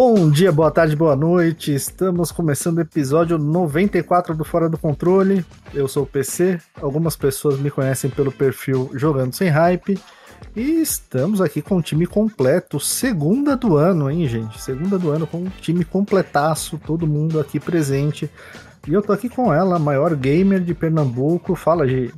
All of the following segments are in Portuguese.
Bom dia, boa tarde, boa noite. Estamos começando o episódio 94 do Fora do Controle. Eu sou o PC. Algumas pessoas me conhecem pelo perfil Jogando Sem Hype. E estamos aqui com o time completo, segunda do ano, hein, gente? Segunda do ano com um time completaço, todo mundo aqui presente. E eu tô aqui com ela, a maior gamer de Pernambuco. Fala, Gi.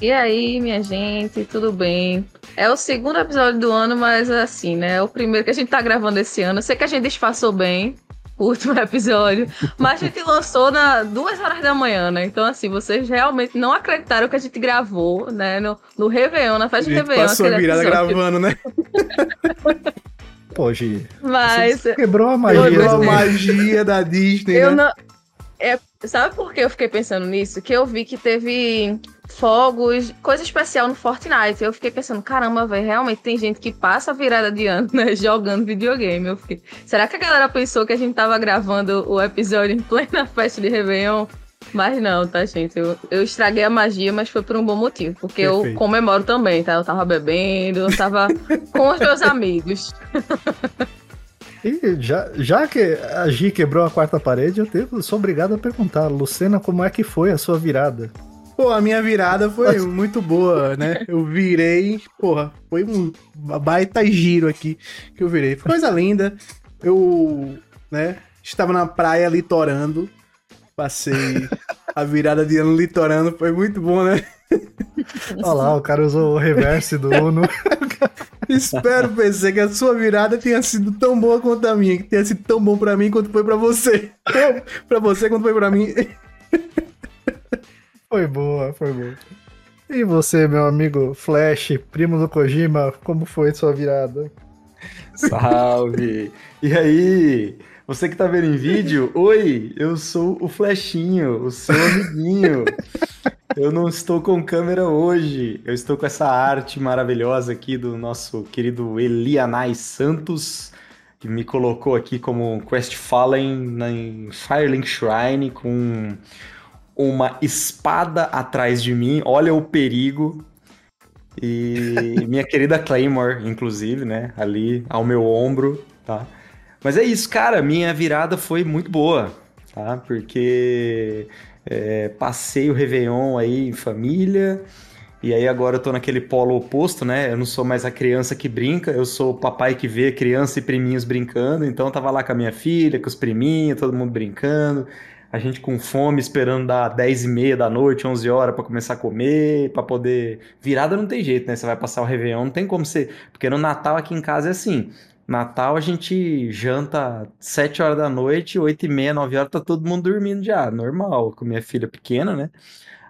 E aí, minha gente, tudo bem? É o segundo episódio do ano, mas assim, né? É o primeiro que a gente tá gravando esse ano. Eu sei que a gente disfarçou bem o último episódio, mas a gente lançou na duas horas da manhã, né? Então, assim, vocês realmente não acreditaram que a gente gravou, né? No, no Réveillon, na festa de Réveillon. Passou a virada episódio. gravando, né? Pô, Gi. Mas. Você quebrou a magia. Quebrou a magia da Disney. Eu né? não. É, sabe por que eu fiquei pensando nisso? Que eu vi que teve fogos, coisa especial no Fortnite. Eu fiquei pensando, caramba, velho, realmente tem gente que passa a virada de ano, né, jogando videogame. Eu fiquei, será que a galera pensou que a gente tava gravando o episódio em plena festa de Réveillon? Mas não, tá, gente? Eu, eu estraguei a magia, mas foi por um bom motivo. Porque Perfeito. eu comemoro também, tá? Eu tava bebendo, eu tava com os meus amigos. E já, já que a Gi quebrou a quarta parede, eu tenho, sou obrigado a perguntar, Lucena, como é que foi a sua virada? Pô, a minha virada foi muito boa, né? Eu virei, porra, foi um baita giro aqui que eu virei. Foi coisa linda. Eu, né, estava na praia litorando, passei a virada de ano litorando, foi muito bom, né? Olha lá, o cara usou o reverse do Uno. Espero, PC, que a sua virada tenha sido tão boa quanto a minha, que tenha sido tão bom para mim quanto foi para você. para você quanto foi para mim. Foi boa, foi boa. E você, meu amigo Flash, primo do Kojima, como foi sua virada? Salve! E aí? Você que tá vendo em vídeo, oi, eu sou o Flashinho, o seu amiguinho. Eu não estou com câmera hoje, eu estou com essa arte maravilhosa aqui do nosso querido Elianai Santos, que me colocou aqui como Quest Fallen em Firelink Shrine com uma espada atrás de mim. Olha o perigo. E minha querida Claymore, inclusive, né? Ali ao meu ombro, tá? Mas é isso, cara. Minha virada foi muito boa, tá? Porque é, passei o Réveillon aí em família. E aí agora eu tô naquele polo oposto, né? Eu não sou mais a criança que brinca, eu sou o papai que vê criança e priminhos brincando. Então eu tava lá com a minha filha, com os priminhos, todo mundo brincando. A gente com fome, esperando dar 10 e meia da noite, 11 horas para começar a comer, para poder... Virada não tem jeito, né? Você vai passar o Réveillon, não tem como ser... Porque no Natal aqui em casa é assim... Natal a gente janta 7 horas da noite, 8 e meia, 9 horas, tá todo mundo dormindo já. Normal, com minha filha pequena, né?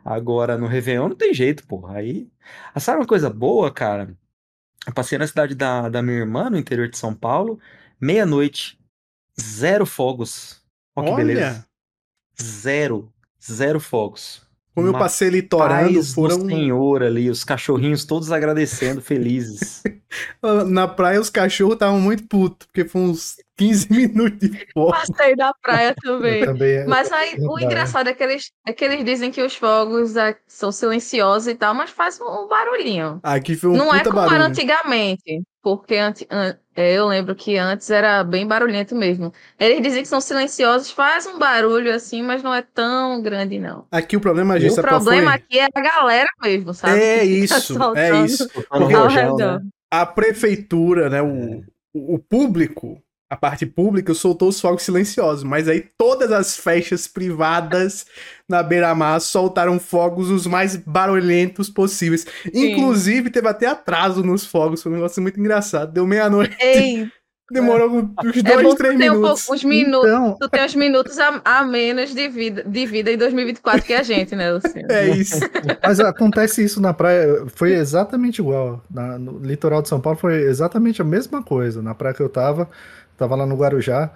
Agora no Réveillon não tem jeito, porra. Aí. Ah, sabe uma coisa boa, cara? Eu passei na cidade da, da minha irmã, no interior de São Paulo, meia-noite, zero fogos. Olha que beleza. Zero. Zero fogos. Como eu passei litorando, foram. Senhor ali, os cachorrinhos todos agradecendo, felizes. Na praia, os cachorros estavam muito putos, porque foi uns 15 minutos de fogo. Passei da praia também. também mas aí, o engraçado é que, eles, é que eles dizem que os fogos é, são silenciosos e tal, mas faz um barulhinho. Aqui foi um Não é como barulho. era antigamente. Porque antes, é, eu lembro que antes era bem barulhento mesmo. Eles dizem que são silenciosos, faz um barulho assim, mas não é tão grande, não. Aqui o problema, gente, O problema aqui é a galera mesmo, sabe? É isso, é isso. né? A prefeitura, né, o, o público, a parte pública soltou os fogos silenciosos, mas aí todas as festas privadas na beira-mar soltaram fogos os mais barulhentos possíveis. Sim. Inclusive, teve até atraso nos fogos, foi um negócio muito engraçado. Deu meia-noite. Ei! Demorou uns é dois, três minutos. Um, uns minutos. Então... Tu tem uns minutos a, a, menos de vida, de vida em 2024 que a gente, né, Luciano? É isso. Mas acontece isso na praia, foi exatamente igual. Na, no litoral de São Paulo foi exatamente a mesma coisa. Na praia que eu tava, tava lá no Guarujá.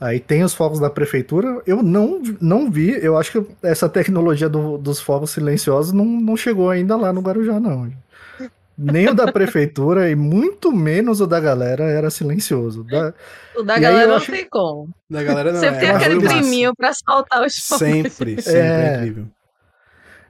Aí tem os fogos da prefeitura. Eu não, não vi, eu acho que essa tecnologia do, dos fogos silenciosos não, não chegou ainda lá no Guarujá, não. Nem o da prefeitura e muito menos o da galera era silencioso. Da... O da e galera não acho... tem como. Da galera não Sempre é. tem aquele priminho pra soltar os fogos. Sempre, sempre, é, é incrível.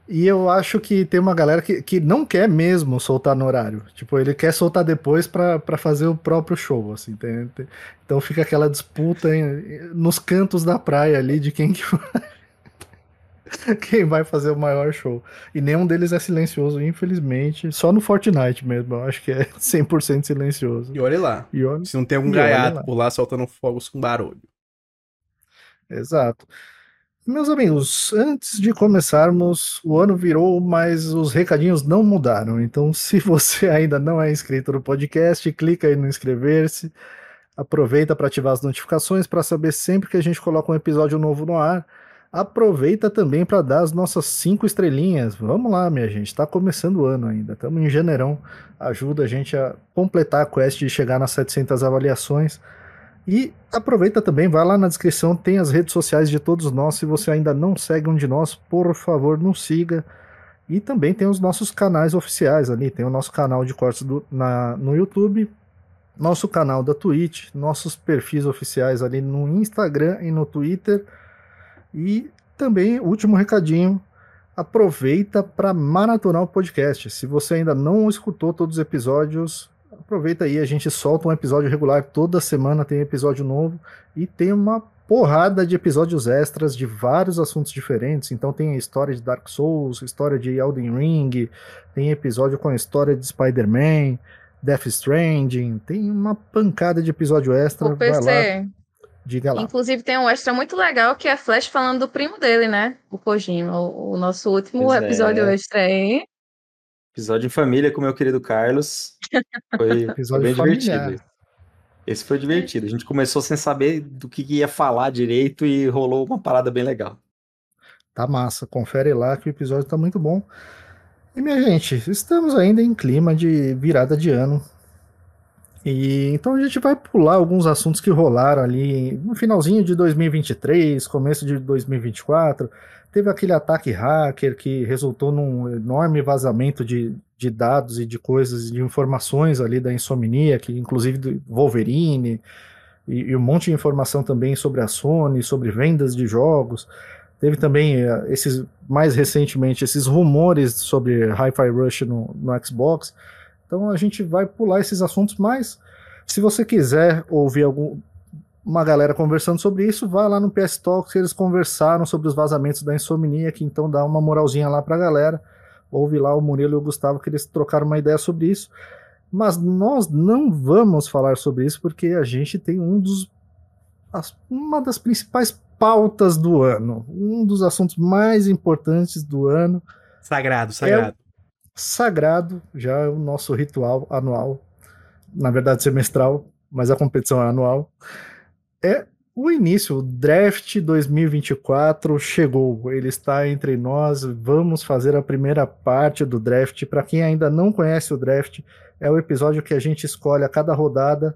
E eu acho que tem uma galera que, que não quer mesmo soltar no horário. Tipo, ele quer soltar depois para fazer o próprio show, assim. Tem, tem, então fica aquela disputa em, nos cantos da praia ali de quem que vai, quem vai fazer o maior show. E nenhum deles é silencioso, infelizmente. Só no Fortnite mesmo, eu acho que é 100% silencioso. E olha lá. E olha, Se não tem algum gaiato por lá soltando fogos com barulho. Exato. Meus amigos, antes de começarmos, o ano virou, mas os recadinhos não mudaram. Então, se você ainda não é inscrito no podcast, clica aí no inscrever-se. Aproveita para ativar as notificações para saber sempre que a gente coloca um episódio novo no ar. Aproveita também para dar as nossas cinco estrelinhas. Vamos lá, minha gente. Está começando o ano ainda. Estamos em janeirão. Ajuda a gente a completar a quest de chegar nas 700 avaliações. E aproveita também, vai lá na descrição, tem as redes sociais de todos nós. Se você ainda não segue um de nós, por favor, nos siga. E também tem os nossos canais oficiais ali. Tem o nosso canal de cortes do, na, no YouTube, nosso canal da Twitch, nossos perfis oficiais ali no Instagram e no Twitter. E também, último recadinho, aproveita para maratonar o podcast. Se você ainda não escutou todos os episódios, aproveita aí, a gente solta um episódio regular toda semana, tem episódio novo e tem uma porrada de episódios extras de vários assuntos diferentes. Então tem a história de Dark Souls, história de Elden Ring, tem episódio com a história de Spider-Man, Death Stranding, tem uma pancada de episódio extra. O PC. Diga lá. Inclusive tem um extra muito legal que é Flash falando do primo dele, né? O Kojima, o, o nosso último pois episódio é. extra aí. Episódio em família com o meu querido Carlos. Foi, foi bem familiar. divertido. Esse foi divertido. A gente começou sem saber do que ia falar direito e rolou uma parada bem legal. Tá massa. Confere lá que o episódio tá muito bom. E minha gente, estamos ainda em clima de virada de ano. E então a gente vai pular alguns assuntos que rolaram ali no finalzinho de 2023, começo de 2024. Teve aquele ataque hacker que resultou num enorme vazamento de, de dados e de coisas, de informações ali da Insomnia, que inclusive do Wolverine, e, e, um monte de informação também sobre a Sony, sobre vendas de jogos. Teve também uh, esses, mais recentemente, esses rumores sobre Hi-Fi Rush no, no Xbox. Então a gente vai pular esses assuntos, mas se você quiser ouvir algum, uma galera conversando sobre isso, vai lá no PS Talks, eles conversaram sobre os vazamentos da Insomnia, que então dá uma moralzinha lá pra galera. Ouve lá o Murilo e o Gustavo que eles trocaram uma ideia sobre isso. Mas nós não vamos falar sobre isso porque a gente tem um dos as, uma das principais pautas do ano, um dos assuntos mais importantes do ano. Sagrado, sagrado. Sagrado, já é o nosso ritual anual, na verdade semestral, mas a competição é anual é o início, o draft 2024 chegou, ele está entre nós. Vamos fazer a primeira parte do draft. Para quem ainda não conhece o draft, é o episódio que a gente escolhe a cada rodada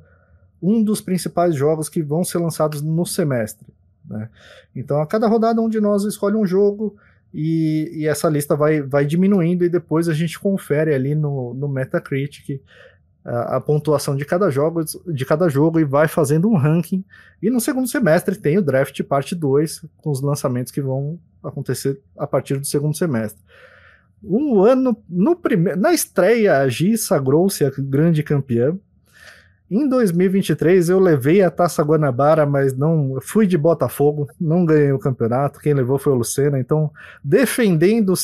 um dos principais jogos que vão ser lançados no semestre. Né? Então, a cada rodada, um de nós escolhe um jogo e, e essa lista vai, vai diminuindo e depois a gente confere ali no, no Metacritic a, pontuação de cada jogo, de cada jogo e vai fazendo um ranking. E no segundo semestre tem o draft parte 2, com os lançamentos que vão acontecer a partir do segundo semestre. Um ano, no primeiro, na estreia, a Gi sagrou-se a grande campeã. Em 2023 eu levei a Taça Guanabara, mas não fui de Botafogo, não ganhei o campeonato. Quem levou foi o Lucena, então defendendo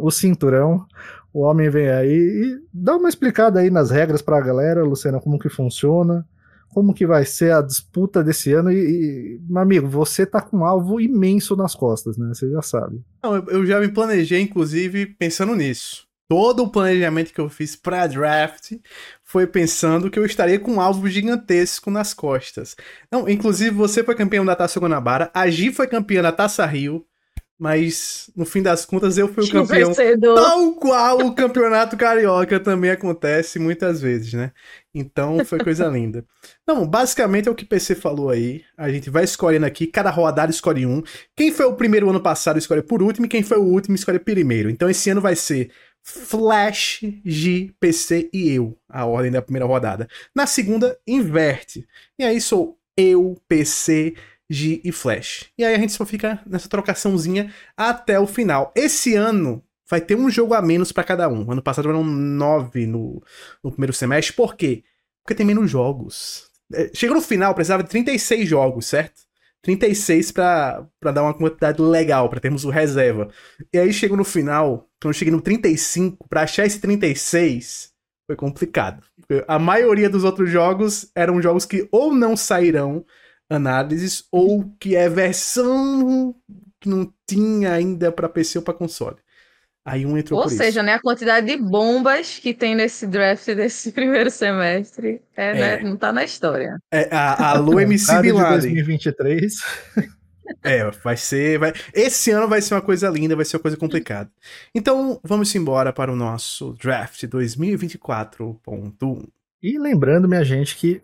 o cinturão, o homem vem aí e dá uma explicada aí nas regras para a galera, Luciana, como que funciona, como que vai ser a disputa desse ano e, e meu amigo, você tá com um alvo imenso nas costas, né? Você já sabe. Não, eu já me planejei, inclusive, pensando nisso. Todo o planejamento que eu fiz para draft foi pensando que eu estaria com um alvo gigantesco nas costas. Não, inclusive você foi campeão da Taça Guanabara, a Gi foi campeã da Taça Rio, mas no fim das contas eu fui o campeão. Vencedor. Tal qual o campeonato carioca também acontece muitas vezes, né? Então foi coisa linda. Não, basicamente é o que o PC falou aí. A gente vai escolhendo aqui, cada rodada escolhe um. Quem foi o primeiro ano passado escolhe por último, e quem foi o último escolhe primeiro. Então esse ano vai ser Flash, G, PC e eu, a ordem da primeira rodada. Na segunda, inverte. E aí sou eu, PC, G e Flash. E aí a gente só fica nessa trocaçãozinha até o final. Esse ano vai ter um jogo a menos para cada um. Ano passado eram nove no, no primeiro semestre. Por quê? Porque tem menos jogos. É, chegou no final, precisava de 36 jogos, certo? 36 para dar uma quantidade legal, para termos o reserva. E aí chegou no final, quando cheguei no 35, para achar esse 36 foi complicado. A maioria dos outros jogos eram jogos que ou não sairão análises ou que é versão que não tinha ainda para PC ou para console. Aí um entrou Ou seja, isso. né, a quantidade de bombas que tem nesse draft desse primeiro semestre é, né, é. Né, não tá na história. É, a, a Lu MC Bin Laden. 2023. É, vai ser. Vai... Esse ano vai ser uma coisa linda, vai ser uma coisa complicada. Então, vamos embora para o nosso draft 2024.1. E lembrando, minha gente, que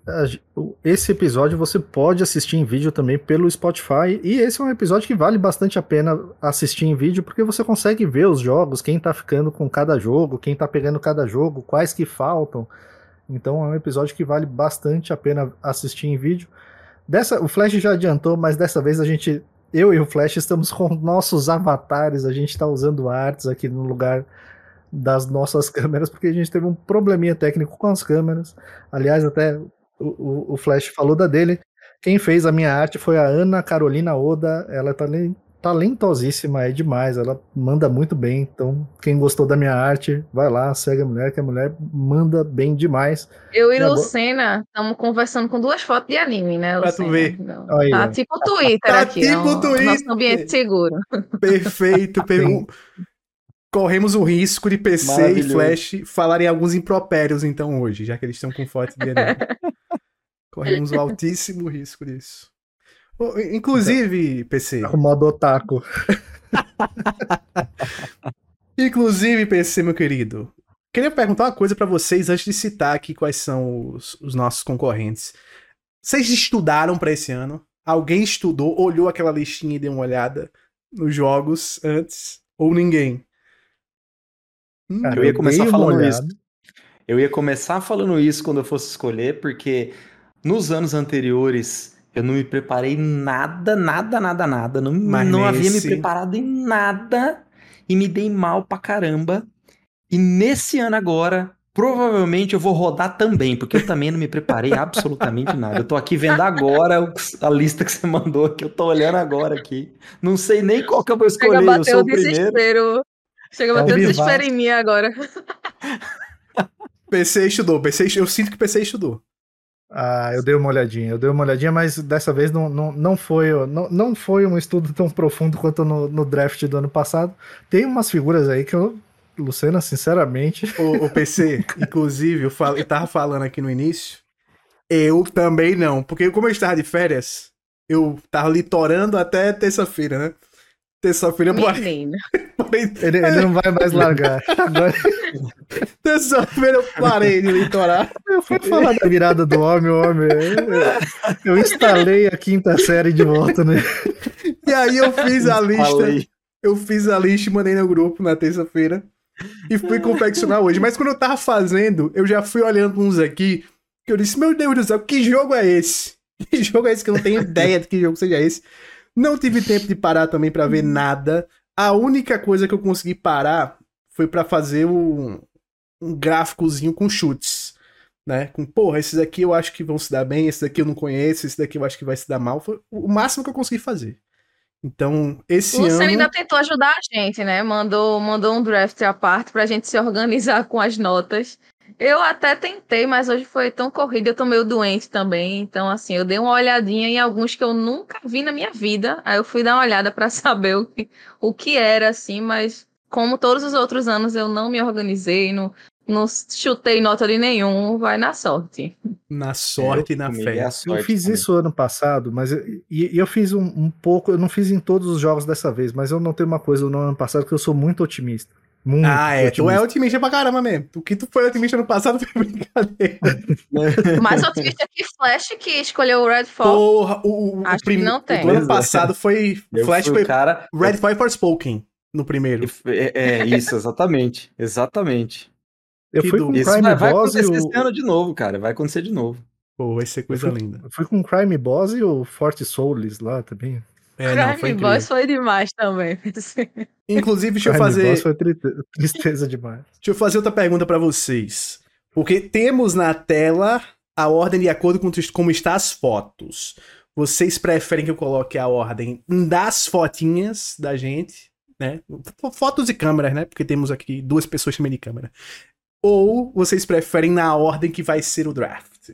esse episódio você pode assistir em vídeo também pelo Spotify. E esse é um episódio que vale bastante a pena assistir em vídeo, porque você consegue ver os jogos, quem tá ficando com cada jogo, quem tá pegando cada jogo, quais que faltam. Então é um episódio que vale bastante a pena assistir em vídeo. Dessa, o Flash já adiantou, mas dessa vez a gente, eu e o Flash, estamos com nossos avatares, a gente está usando artes aqui no lugar das nossas câmeras, porque a gente teve um probleminha técnico com as câmeras. Aliás, até o, o, Flash falou da dele. Quem fez a minha arte foi a Ana Carolina Oda. Ela tá talentosíssima, é demais. Ela manda muito bem. Então, quem gostou da minha arte, vai lá, segue a mulher, que a mulher manda bem demais. Eu e, e Lucena estamos conversando com duas fotos de anime, né? Pra tu ver. Aí, tá tipo Twitter tá aqui. Tipo é um, Twitter. Nosso ambiente seguro. Perfeito. perfeito corremos o risco de PC e Flash falarem alguns impropérios, então, hoje, já que eles estão com foto de anime. corremos o altíssimo risco disso. Inclusive, PC. O modo otaku. Inclusive, PC, meu querido. Queria perguntar uma coisa para vocês antes de citar aqui quais são os, os nossos concorrentes. Vocês estudaram para esse ano? Alguém estudou, olhou aquela listinha e deu uma olhada nos jogos antes? Ou ninguém? Cara, eu ia começar falando isso. Eu ia começar falando isso quando eu fosse escolher, porque nos anos anteriores eu não me preparei nada, nada, nada, nada. Não, não havia me preparado em nada e me dei mal pra caramba. E nesse ano agora, provavelmente eu vou rodar também, porque eu também não me preparei absolutamente nada. Eu tô aqui vendo agora a lista que você mandou aqui, eu tô olhando agora aqui. Não sei nem qual que eu vou escolher, eu sou o primeiro. Chega a bater desespero em mim agora. PC estudou, PC, eu sinto que PC estudou. Ah, eu dei uma olhadinha, eu dei uma olhadinha, mas dessa vez não, não, não, foi, não, não foi um estudo tão profundo quanto no, no draft do ano passado. Tem umas figuras aí que eu, Lucena, sinceramente. O, o PC, inclusive, eu, falo, eu tava falando aqui no início, eu também não, porque como eu estava de férias, eu tava litorando até terça-feira, né? Terça-feira, porém. Ele, ele, não vai mais largar. Agora... Terça-feira eu parei de litorar. Eu fui falar da virada do homem, o homem. Eu, eu instalei a quinta série de volta, né? E aí eu fiz a lista. Eu fiz a lista e mandei no grupo na terça-feira. E fui confeccionar hoje. Mas quando eu tava fazendo, eu já fui olhando uns aqui. Que eu disse, meu Deus do céu, que jogo é esse? Que jogo é esse que eu não tenho ideia de que jogo seja esse? Não tive tempo de parar também para ver nada. A única coisa que eu consegui parar foi para fazer um, um gráficozinho com chutes. Né? Com, porra, esses aqui eu acho que vão se dar bem, esse daqui eu não conheço, esse daqui eu acho que vai se dar mal. Foi o máximo que eu consegui fazer. Então, esse Você ano. Ainda tentou ajudar a gente, né? Mandou, mandou um draft à parte pra gente se organizar com as notas. Eu até tentei, mas hoje foi tão corrido, eu tô meio doente também. Então, assim, eu dei uma olhadinha em alguns que eu nunca vi na minha vida. Aí eu fui dar uma olhada para saber o que, o que era, assim, mas como todos os outros anos, eu não me organizei, não, não chutei nota de nenhum, vai na sorte. Na sorte e na fé. É sorte, eu fiz também. isso ano passado, mas eu, e, eu fiz um, um, pouco, eu não fiz em todos os jogos dessa vez, mas eu não tenho uma coisa no ano passado que eu sou muito otimista. Muito ah, é. Otimista. Tu é otimista pra caramba mesmo. O que tu foi otimista no passado foi brincadeira. Mais otimista que Flash que escolheu o Redfall. Porra, o, o, Acho o prim... que não tem. O ano passado foi. Eu Flash foi. Cara... Redfall for Spoken no primeiro. É, é isso, exatamente. Exatamente. Eu fui com Crime vai, vai Boss acontecer o... esse ano de novo, cara. Vai acontecer de novo. Pô, vai ser coisa eu fui, linda. Eu fui com Crime Boss e o Forte Souls lá também. É, não, foi Boss foi demais também. Inclusive, deixa eu fazer. Boss foi tristeza demais. Deixa eu fazer outra pergunta para vocês. Porque temos na tela a ordem de acordo com como está as fotos. Vocês preferem que eu coloque a ordem das fotinhas da gente, né? Fotos e câmeras, né? Porque temos aqui duas pessoas também de câmera. Ou vocês preferem na ordem que vai ser o draft?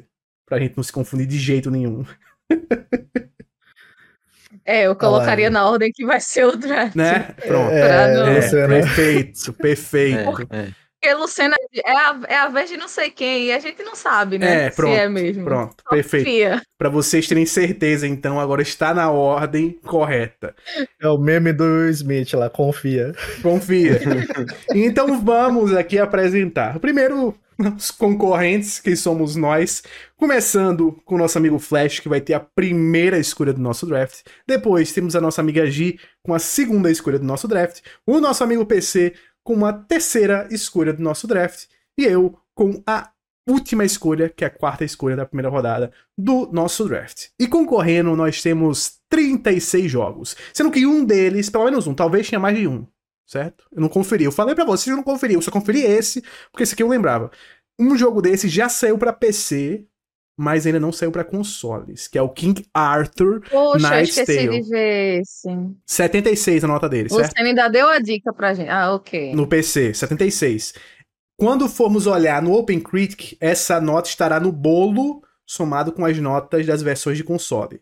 Pra gente não se confundir de jeito nenhum. É, eu colocaria na ordem que vai ser o draft. Né? Pronto. É, é, é, perfeito, perfeito. É, é. Porque Lucena é a, é a vez de não sei quem e a gente não sabe, né? É, pronto. Se é mesmo. Pronto, Confia. perfeito. Para vocês terem certeza, então, agora está na ordem correta. É o meme do Smith lá, confia. Confia. então vamos aqui apresentar. Primeiro, os concorrentes, que somos nós. Começando com o nosso amigo Flash, que vai ter a primeira escolha do nosso draft. Depois temos a nossa amiga G com a segunda escolha do nosso draft. O nosso amigo PC com a terceira escolha do nosso draft. E eu com a última escolha, que é a quarta escolha da primeira rodada do nosso draft. E concorrendo, nós temos 36 jogos. Sendo que um deles, pelo menos um, talvez tinha mais de um. Certo? Eu não conferi. Eu falei para vocês, eu não conferi. Eu só conferi esse, porque esse aqui eu lembrava. Um jogo desse já saiu para PC, mas ainda não saiu para consoles, que é o King Arthur Poxa, Knight's eu esqueci Tale. de ver esse. 76 a nota dele, Você certo? ainda deu a dica pra gente. Ah, ok. No PC, 76. Quando formos olhar no Open Critic, essa nota estará no bolo somado com as notas das versões de console.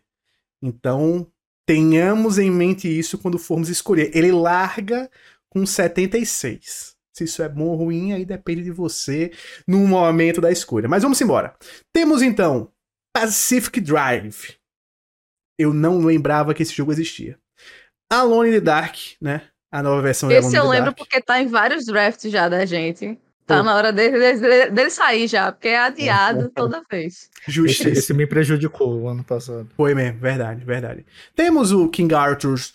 Então, tenhamos em mente isso quando formos escolher. Ele larga com 76. Se isso é bom ou ruim, aí depende de você no momento da escolha. Mas vamos embora. Temos então Pacific Drive. Eu não lembrava que esse jogo existia. Alone in the Dark, né? A nova versão Esse eu lembro Dark. porque tá em vários drafts já da gente. Tá Pô. na hora dele, dele, dele, sair já, porque é adiado é. toda vez. Justiça. Esse, esse, me prejudicou o ano passado. Foi mesmo, verdade, verdade. Temos o King Arthur's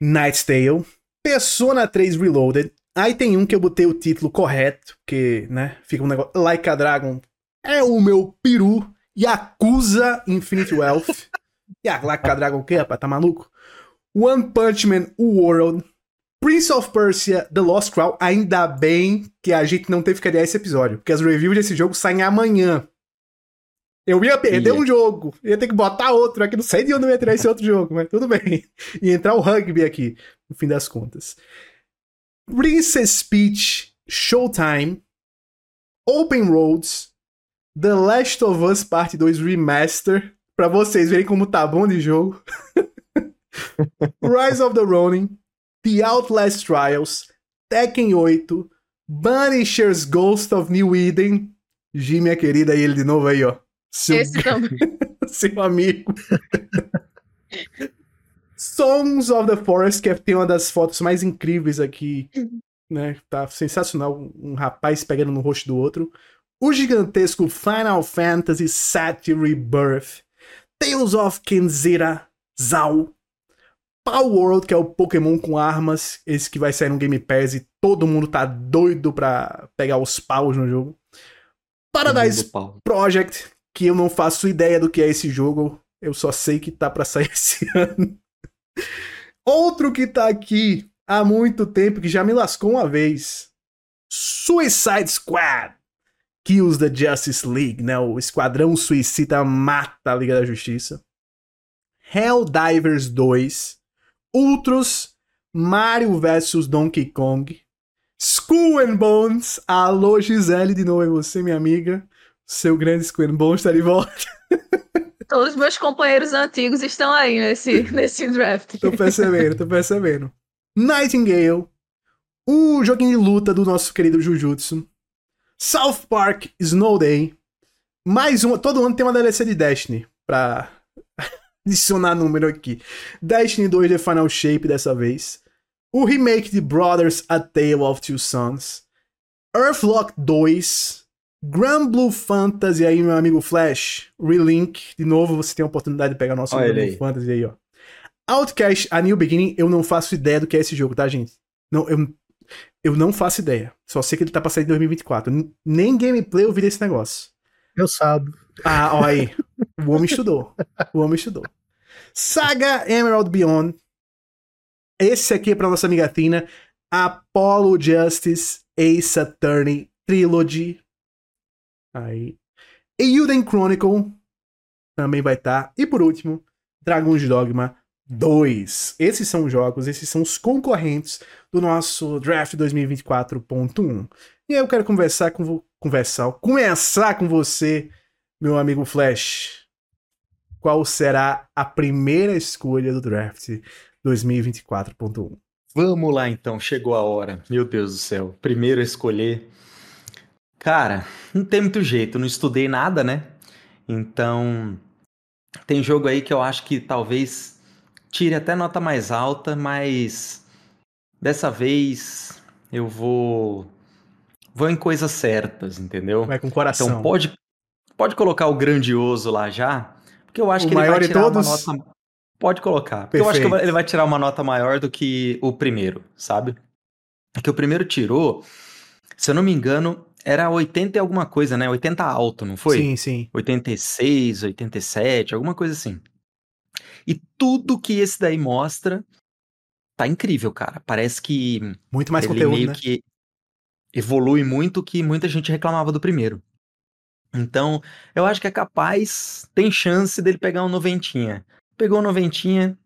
Knight's Tale, Persona 3 Reloaded, Aí tem um que eu botei o título correto, que, né, fica um negócio. Like a Dragon é o meu peru. Yakuza Infinite Wealth. e a Like a Dragon o quê, rapaz? Tá maluco? One Punch Man World. Prince of Persia The Lost Crown. Ainda bem que a gente não teve que adiar esse episódio, porque as reviews desse jogo saem amanhã. Eu ia perder um jogo, ia ter que botar outro aqui, não sei de onde eu ia tirar esse outro jogo, mas tudo bem. E entrar o rugby aqui, no fim das contas. Princess Peach Showtime, Open Roads, The Last of Us Parte 2 Remaster, pra vocês verem como tá bom de jogo. Rise of the Ronin, The Outlast Trials, Tekken 8, Banisher's Ghost of New Eden. Gi, minha querida, e ele de novo aí, ó. Seu... Esse também. Seu amigo. Songs of the Forest, que tem uma das fotos mais incríveis aqui, né? Tá sensacional, um rapaz pegando no rosto do outro. O gigantesco Final Fantasy VII Rebirth, Tales of Kenzera Zao, Power World, que é o Pokémon com armas, esse que vai sair no Game Pass e todo mundo tá doido pra pegar os paus no jogo. Paradise Project, que eu não faço ideia do que é esse jogo, eu só sei que tá pra sair esse ano. Outro que tá aqui há muito tempo, que já me lascou uma vez. Suicide Squad. Kills the Justice League, né? O Esquadrão Suicida mata a Liga da Justiça. Helldivers 2. Ultros. Mario vs Donkey Kong. Skull and Bones. Alô, Gisele, de novo é você, minha amiga. Seu grande and Bones tá de volta. Todos os meus companheiros antigos estão aí nesse, nesse draft. Tô percebendo, tô percebendo. Nightingale, o joguinho de luta do nosso querido Jujutsu, South Park Snow Day, mais uma. Todo ano tem uma DLC de Destiny pra adicionar número aqui. Destiny 2 The Final Shape dessa vez. O remake de Brothers A Tale of Two Sons. Earthlock 2. Grand Blue Fantasy aí, meu amigo Flash. Relink. De novo, você tem a oportunidade de pegar nosso Grand Blue Fantasy aí, ó. Outcast, A New Beginning, eu não faço ideia do que é esse jogo, tá, gente? Não, eu, eu não faço ideia. Só sei que ele tá pra sair em 2024. Nem gameplay eu vi desse negócio. Eu sabe. Ah, ó aí. O homem estudou. O homem estudou. Saga Emerald Beyond. Esse aqui é pra nossa amiga Tina. Apollo Justice Ace Attorney Trilogy. Aí. Euden Chronicle também vai estar. Tá. E por último, Dragon's Dogma 2. Esses são os jogos, esses são os concorrentes do nosso Draft 2024.1. E aí eu quero conversar com conversar, começar com você, meu amigo Flash. Qual será a primeira escolha do Draft 2024.1? Vamos lá então, chegou a hora. Meu Deus do céu. Primeiro a escolher. Cara, não tem muito jeito, não estudei nada, né? Então, tem jogo aí que eu acho que talvez tire até nota mais alta, mas dessa vez eu vou vou em coisas certas, entendeu? Vai com coração. Então pode pode colocar o grandioso lá já, porque eu acho o que ele vai tirar todos... uma nota Pode colocar. Porque Perfeito. eu acho que ele vai tirar uma nota maior do que o primeiro, sabe? Que o primeiro tirou, se eu não me engano, era 80 e alguma coisa, né? 80 alto, não foi? Sim, sim. 86, 87, alguma coisa assim. E tudo que esse daí mostra tá incrível, cara. Parece que. Muito mais conteúdo, meio né? que evolui muito que muita gente reclamava do primeiro. Então, eu acho que é capaz, tem chance dele pegar um noventinha. Pegou um noventinha,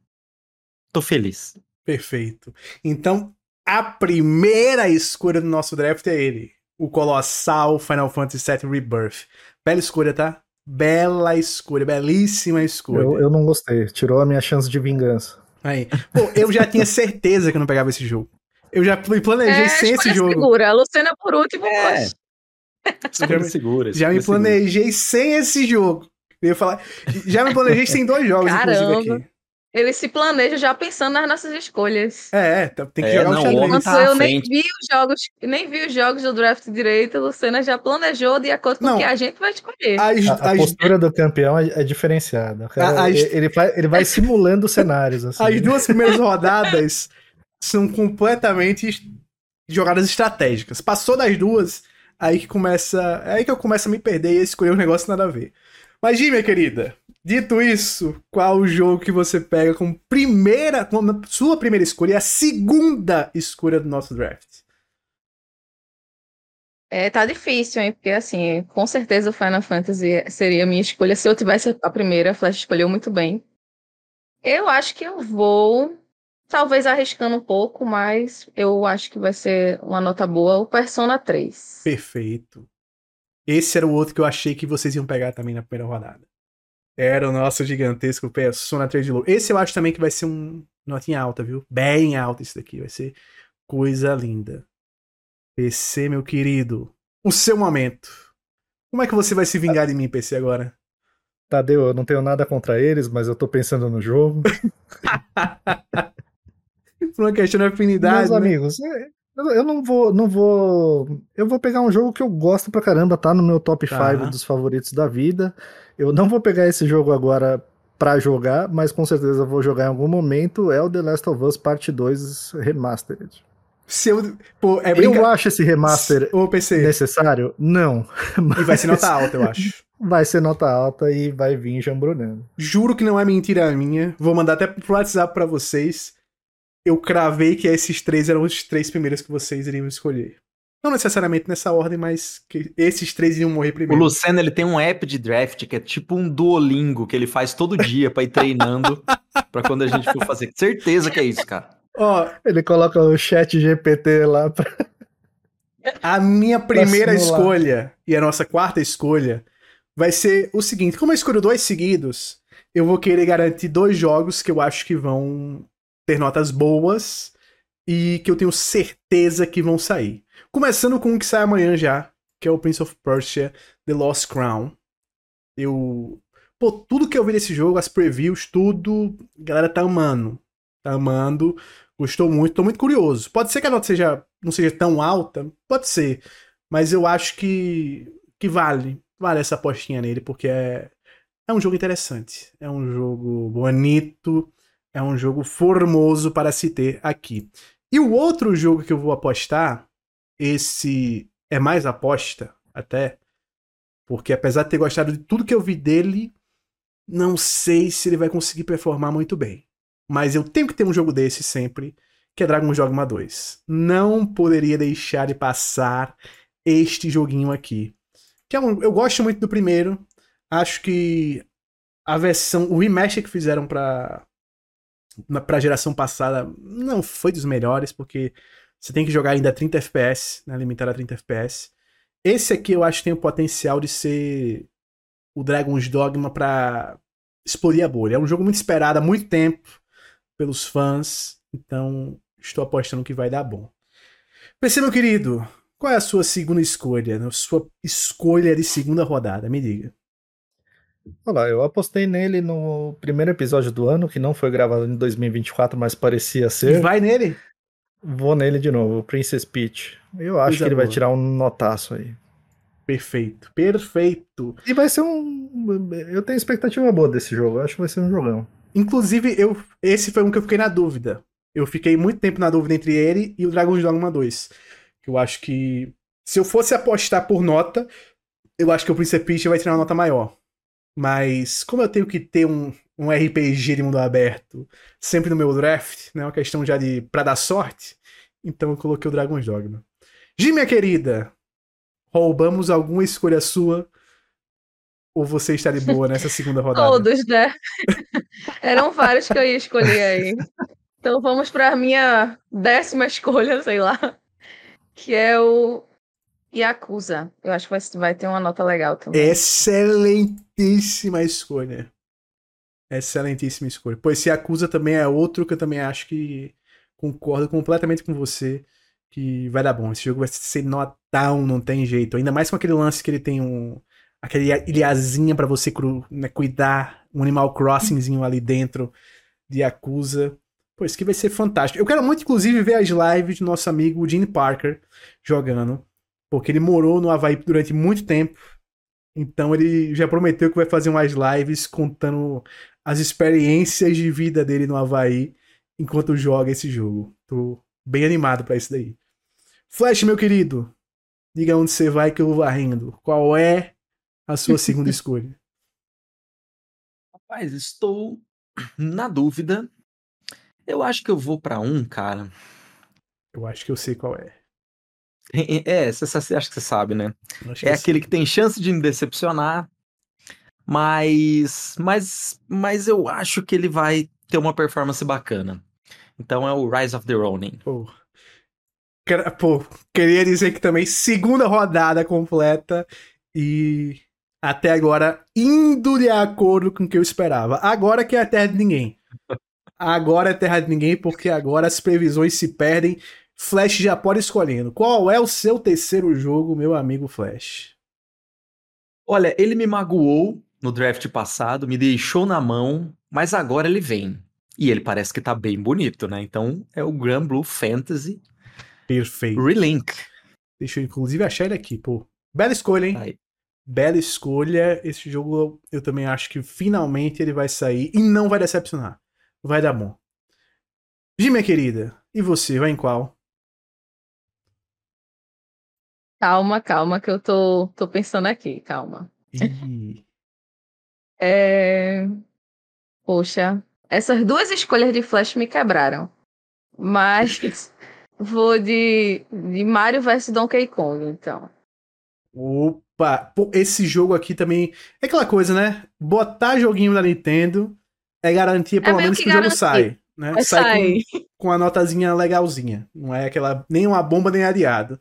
tô feliz. Perfeito. Então, a primeira escolha do nosso draft é ele. O colossal Final Fantasy VII Rebirth. Bela escolha, tá? Bela escolha, belíssima escolha. Eu, eu não gostei, tirou a minha chance de vingança. Aí. Pô, eu já tinha certeza que eu não pegava esse jogo. Eu já planejei é, sem esse jogo. Segura, a Luciana por último. É. Já me, segura, já me planejei segura. sem esse jogo. Eu ia falar, já me planejei sem dois jogos, Caramba. inclusive, aqui. Ele se planeja já pensando nas nossas escolhas. É, tá, tem que é, jogar não, um xadrez. Tá eu nem vi os jogos, nem vi os jogos do draft direito, a Lucena já planejou de acordo com o que a gente vai escolher. As, a, a postura do campeão é, é diferenciada. Cara, as, ele, vai, ele vai simulando cenários. Assim. As duas primeiras rodadas são completamente jogadas estratégicas. Passou das duas, aí que começa. É aí que eu começo a me perder e escolher um negócio nada a ver. Mas, Gi, minha querida, dito isso, qual o jogo que você pega como primeira, como sua primeira escolha e a segunda escolha do nosso draft? É, tá difícil, hein? Porque, assim, com certeza o Final Fantasy seria a minha escolha. Se eu tivesse a primeira, a Flash escolheu muito bem. Eu acho que eu vou, talvez arriscando um pouco, mas eu acho que vai ser uma nota boa, o Persona 3. Perfeito. Esse era o outro que eu achei que vocês iam pegar também na primeira rodada. Era o nosso gigantesco Persona 3 de Low. Esse eu acho também que vai ser um notinha alta, viu? Bem alta esse daqui. Vai ser coisa linda. PC, meu querido. O seu momento. Como é que você vai se vingar de mim, PC, agora? Tadeu, eu não tenho nada contra eles, mas eu tô pensando no jogo. Por uma questão de afinidade. Meus né? amigos, eu não vou, não vou. Eu vou pegar um jogo que eu gosto pra caramba, tá no meu top 5 tá. dos favoritos da vida. Eu não vou pegar esse jogo agora pra jogar, mas com certeza vou jogar em algum momento. É o The Last of Us Part 2 Remastered. Se eu, pô, é brinca... eu acho esse remaster necessário? Não. E vai ser nota alta, eu acho. Vai ser nota alta e vai vir jambrolhando. Juro que não é mentira minha. Vou mandar até pro WhatsApp pra vocês eu cravei que esses três eram os três primeiros que vocês iriam escolher. Não necessariamente nessa ordem, mas que esses três iriam morrer primeiro. O Luciano, ele tem um app de draft que é tipo um Duolingo que ele faz todo dia para ir treinando para quando a gente for fazer. Certeza que é isso, cara. Ó, oh, ele coloca o chat GPT lá pra... A minha primeira escolha e a nossa quarta escolha vai ser o seguinte: como eu escolho dois seguidos, eu vou querer garantir dois jogos que eu acho que vão ter notas boas e que eu tenho certeza que vão sair. Começando com um que sai amanhã já, que é o Prince of Persia The Lost Crown. Eu. Pô, tudo que eu vi desse jogo, as previews, tudo, a galera tá amando. Tá amando. Gostou muito, tô muito curioso. Pode ser que a nota seja, não seja tão alta, pode ser. Mas eu acho que, que vale. Vale essa apostinha nele, porque é, é um jogo interessante. É um jogo bonito. É um jogo formoso para se ter aqui. E o outro jogo que eu vou apostar, esse é mais aposta até, porque apesar de ter gostado de tudo que eu vi dele, não sei se ele vai conseguir performar muito bem. Mas eu tenho que ter um jogo desse sempre, que é Dragon Dogma 2. Não poderia deixar de passar este joguinho aqui. Que é um, eu gosto muito do primeiro. Acho que a versão, o remaster que fizeram para para a geração passada não foi dos melhores, porque você tem que jogar ainda 30 FPS, né, a 30 FPS. Esse aqui eu acho que tem o potencial de ser o Dragon's Dogma para explodir a bolha. É um jogo muito esperado há muito tempo pelos fãs, então estou apostando que vai dar bom. PC, meu querido, qual é a sua segunda escolha? A sua escolha de segunda rodada? Me diga. Olá, eu apostei nele no primeiro episódio do ano, que não foi gravado em 2024, mas parecia ser. E vai nele? Vou nele de novo, Princess Peach. Eu acho que ele vai tirar um notaço aí. Perfeito, perfeito. E vai ser um. Eu tenho expectativa boa desse jogo, eu acho que vai ser um jogão. Inclusive, eu esse foi um que eu fiquei na dúvida. Eu fiquei muito tempo na dúvida entre ele e o Dragon's Dogma 2. Eu acho que. Se eu fosse apostar por nota, eu acho que o Princess Peach vai tirar uma nota maior. Mas como eu tenho que ter um, um RPG de mundo aberto sempre no meu draft, né? Uma questão já de pra dar sorte, então eu coloquei o Dragon's Dogma. Gi, minha querida, roubamos alguma escolha sua? Ou você está de boa nessa segunda rodada? Todos, né? Eram vários que eu ia escolher aí. Então vamos para minha décima escolha, sei lá. Que é o Yakuza. Eu acho que vai, ter uma nota legal também. Excelentíssima escolha. Excelentíssima escolha. Pois esse Yakuza também é outro que eu também acho que concordo completamente com você que vai dar bom. Esse jogo vai ser notão, não tem jeito. Ainda mais com aquele lance que ele tem um aquele ilhazinha para você né, cuidar, um Animal Crossingzinho ali dentro de Yakuza. Pô, isso aqui vai ser fantástico. Eu quero muito, inclusive, ver as lives do nosso amigo Gene Parker jogando. Porque ele morou no Havaí durante muito tempo. Então ele já prometeu que vai fazer umas lives contando as experiências de vida dele no Havaí enquanto joga esse jogo. Tô bem animado para isso daí. Flash, meu querido, diga onde você vai que eu vou varrendo. Qual é a sua segunda escolha? Rapaz, estou na dúvida. Eu acho que eu vou para um, cara. Eu acho que eu sei qual é. É, você, acha que você sabe, né? É aquele que tem chance de me decepcionar, mas, mas, mas eu acho que ele vai ter uma performance bacana. Então é o Rise of the Ronin. Pô. Pô, queria dizer que também segunda rodada completa e até agora indo de acordo com o que eu esperava. Agora que é a terra de ninguém. Agora é terra de ninguém porque agora as previsões se perdem Flash já pode escolhendo. Qual é o seu terceiro jogo, meu amigo Flash? Olha, ele me magoou no draft passado, me deixou na mão, mas agora ele vem. E ele parece que tá bem bonito, né? Então é o Grand Blue Fantasy. Perfeito. Relink. Deixa eu inclusive achar ele aqui, pô. Bela escolha, hein? Aí. Bela escolha. Esse jogo eu também acho que finalmente ele vai sair e não vai decepcionar. Vai dar bom. Gi, minha querida, e você, vai em qual? Calma, calma, que eu tô, tô pensando aqui, calma. é... Poxa, essas duas escolhas de Flash me quebraram. Mas vou de, de Mario vs Donkey Kong, então. Opa! Pô, esse jogo aqui também. É aquela coisa, né? Botar joguinho na Nintendo é garantia, é pelo é menos, que, que o jogo sai. Né? Sai, Com, com a notazinha legalzinha. Não é aquela. Nem uma bomba, nem adiado.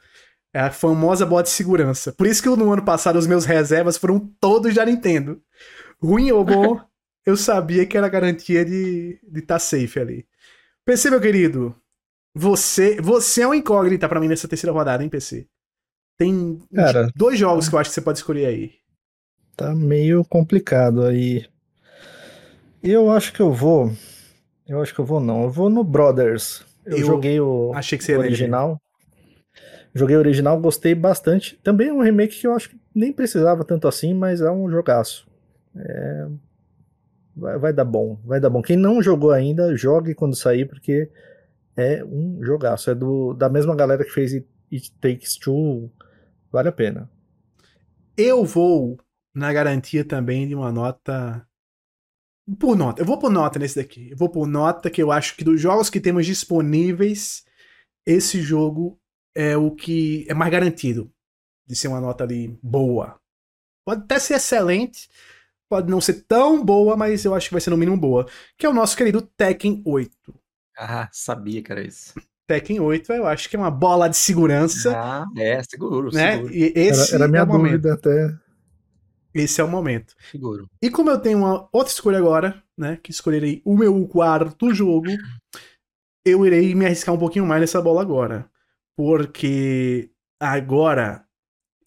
É a famosa bota de segurança. Por isso que no ano passado os meus reservas foram todos da Nintendo. Ruim ou bom, eu sabia que era garantia de estar de tá safe ali. PC, meu querido, você, você é um incógnita para mim nessa terceira rodada, hein, PC? Tem Cara, dois jogos que eu acho que você pode escolher aí. Tá meio complicado aí. Eu acho que eu vou. Eu acho que eu vou não. Eu vou no Brothers. Eu, eu joguei o, achei que você o original. Joguei o original, gostei bastante. Também é um remake que eu acho que nem precisava tanto assim, mas é um jogaço. É... Vai, vai, dar bom, vai dar bom. Quem não jogou ainda, jogue quando sair, porque é um jogaço. É do, da mesma galera que fez It, It Takes Two. Vale a pena. Eu vou na garantia também de uma nota Por nota. Eu vou por nota nesse daqui. Eu vou por nota que eu acho que dos jogos que temos disponíveis, esse jogo é o que é mais garantido de ser uma nota ali boa. Pode até ser excelente, pode não ser tão boa, mas eu acho que vai ser no mínimo boa. Que é o nosso querido Tekken 8. Ah, sabia que era isso. Tekken 8, eu acho que é uma bola de segurança. Ah, é, seguro, né? seguro. E esse era, era minha é o momento. dúvida até. Esse é o momento. Seguro. E como eu tenho uma outra escolha agora, né? Que escolherei o meu quarto jogo, eu irei me arriscar um pouquinho mais nessa bola agora. Porque agora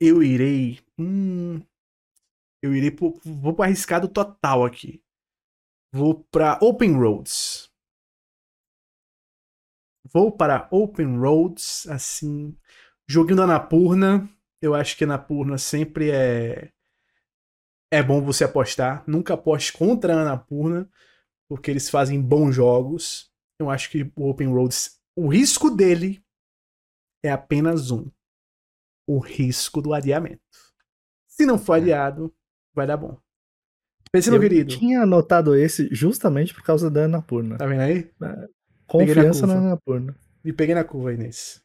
eu irei. Hum, eu irei. Pro, vou pro arriscado total aqui. Vou pra Open Roads. Vou para Open Roads, assim. Joguinho da Anapurna. Eu acho que a Anapurna sempre é. É bom você apostar. Nunca aposte contra a Anapurna, porque eles fazem bons jogos. Eu acho que o Open Roads, o risco dele é apenas um: o risco do adiamento. Se não for adiado, vai dar bom. Pense, meu eu querido. tinha anotado esse justamente por causa da Anapurna. Tá vendo aí? Confiança na na. Anapurna. Me peguei na curva aí nesse.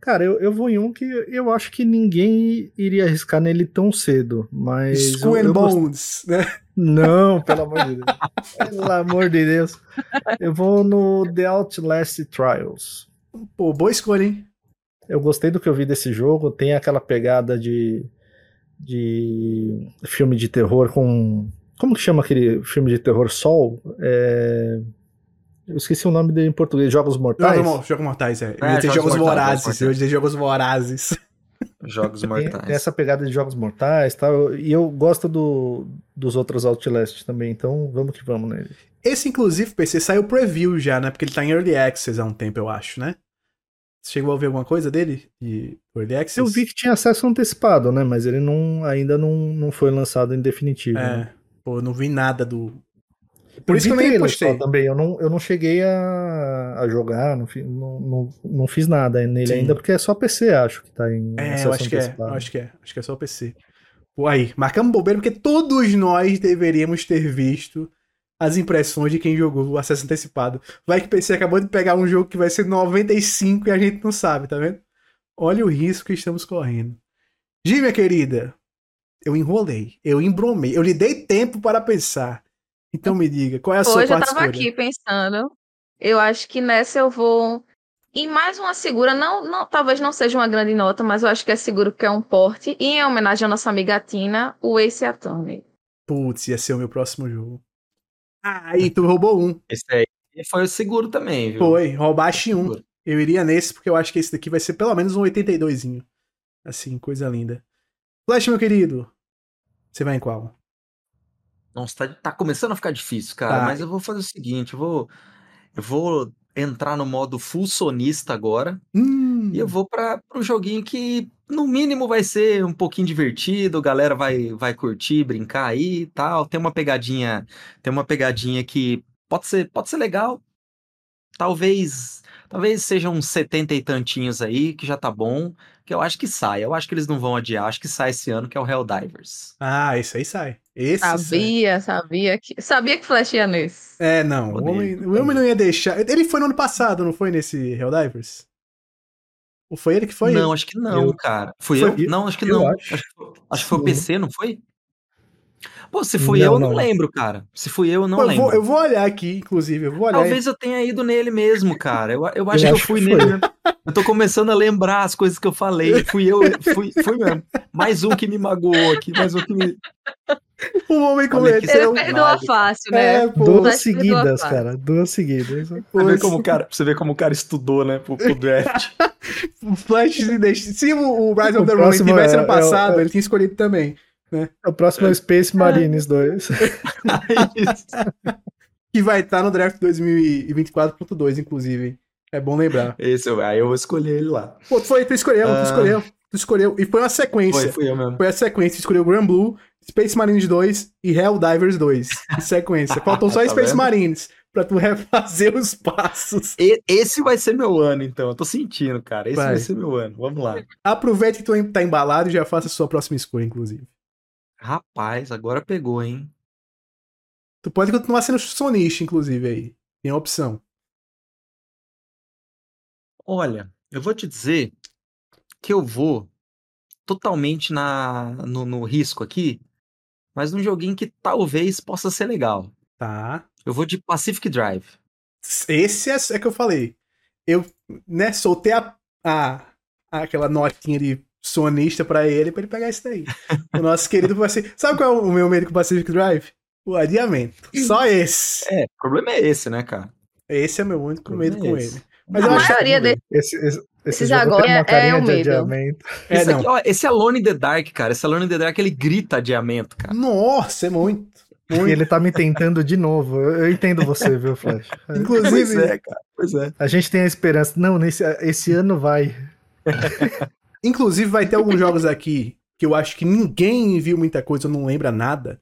Cara, eu, eu vou em um que eu acho que ninguém iria arriscar nele tão cedo, mas. Skull and eu gost- Bones, né? Não, pelo amor de Deus. pelo amor de Deus. Eu vou no The Outlast Trials. Pô, boa escolha, hein? Eu gostei do que eu vi desse jogo. Tem aquela pegada de, de filme de terror com. Como que chama aquele filme de terror Sol? É, Eu esqueci o nome dele em português. Jogos Mortais. Jogos, Mor- Jogos Mortais, é. Eu É, Jogos Jogos Mortais, Vorazes. Jogos Eu ia dizer Jogos Vorazes. Jogos mortais. tem essa pegada de jogos mortais e tal. E eu gosto do, dos outros Outlast também, então vamos que vamos nele. Esse, inclusive, PC, saiu preview já, né? Porque ele tá em Early Access há um tempo, eu acho, né? Você chegou a ver alguma coisa dele? De Early Access? Eu vi que tinha acesso antecipado, né? Mas ele não, ainda não, não foi lançado em definitivo. né? É. Pô, eu não vi nada do... Por isso que eu nem postei. também. Eu não, eu não cheguei a, a jogar, não, fi- não, não, não fiz nada nele Sim. ainda, porque é só PC, acho que tá em É, eu acho que é. acho que é. Acho que é só PC. Pô, aí, marcamos bobeira porque todos nós deveríamos ter visto as impressões de quem jogou o acesso antecipado. Vai que o PC acabou de pegar um jogo que vai ser 95 e a gente não sabe, tá vendo? Olha o risco que estamos correndo. Gi, minha querida, eu enrolei, eu embromei, eu lhe dei tempo para pensar. Então me diga, qual é a sua Hoje eu tava escolha? aqui pensando. Eu acho que nessa eu vou. em mais uma segura, não, não, talvez não seja uma grande nota, mas eu acho que é seguro que é um porte. E em homenagem à nossa amiga Tina, o Ace Attorney. Putz, ia ser o meu próximo jogo. Ah, aí tu roubou um. Esse aí foi o seguro também, viu? Foi, roubaste um. Eu iria nesse, porque eu acho que esse daqui vai ser pelo menos um 82zinho. Assim, coisa linda. Flash, meu querido. Você vai em qual? Nossa, tá, tá começando a ficar difícil, cara. Tá. Mas eu vou fazer o seguinte, eu vou, eu vou entrar no modo full sonista agora Hum, e eu vou para o joguinho que no mínimo vai ser um pouquinho divertido, a galera vai vai curtir, brincar aí e tal. Tem uma pegadinha, tem uma pegadinha que pode ser, pode ser legal. Talvez, talvez sejam uns 70 e tantinhos aí, que já tá bom, que eu acho que sai. Eu acho que eles não vão adiar, acho que sai esse ano, que é o Helldivers. Ah, esse aí sai. Esse sai. Sabia, sabia que. Sabia que Flash ia nesse. É, não. O Odeio, homem, o homem não ia deixar. Ele foi no ano passado, não foi nesse Helldivers? Ou foi ele que foi? Não, acho que não, Eu- cara. Fui Foi- eu? Não, acho que eu não. acho. Acho, que foi- o. PC, não foi? Pô, se fui Não, eu, eu não não. lembro, cara. Se fui eu, eu não Pô, eu, lembro. vou, eu vou olhar aqui, inclusive. Eu vou olhar. Talvez eu tenha ido nele mesmo, cara. Eu, eu acho Eu que eu fui que nele mesmo. Eu tô começando a lembrar as coisas que eu falei. Fui eu, fui, fui mesmo. Mais um que me magoou aqui, mais um que me. O homem cometeu. Ele perdoa fácil, né? É, pô. Duas seguidas, cara. Duas seguidas. Você vê como o cara, você vê como o cara estudou, né, pro, pro draft. O Flash se deixa. Se o, Rise of the Ronin tivesse é- ano passado, é ele tinha escolhido também. O próximo é o Space Marines 2. Que vai estar no draft 2024.2, inclusive. É bom lembrar. Esse, eu- aí eu vou escolher ele lá. Pô, tu, foi, tu escolheu, tu Ah. escolheu. Tu escolheu. E foi uma sequência. Foi, fui eu mesmo. Foi a sequência. Tu escolheu Grand Blue, Space Marines 2 e Helldivers 2. Em sequência. Faltam só Tá Space vendo? Marines pra tu refazer os passos. E- esse vai ser meu ano, então. Eu tô sentindo, cara. Esse vai, Vai. ser meu ano. Vamos lá. Aproveite que tu tá embalado e já faça a sua próxima escolha, inclusive. Rapaz, agora pegou, hein? Tu pode continuar sendo sonista, inclusive, aí. Tem a opção. Olha, eu vou te dizer que eu vou totalmente na, no, no risco aqui, mas num joguinho que talvez possa ser legal. Tá. Eu vou de Pacific Drive. Esse é, é que eu falei. Eu, né, soltei a, a, aquela notinha de sonista pra ele, pra ele pegar isso daí. o nosso querido Pacific. Sabe qual é o meu medo com o Pacific Drive? O adiamento. Só esse. É, o problema é esse, né, cara? Esse é meu único medo é com ele. Mas a eu maioria dele. Esse, esse, agora é, é o medo. É, esse, aqui, ó, esse Alone in the Dark, cara. Esse Alone in the Dark, ele grita adiamento, cara. Nossa, é muito. muito. E ele tá me tentando de novo. Eu entendo você, viu, Flash? Inclusive, pois é, cara. Pois é. A gente tem a esperança. Não, nesse, esse ano vai. Inclusive, vai ter alguns jogos aqui que eu acho que ninguém viu muita coisa, não lembra nada.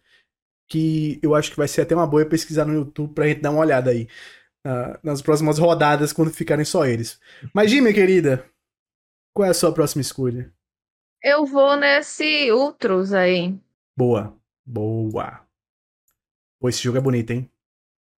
Que eu acho que vai ser até uma boa pesquisar no YouTube pra gente dar uma olhada aí uh, nas próximas rodadas, quando ficarem só eles. Mas, Gi, minha querida, qual é a sua próxima escolha? Eu vou nesse Ultros aí. Boa, boa. Pô, esse jogo é bonito, hein?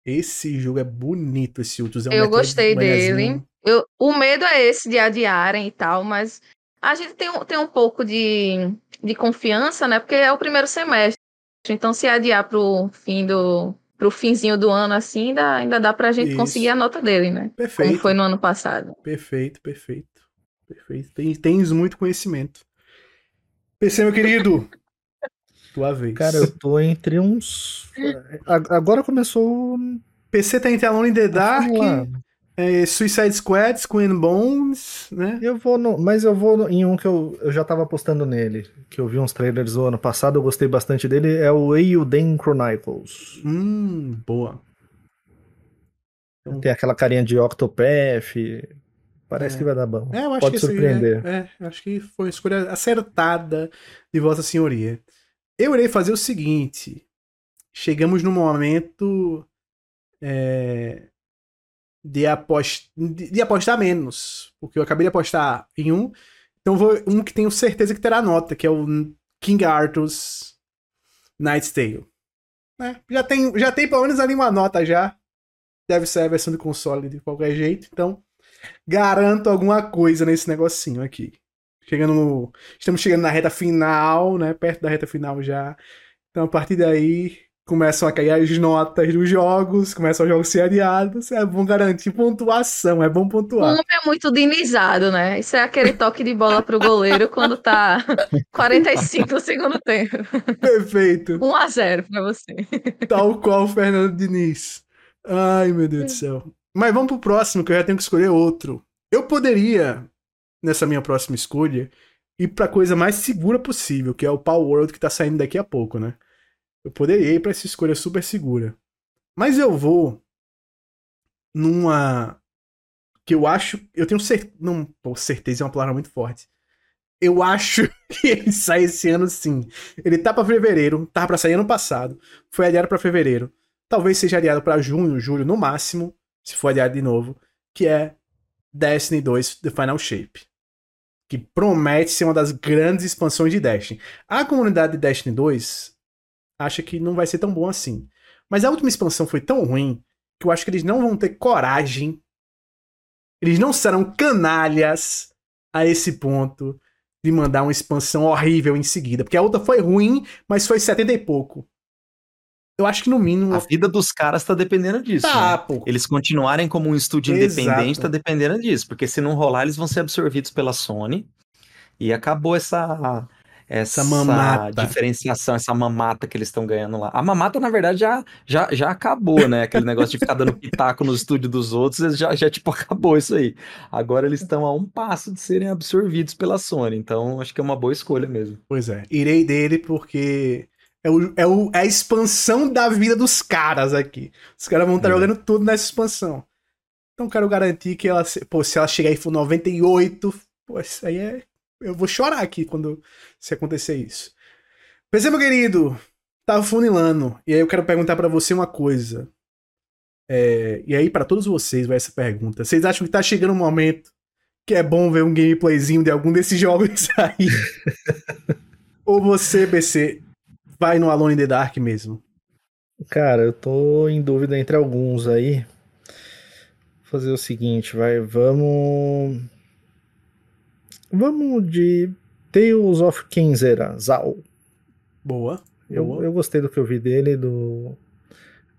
Esse jogo é bonito, esse Ultros. É um eu gostei dele. Eu, o medo é esse de adiarem e tal, mas a gente tem, tem um pouco de, de confiança, né? Porque é o primeiro semestre. Então, se adiar pro fim do, pro finzinho do ano, assim, ainda, ainda dá pra gente Isso. conseguir a nota dele, né? Perfeito. Como foi no ano passado. Perfeito, perfeito. Perfeito. Tens, tens muito conhecimento. PC, meu querido. Tua vez. Cara, eu tô entre uns. Agora começou. PC tá entre Alone in the Dark. É, Suicide Squad, Queen Bones, né? Eu vou no, mas eu vou no, em um que eu, eu já tava apostando nele, que eu vi uns trailers do ano passado, eu gostei bastante dele, é o Eiyuden Chronicles. Hum, boa. Então... Tem aquela carinha de Octopath, parece é. que vai dar bom. É, eu acho Pode que surpreender. É, é, acho que foi uma escolha acertada de Vossa Senhoria. Eu irei fazer o seguinte, chegamos no momento... É, de, apost... de apostar menos. Porque eu acabei de apostar em um. Então vou um que tenho certeza que terá nota, que é o King Arthur's Knight's Tale. É, já, tem, já tem pelo menos ali uma nota já. Deve ser a versão de console de qualquer jeito. Então, garanto alguma coisa nesse negocinho aqui. Chegando no, Estamos chegando na reta final, né? Perto da reta final já. Então, a partir daí, começam a cair as notas dos jogos, começam os jogos a ser adiados, é bom garantir pontuação, é bom pontuar. O homem é muito dinizado, né? Isso é aquele toque de bola pro goleiro quando tá 45 no segundo tempo. Perfeito. 1 a 0 pra você. Tal qual o Fernando Diniz. Ai, meu Deus do céu. Mas vamos pro próximo, que eu já tenho que escolher outro. Eu poderia, nessa minha próxima escolha, ir pra coisa mais segura possível, que é o Power World que tá saindo daqui a pouco, né? Eu poderia ir para essa escolha super segura. Mas eu vou numa que eu acho, eu tenho certeza, não, pô, certeza é uma palavra muito forte. Eu acho que ele sai esse ano sim. Ele tá para fevereiro, tava para sair ano passado, foi adiado para fevereiro. Talvez seja adiado para junho, julho no máximo, se for adiado de novo, que é Destiny 2 The Final Shape. Que promete ser uma das grandes expansões de Destiny. A comunidade de Destiny 2 acha que não vai ser tão bom assim. Mas a última expansão foi tão ruim que eu acho que eles não vão ter coragem. Eles não serão canalhas a esse ponto de mandar uma expansão horrível em seguida. Porque a outra foi ruim, mas foi 70 e pouco. Eu acho que no mínimo. A vida dos caras tá dependendo disso. Tá, né? pô. Eles continuarem como um estúdio Exato. independente tá dependendo disso. Porque se não rolar, eles vão ser absorvidos pela Sony. E acabou essa essa, mamata. diferenciação, essa mamata que eles estão ganhando lá. A mamata, na verdade, já, já, já acabou, né? Aquele negócio de ficar dando pitaco no estúdio dos outros, já, já tipo, acabou isso aí. Agora eles estão a um passo de serem absorvidos pela Sony, então acho que é uma boa escolha mesmo. Pois é, irei dele porque é, o, é, o, é a expansão da vida dos caras aqui. Os caras vão estar é. jogando tudo nessa expansão. Então quero garantir que ela, pô, se ela chegar aí for 98, pô, isso aí é eu vou chorar aqui quando se acontecer isso. Pensei, meu querido, tava funilando. E aí eu quero perguntar para você uma coisa. É, e aí, para todos vocês, vai essa pergunta. Vocês acham que tá chegando um momento que é bom ver um gameplayzinho de algum desses jogos aí? Ou você, BC, vai no Alone in the Dark mesmo? Cara, eu tô em dúvida entre alguns aí. Vou fazer o seguinte, vai, vamos. Vamos de Tales of Kenzera, Zal. Boa. Eu, boa. eu gostei do que eu vi dele, do.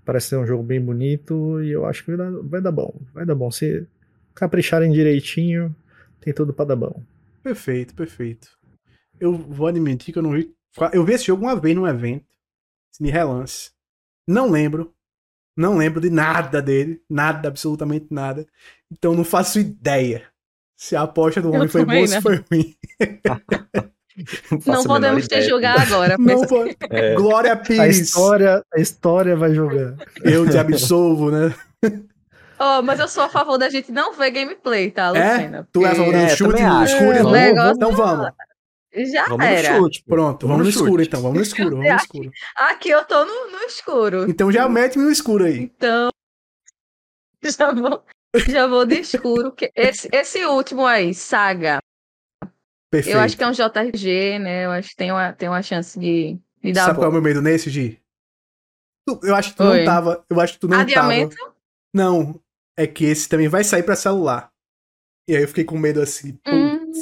Parece ser um jogo bem bonito e eu acho que vai dar, vai dar bom. Vai dar bom. Se capricharem direitinho, tem tudo pra dar bom. Perfeito, perfeito. Eu vou admitir que eu não vi. Eu vi esse jogo uma vez num evento. De relance. Não lembro. Não lembro de nada dele. Nada, absolutamente nada. Então não faço ideia se a aposta do homem foi boa se foi ruim. não, não podemos te julgar agora. Não pode. É. Glória Pires. A história, a história vai jogar. Eu te absolvo, né? Oh, mas eu sou a favor da gente não ver gameplay, tá, é? Lucena? É? Tu é a favor do é, chute no escuro? É, negócio... Então vamos. Já vamos era. No chute, Pronto, vamos, vamos no, escuro então, vamos no escuro, vamos no escuro. Aqui, aqui eu tô no, no, escuro. Então já mete no escuro aí. Então, já vou, já vou de escuro. Que esse, esse último aí, Saga. Perfeito. Eu acho que é um JRG, né? Eu acho que tem uma, tem uma chance de, de dar Sabe qual é o meu medo nesse, Gi? Eu acho que tu Oi. não tava. Eu acho que tu não Adiamento? tava. Não, é que esse também vai sair para celular. E aí eu fiquei com medo assim, hum.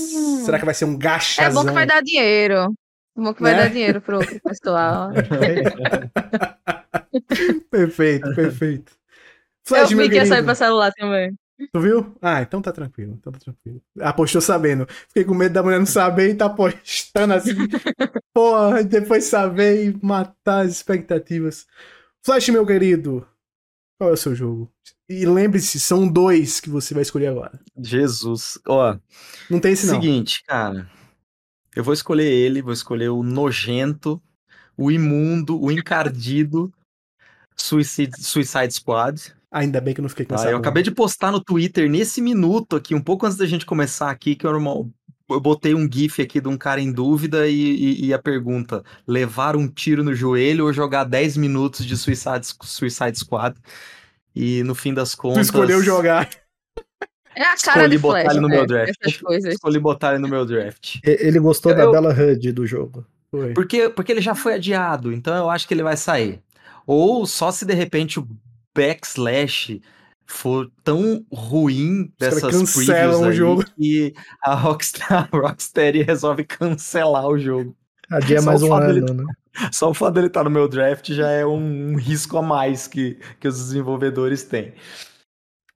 será que vai ser um gachazão? É bom que vai dar dinheiro. É bom que vai né? dar dinheiro pro, pro pessoal. perfeito, perfeito. Flash, eu vi que ia sair pra celular também. Tu viu? Ah, então tá tranquilo, então tá tranquilo. Apostou sabendo. Fiquei com medo da mulher não saber e tá apostando assim. Porra, depois saber e matar as expectativas. Flash, meu querido, qual é o seu jogo? E lembre-se, são dois que você vai escolher agora. Jesus. Ó. Não tem esse não. Seguinte, cara. Eu vou escolher ele, vou escolher o nojento, o imundo, o encardido Suicide, Suicide Squad. Ainda bem que eu não fiquei com ah, essa. Eu acabei de postar no Twitter nesse minuto aqui, um pouco antes da gente começar aqui, que eu, eu botei um GIF aqui de um cara em dúvida e, e, e, a pergunta: levar um tiro no joelho ou jogar 10 minutos de Suicide, Suicide Squad? E no fim das contas. Tu escolheu jogar. É a cara Escolhi botar Flash, ele no né? meu draft. Escolhi botar ele no meu draft. Ele gostou eu, da Bella HUD do jogo. Foi. Porque, porque ele já foi adiado, então eu acho que ele vai sair. Ou só se de repente o backslash for tão ruim dessas previews aí jogo. que a Rockstar, a Rocksteady resolve cancelar o jogo. Adia mais um ano, né? Só o fato dele estar tá no meu draft já é um, um risco a mais que, que os desenvolvedores têm.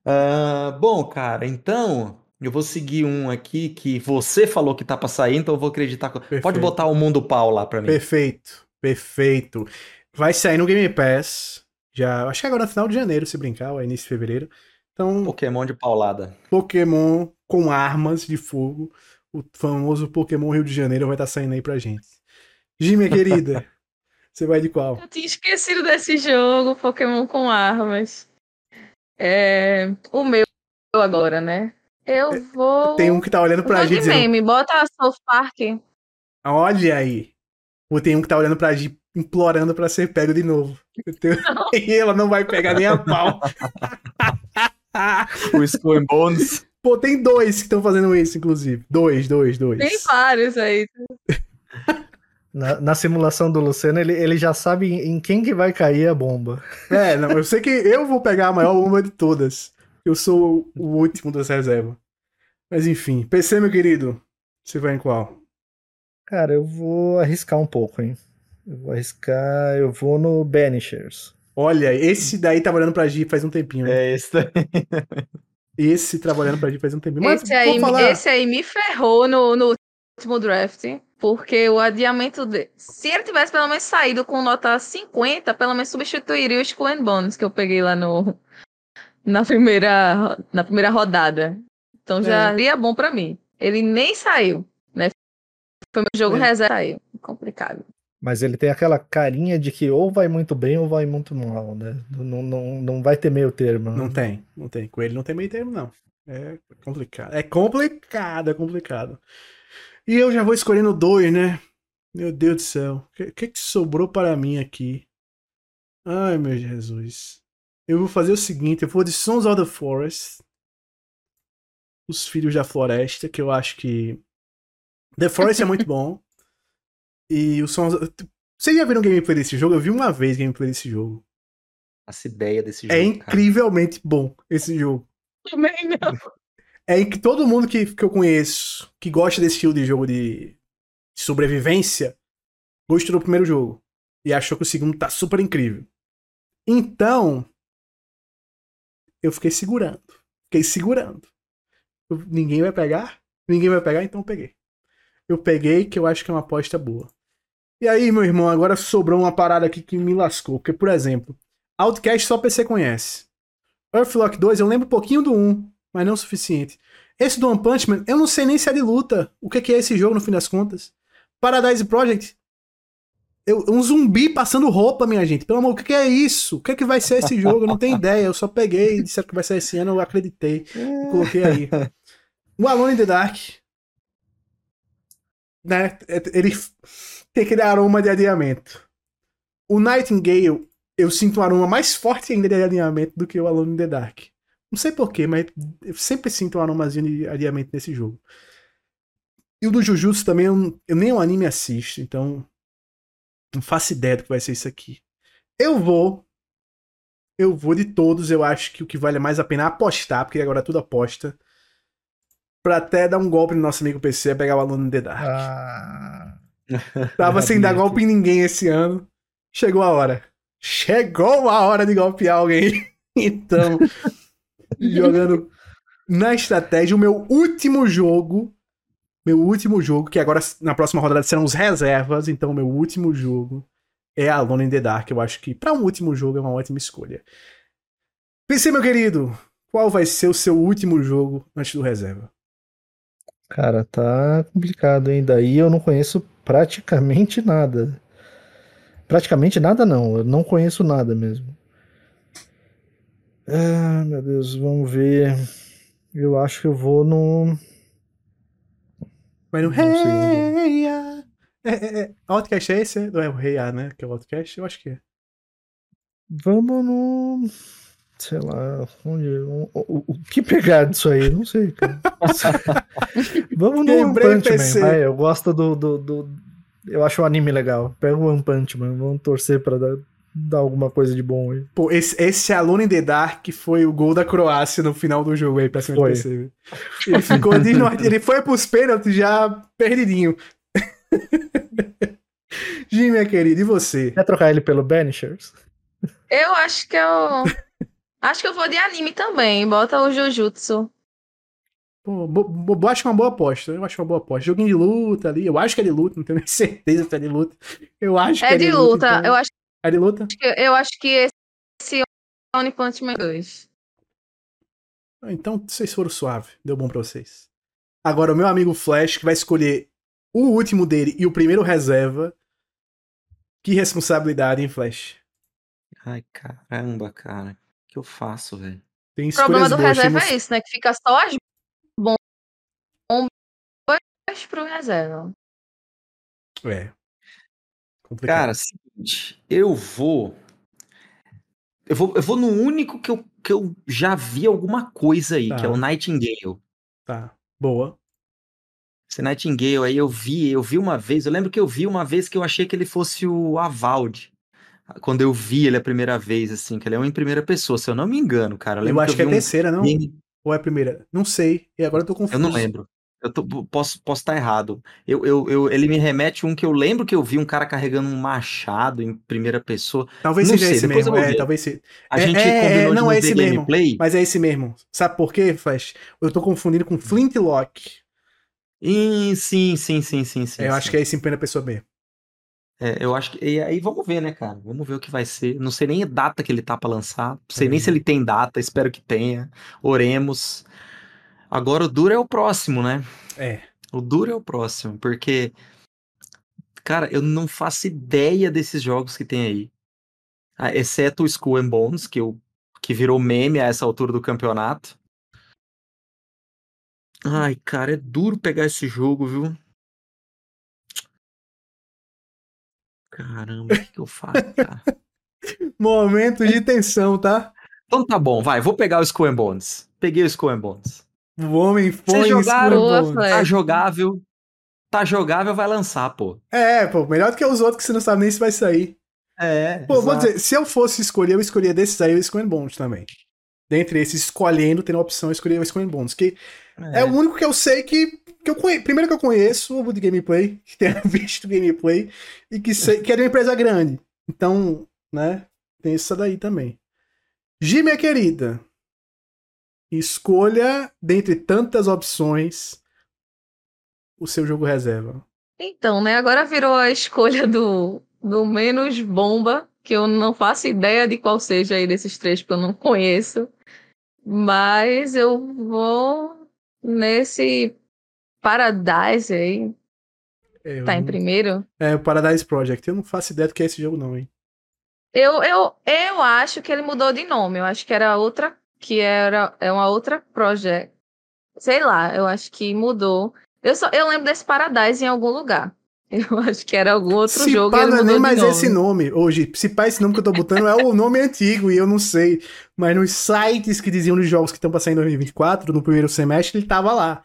Uh, bom, cara, então eu vou seguir um aqui que você falou que tá pra sair, então eu vou acreditar. Perfeito. Pode botar o Mundo Pau lá pra mim. Perfeito, perfeito. Vai sair no Game Pass. Já, acho que agora no final de janeiro, se brincar, ou é início de fevereiro. Então, Pokémon de paulada. Pokémon com armas de fogo. O famoso Pokémon Rio de Janeiro vai estar tá saindo aí pra gente. Gi, minha querida, você vai de qual? Eu tinha esquecido desse jogo, Pokémon com armas. É, o meu agora, né? Eu é, vou. Tem um que tá olhando pra gente. Dizendo... meme, bota a South Park. Olha aí. Tem um que tá olhando pra gente implorando pra ser pego de novo. Tenho... e ela não vai pegar nem a pau. o Skull and Bones. Pô, tem dois que estão fazendo isso, inclusive. Dois, dois, dois. Tem vários aí. Na, na, simulação do Luciano, ele, ele já sabe em, em, quem que vai cair a bomba. É, não, eu sei que eu vou pegar a maior bomba de todas. Eu sou o último das reservas. Mas enfim, PC, meu querido, você vai em qual? Cara, eu vou arriscar um pouco, hein? Eu vou arriscar, eu vou no Banishers. Olha, esse daí trabalhando pra G faz um tempinho. Né? É, esse daí. Esse trabalhando pra G faz um tempinho. Mas esse, aí, falar... esse aí me ferrou no, no último draft. Porque o adiamento. De... Se ele tivesse pelo menos saído com nota 50, pelo menos substituiria os Coen Bones que eu peguei lá no. Na primeira, na primeira rodada. Então já é. seria bom para mim. Ele nem saiu, né? Foi meu jogo é. reserva, saiu. Complicado. Mas ele tem aquela carinha de que ou vai muito bem ou vai muito mal, né? Não, não, não vai ter meio termo. Né? Não tem, não tem. Com ele não tem meio termo, não. É complicado. É complicado, é complicado. E eu já vou escolhendo dois, né? Meu Deus do céu. O que, que, que sobrou para mim aqui? Ai, meu Jesus. Eu vou fazer o seguinte: eu vou de Sons of the Forest. Os Filhos da Floresta, que eu acho que. The Forest é muito bom. E o Sons. Vocês já viram gameplay desse jogo? Eu vi uma vez gameplay desse jogo. Essa ideia desse é jogo. É incrivelmente cara. bom esse jogo. Também não. É que todo mundo que, que eu conheço que gosta desse estilo de jogo de, de sobrevivência gostou do primeiro jogo. E achou que o segundo tá super incrível. Então, eu fiquei segurando. Fiquei segurando. Eu, ninguém vai pegar? Ninguém vai pegar, então eu peguei. Eu peguei que eu acho que é uma aposta boa. E aí, meu irmão, agora sobrou uma parada aqui que me lascou. Porque, por exemplo, Outcast só PC conhece. Earthlock 2, eu lembro um pouquinho do 1, mas não o suficiente. Esse do One Punch Man, eu não sei nem se é de luta. O que é esse jogo, no fim das contas? Paradise Project, eu, um zumbi passando roupa, minha gente. Pelo amor, o que, é isso? O que, é que vai ser esse jogo? Eu não tenho ideia. Eu só peguei e disseram que vai ser esse ano, eu acreditei. E coloquei aí. O Alone in the Dark. Né? Ele tem aquele aroma de adiamento. O Nightingale, eu sinto um aroma mais forte ainda de adiamento do que o Alone in the Dark. Não sei porquê, mas eu sempre sinto um aromazinho de adiamento nesse jogo. E o do Jujutsu também, eu, eu nem o anime assisto, então não faço ideia do que vai ser isso aqui. Eu vou. Eu vou de todos. Eu acho que o que vale mais a pena é apostar, porque agora é tudo aposta. Pra até dar um golpe no nosso amigo PC e pegar o aluno The Dark. Ah, Tava sem dar golpe em ninguém esse ano. Chegou a hora. Chegou a hora de golpear alguém. então, jogando na estratégia, o meu último jogo meu último jogo, que agora na próxima rodada serão os reservas, então meu último jogo é Alone in the Dark. Eu acho que para um último jogo é uma ótima escolha. PC, meu querido, qual vai ser o seu último jogo antes do reserva? Cara, tá complicado, hein? Daí eu não conheço praticamente nada. Praticamente nada não, eu não conheço nada mesmo. Ah, meu Deus, vamos ver. Eu acho que eu vou no Vai no Rei é, é, é. Outcast é esse? Não é o Rei A, né? Que é o Outcast? Eu acho que é. Vamos no. Sei lá, onde. O, o, o que pegar disso aí? Não sei, cara. Vamos no One Punch Man, vai. Eu gosto do, do, do, Eu acho o anime legal. Pega o One Punch Man, vamos torcer pra dar, dar alguma coisa de bom aí. Pô, esse, esse Alone in the Dark foi o gol da Croácia no final do jogo aí, pra cima foi. PC. Ele ficou ele foi pros pênaltis já perdidinho. Jim, minha querida, e você? Quer trocar ele pelo Banishers? Eu acho que eu. Acho que eu vou de anime também. Bota o Jujutsu. Pô, bo, bo, acho uma boa aposta. Eu acho uma boa aposta. Joguinho de luta ali. Eu acho que é de luta, não tenho nem certeza se é de luta. Eu acho é que é de, de luta. luta então... Eu acho é de luta? Eu acho que esse é o One Punch Man 2. Ah, então vocês foram suave. Deu bom pra vocês. Agora, o meu amigo Flash, que vai escolher o último dele e o primeiro reserva. Que responsabilidade, hein, Flash? Ai, caramba, cara. O que eu faço, velho? Tem o problema do boas, reserva temos... é isso, né? Que fica só as bombas pro reserva. É. Complicado. Cara, seguinte, eu vou. Eu vou, eu vou no único que eu, que eu já vi alguma coisa aí, tá. que é o tá. Nightingale. Tá, boa. Esse Nightingale aí eu vi, eu vi uma vez, eu lembro que eu vi uma vez que eu achei que ele fosse o Avaldi. Quando eu vi ele a primeira vez, assim, que ele é um em primeira pessoa, se eu não me engano, cara. Eu, eu acho que, que é um... terceira, não? Ou é a primeira? Não sei, e agora eu tô confuso. Eu não lembro. Eu tô, posso posso estar errado. Eu, eu, eu, ele me remete um que eu lembro que eu vi um cara carregando um machado em primeira pessoa. Talvez não seja sei, esse mesmo. É, talvez seja. A é, gente é, combinou é, não é esse mesmo. Gameplay. Mas é esse mesmo. Sabe por quê, Flash? Eu tô confundindo com Flintlock. sim, sim, sim, sim, sim. É, eu sim. acho que é esse em primeira pessoa mesmo. É, eu acho que. E aí vamos ver, né, cara? Vamos ver o que vai ser. Não sei nem a data que ele tá pra lançar. Não sei nem se ele tem data, espero que tenha. Oremos. Agora o duro é o próximo, né? É. O duro é o próximo, porque. Cara, eu não faço ideia desses jogos que tem aí. Ah, exceto o Skull and Bones, que, eu, que virou meme a essa altura do campeonato. Ai, cara, é duro pegar esse jogo, viu? Caramba, o que, que eu faço, cara? Momento de tensão, tá? Então tá bom, vai, vou pegar o Skull and Bones. Peguei o Skull and Bones. O homem foi Vocês jogaram, tá jogável. Tá jogável, vai lançar, pô. É, pô, melhor do que os outros que você não sabe nem se vai sair. É. Pô, exato. vou dizer, se eu fosse escolher, eu escolheria desses aí o Skull Bones também. Dentre esses, escolhendo, tendo a opção, eu escolheria o Skull Bones. Que é. é. o único que eu sei que. Que eu conhe... Primeiro que eu conheço de gameplay, que tenha visto gameplay, e que, sei, que é de uma empresa grande. Então, né? Tem essa daí também. Gi, minha querida. Escolha, dentre tantas opções, o seu jogo reserva. Então, né? Agora virou a escolha do, do menos bomba, que eu não faço ideia de qual seja aí desses três, porque eu não conheço. Mas eu vou nesse Paradise aí. É, tá em primeiro? É, o Paradise Project. Eu não faço ideia do que é esse jogo, não, hein? Eu, eu, eu acho que ele mudou de nome. Eu acho que era outra. Que era é uma outra project. Sei lá, eu acho que mudou. Eu, só, eu lembro desse Paradise em algum lugar. Eu acho que era algum outro se jogo. Pá, não é nem mais nome. esse nome. Hoje, se pá, esse nome que eu tô botando é o nome antigo e eu não sei. Mas nos sites que diziam dos jogos que estão passando em 2024, no primeiro semestre, ele tava lá.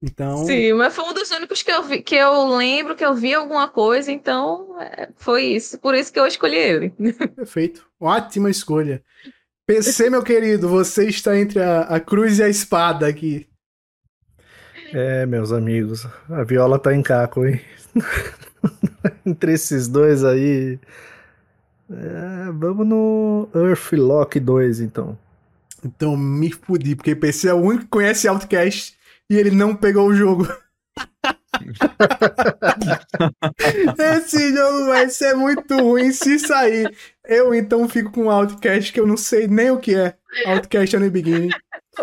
Então. Sim, mas foi um dos únicos que eu vi, que eu lembro que eu vi alguma coisa, então é, foi isso. Por isso que eu escolhi ele. Perfeito. Ótima escolha. PC, meu querido, você está entre a, a cruz e a espada aqui. É, meus amigos, a viola tá em caco, hein? Entre esses dois aí. É, vamos no Earthlock 2, então. Então me fudi, porque PC é o único que conhece Outcast e ele não pegou o jogo. Esse jogo vai ser muito ruim se sair. Eu então fico com Outcast que eu não sei nem o que é. Outcast on the Beginning.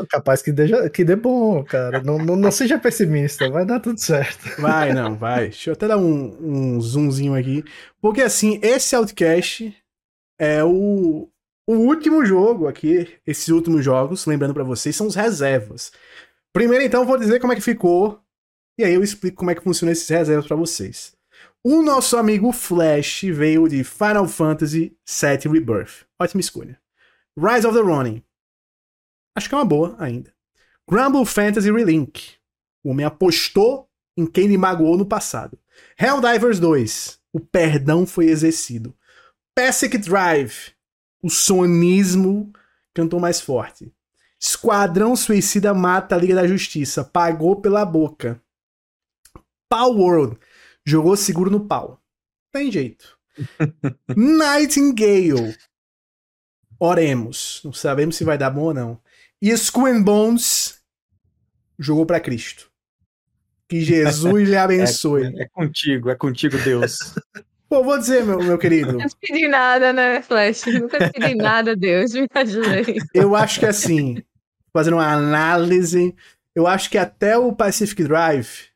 Capaz que dê, que dê bom, cara. Não, não, não, seja pessimista, vai dar tudo certo. Vai, não, vai. Deixa eu até dar um, um zoomzinho aqui. Porque assim, esse Outcast é o, o último jogo aqui. Esses últimos jogos, lembrando para vocês, são os reservas. Primeiro, então, vou dizer como é que ficou. E aí eu explico como é que funciona esses reservas para vocês. O nosso amigo Flash veio de Final Fantasy VII Rebirth. Ótima escolha. Rise of the Ronin. Acho que é uma boa ainda. Grumble Fantasy Relink. O homem apostou em quem lhe magoou no passado. Helldivers 2. O perdão foi exercido. Pacific Drive. O sonismo cantou mais forte. Esquadrão Suicida mata a Liga da Justiça. Pagou pela boca. Power World. Jogou seguro no pau. Tem jeito. Nightingale. Oremos. Não sabemos se vai dar bom ou não. E Skull Bones jogou para Cristo. Que Jesus lhe abençoe. É, é, contigo, é contigo, Deus. Pô, vou dizer, meu, meu querido. Nunca te pedi nada, né, Flash? Nunca te pedi nada, Deus. Me ajude Eu acho que assim, fazendo uma análise, eu acho que até o Pacific Drive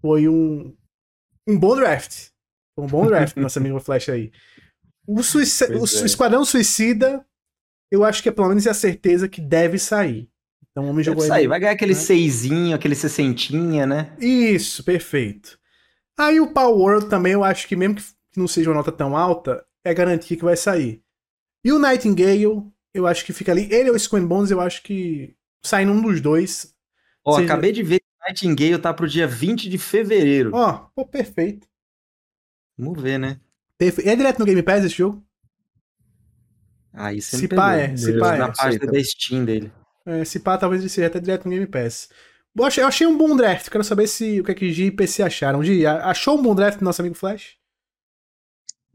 foi um, um bom draft. Foi um bom draft, nosso amigo Flash aí. O, o é. Esquadrão Suicida eu acho que é pelo menos é a certeza que deve sair. Então o homem deve jogou sair, vai ganhar aquele né? seisinho, aquele sessentinha, né? Isso, perfeito. Aí o Power World também, eu acho que mesmo que não seja uma nota tão alta, é garantia que vai sair. E o Nightingale, eu acho que fica ali. Ele ou o Square Bones, eu acho que saindo um dos dois. Ó, seja... acabei de ver que o Nightingale tá pro dia 20 de fevereiro. Ó, pô, perfeito. Vamos ver, né? Perfe... É direto no Game Pass esse jogo? Aí você se pá é, se pá é. Na página da Steam dele. É, se pá, talvez ele seja até direto no Game Pass. Eu achei, eu achei um bom draft, quero saber se o que é que G e PC acharam. Gi, achou um bom draft do nosso amigo Flash?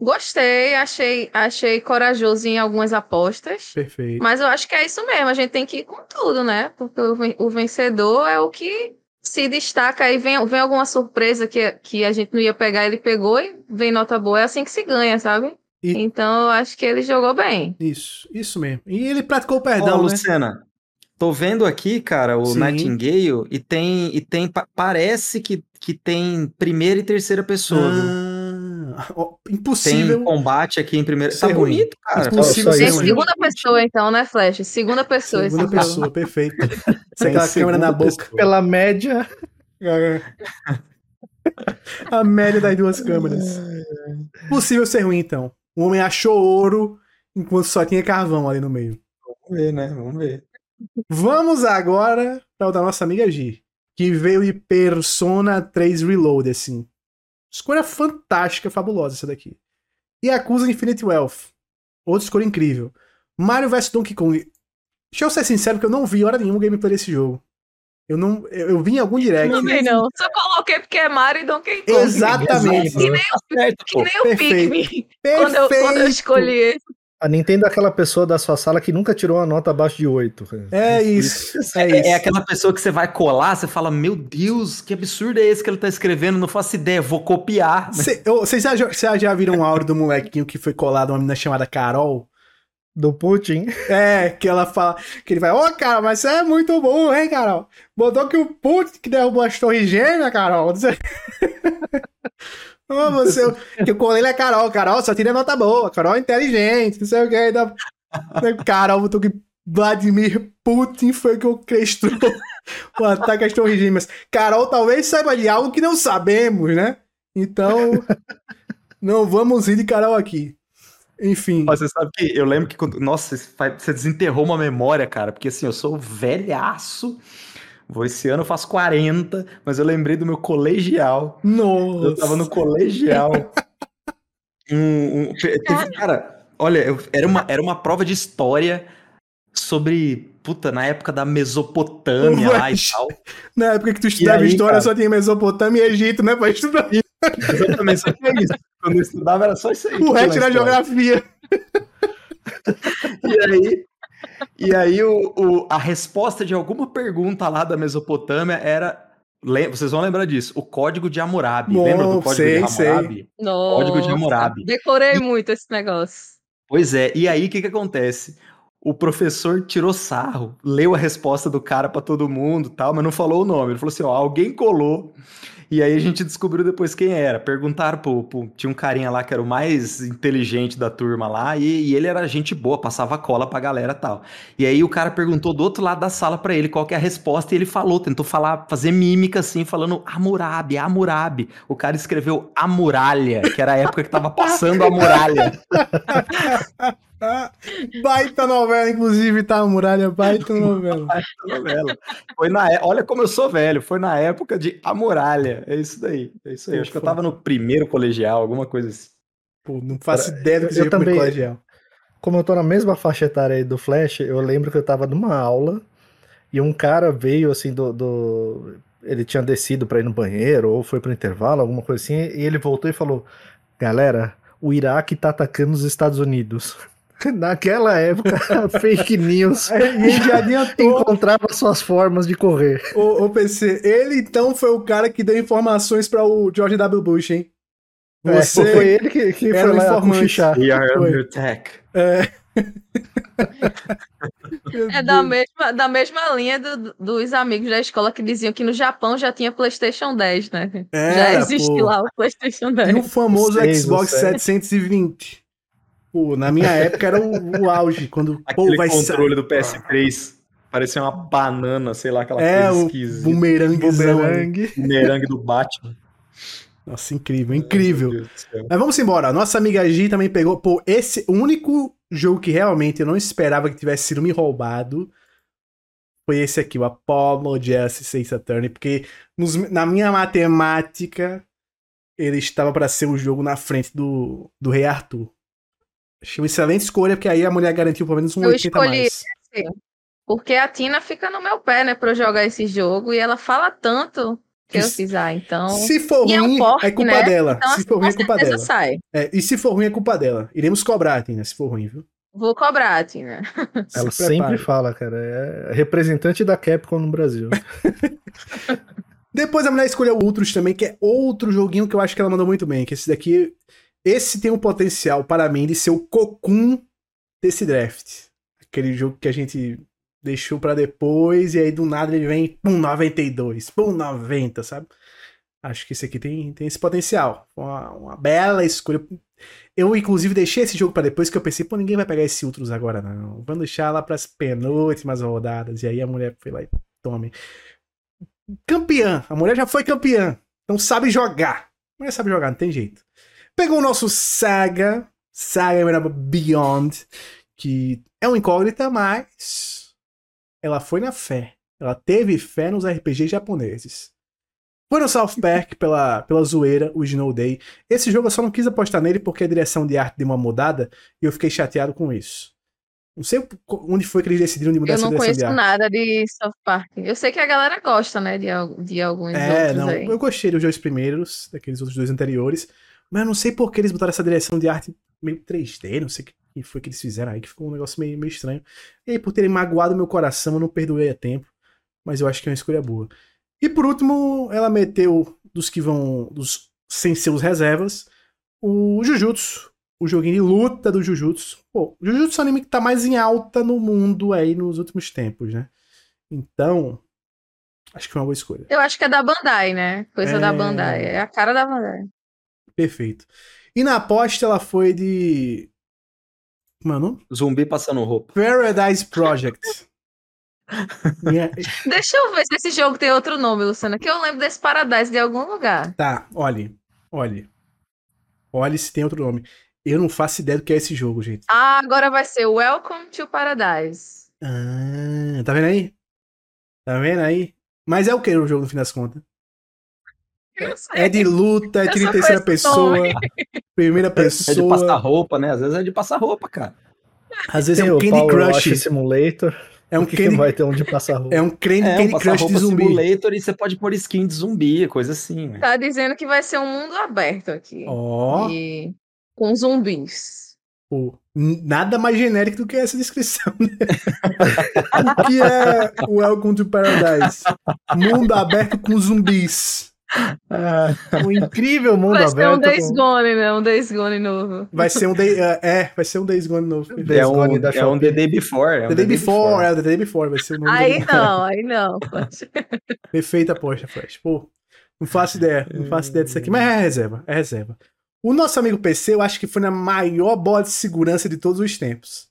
Gostei, achei, achei corajoso em algumas apostas. Perfeito. Mas eu acho que é isso mesmo, a gente tem que ir com tudo, né? Porque o, o vencedor é o que se destaca aí, vem, vem alguma surpresa que, que a gente não ia pegar, ele pegou e vem nota boa, é assim que se ganha, sabe? E... Então eu acho que ele jogou bem. Isso, isso mesmo. E ele praticou o perdão, oh, né? Luciana, tô vendo aqui, cara, o Sim. Nightingale e tem e tem parece que, que tem primeira e terceira pessoa. Ah, oh, impossível. Tem combate aqui em primeira. Tá ruim. bonito, cara. Impossível ser segunda pessoa então, né, Flash? Segunda pessoa. Segunda pessoa, perfeito. Sem aquela câmera na boca. Pela média. A média das duas câmeras. Possível ser ruim, então. O homem achou ouro enquanto só tinha carvão ali no meio. Vamos ver, né? Vamos ver. Vamos agora para o da nossa amiga G, que veio de Persona 3 Reload, assim. Escolha fantástica, fabulosa essa daqui. e acusa Infinite Wealth. Outra escolha incrível. Mario vs Donkey Kong. Deixa eu ser sincero que eu não vi hora nenhuma gameplay desse jogo. Eu não. Eu, eu vi em algum direct. Também não. Só coloquei porque é Mario e Donkey Kong. Exatamente. Que nem, o, que nem o Pikmin. Quando eu, quando eu escolhi esse. A Nintendo é aquela pessoa da sua sala que nunca tirou uma nota abaixo de 8. É isso. É, é, isso. é aquela pessoa que você vai colar, você fala, meu Deus, que absurdo é esse que ele tá escrevendo? Não faço ideia, vou copiar. Vocês já, já, já viram um áudio do molequinho que foi colado uma menina chamada Carol? Do Putin. É, que ela fala, que ele vai, ô, oh, cara, mas você é muito bom, hein, Carol? Botou que o Putin que derrubou as torres gêmeas, Carol. oh, você, que o colei é Carol, Carol só tira nota boa, Carol é inteligente, não sei o que. Ainda... Carol botou que Vladimir Putin foi que orquestrou o ataque às torres gêmeas. Carol talvez saiba de algo que não sabemos, né? Então, não vamos ir de Carol aqui. Enfim. Você sabe que eu lembro que quando. Nossa, você desenterrou uma memória, cara, porque assim, eu sou velhaço. Vou esse ano eu faço 40, mas eu lembrei do meu colegial. Nossa. Eu tava no colegial. um, um, teve, cara, olha, eu, era, uma, era uma prova de história sobre. Puta, na época da Mesopotâmia lá e tal. Na época que tu estudava aí, história, cara, só tinha Mesopotâmia e Egito, né? Pra estudar. Exatamente, só tinha isso. Quando eu estudava era só isso aí. O resto era geografia. e aí, e aí o, o, a resposta de alguma pergunta lá da Mesopotâmia era. Vocês vão lembrar disso. O código de Hammurabi. Bom, Lembra do código sei, de Hammurabi? Sei. Nossa, código de Hammurabi. Decorei muito esse negócio. Pois é. E aí, o que, que acontece? O professor tirou sarro, leu a resposta do cara para todo mundo tal, mas não falou o nome. Ele falou assim: ó, alguém colou e aí a gente descobriu depois quem era. Perguntaram pro, pro, Tinha um carinha lá que era o mais inteligente da turma lá, e, e ele era gente boa, passava cola pra galera tal. E aí o cara perguntou do outro lado da sala para ele qual que é a resposta, e ele falou, tentou falar, fazer mímica assim, falando Amurabi, Amurabi. O cara escreveu a muralha, que era a época que tava passando a muralha. baita novela, inclusive, tá? A Muralha, baita novela. baita novela. Foi na, olha como eu sou velho, foi na época de A Muralha. É isso daí. É isso aí. Pô, Acho que eu tava no primeiro colegial, alguma coisa assim. Pô, não faço ideia do que seja também, colegial. Como eu tô na mesma faixa etária aí do Flash, eu lembro que eu tava numa aula e um cara veio assim do. do... Ele tinha descido para ir no banheiro ou foi pro intervalo, alguma coisa assim, e ele voltou e falou: Galera, o Iraque tá atacando os Estados Unidos. Naquela época, fake news e já adiantou. encontrava suas formas de correr. O, o PC, ele então foi o cara que deu informações para o George W. Bush, hein? É, Você é, foi ele que, que foi lá cochichar. We are under attack. É. é da mesma, da mesma linha do, dos amigos da escola que diziam que no Japão já tinha PlayStation 10, né? É, já existe pô. lá o PlayStation 10. E o famoso Xbox 720. Pô, na minha época era o, o auge, quando Aquele pô, vai controle do PS3 parecia uma banana, sei lá, aquela é, coisa esquisita. Bumeranguezão. Bumerangue. Bumerangue do Batman. Nossa, incrível, incrível. Mas vamos embora. Nossa amiga G também pegou. Pô, esse único jogo que realmente eu não esperava que tivesse sido me roubado foi esse aqui, o Apollo Justice Ace Attorney, porque nos, na minha matemática ele estava para ser o jogo na frente do, do Rei Arthur. Achei uma excelente escolha, porque aí a mulher garantiu pelo menos um eu 80 escolhi mais. Esse, porque a Tina fica no meu pé, né, pra eu jogar esse jogo, e ela fala tanto que eu fiz, ah, então... Se for ruim, é, um porque, é culpa né? dela. Então, se for ruim, é culpa dela. Sai. É, e se for ruim, é culpa dela. Iremos cobrar, Tina, se for ruim, viu? Vou cobrar, Tina. Ela se sempre fala, cara, é representante da Capcom no Brasil. Depois a mulher escolheu outros também, que é outro joguinho que eu acho que ela mandou muito bem, que esse daqui esse tem o potencial, para mim, de ser o cocum desse draft. Aquele jogo que a gente deixou para depois, e aí do nada ele vem, pum, 92, pum, 90, sabe? Acho que esse aqui tem, tem esse potencial. Uma, uma bela escolha. Eu, inclusive, deixei esse jogo para depois, que eu pensei, pô, ninguém vai pegar esse Ultros agora, não. Vamos deixar lá pras penúltimas rodadas. E aí a mulher foi lá e tome. Campeã. A mulher já foi campeã. Então sabe jogar. A mulher sabe jogar, não tem jeito. Pegou o nosso Saga, Saga Beyond, que é uma incógnita, mas ela foi na fé. Ela teve fé nos RPGs japoneses. Foi no South Park pela, pela zoeira, o Snow Day. Esse jogo eu só não quis apostar nele porque a direção de arte deu uma mudada e eu fiquei chateado com isso. Não sei onde foi que eles decidiram de mudar essa direção de arte. Eu não conheço nada de South Park. Eu sei que a galera gosta, né, de, de alguns é, outros não, aí. Eu gostei dos dois primeiros, daqueles outros dois anteriores, mas eu não sei por que eles botaram essa direção de arte meio 3D, não sei o que foi que eles fizeram aí, que ficou um negócio meio, meio estranho. E aí, por terem magoado meu coração, eu não perdoei a tempo, mas eu acho que é uma escolha boa. E por último, ela meteu dos que vão. Dos, sem seus reservas, o Jujutsu. O joguinho de luta do Jujutsu. Pô, o Jujutsu é um anime que tá mais em alta no mundo aí nos últimos tempos, né? Então, acho que foi uma boa escolha. Eu acho que é da Bandai, né? Coisa é... da Bandai. É a cara da Bandai. Perfeito. E na aposta ela foi de. Mano? Zumbi passando roupa. Paradise Project. Deixa eu ver se esse jogo tem outro nome, Luciana, que eu lembro desse Paradise de algum lugar. Tá, olhe, olhe. Olhe se tem outro nome. Eu não faço ideia do que é esse jogo, gente. Ah, agora vai ser Welcome to Paradise. Ah, tá vendo aí? Tá vendo aí? Mas é o que o jogo no fim das contas? É de luta, é de terceira pessoa, primeira pessoa. É de passar roupa, né? Às vezes é de passar roupa, cara. Às vezes Tem é um Candy Crush. Simulator. É um que Candy... vai ter onde passar roupa. É um Candy, é, Candy um Crush de zumbi. Simulator e você pode pôr skin de zumbi, coisa assim. Né? Tá dizendo que vai ser um mundo aberto aqui. Ó. Oh. E... Com zumbis. Pô, nada mais genérico do que essa descrição, né? o que é o Welcome to Paradise? Mundo aberto com zumbis. Ah, um incrível mundo vai aberto. Vai ser um Days com... Gone, né? Um Days Gone novo. Vai ser um Day, uh, é, vai ser um Days Gone novo. Days é um, Gone da é um The Day Before. É um the, Day, Before, before, é The Day Before, vai ser o nome Aí não, aí não. Perfeita aposta, Flash. Pô, não faço ideia, não faço ideia disso aqui, mas é reserva, é reserva. O nosso amigo PC, eu acho que foi na maior bola de segurança de todos os tempos.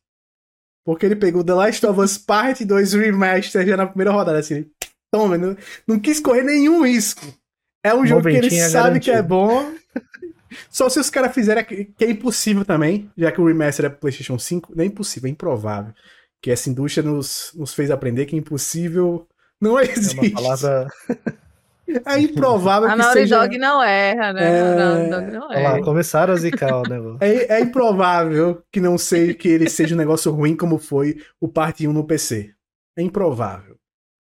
Porque ele pegou The Last of Us Part 2 Remaster já na primeira rodada, assim. Toma, não, não quis correr nenhum risco. É um jogo que ele sabe garantido. que é bom. Só se os caras fizerem que é impossível também, já que o remaster é pro PlayStation 5, não é impossível, é improvável. Que essa indústria nos, nos fez aprender que é impossível não existe. É uma palavra. É improvável a que Naughty seja... Dog não erra, né? É... A Naughty Dog não erra. Lá, começaram a zicar o negócio. É, é improvável que não seja que ele seja um negócio ruim como foi o Parte 1 no PC. É improvável.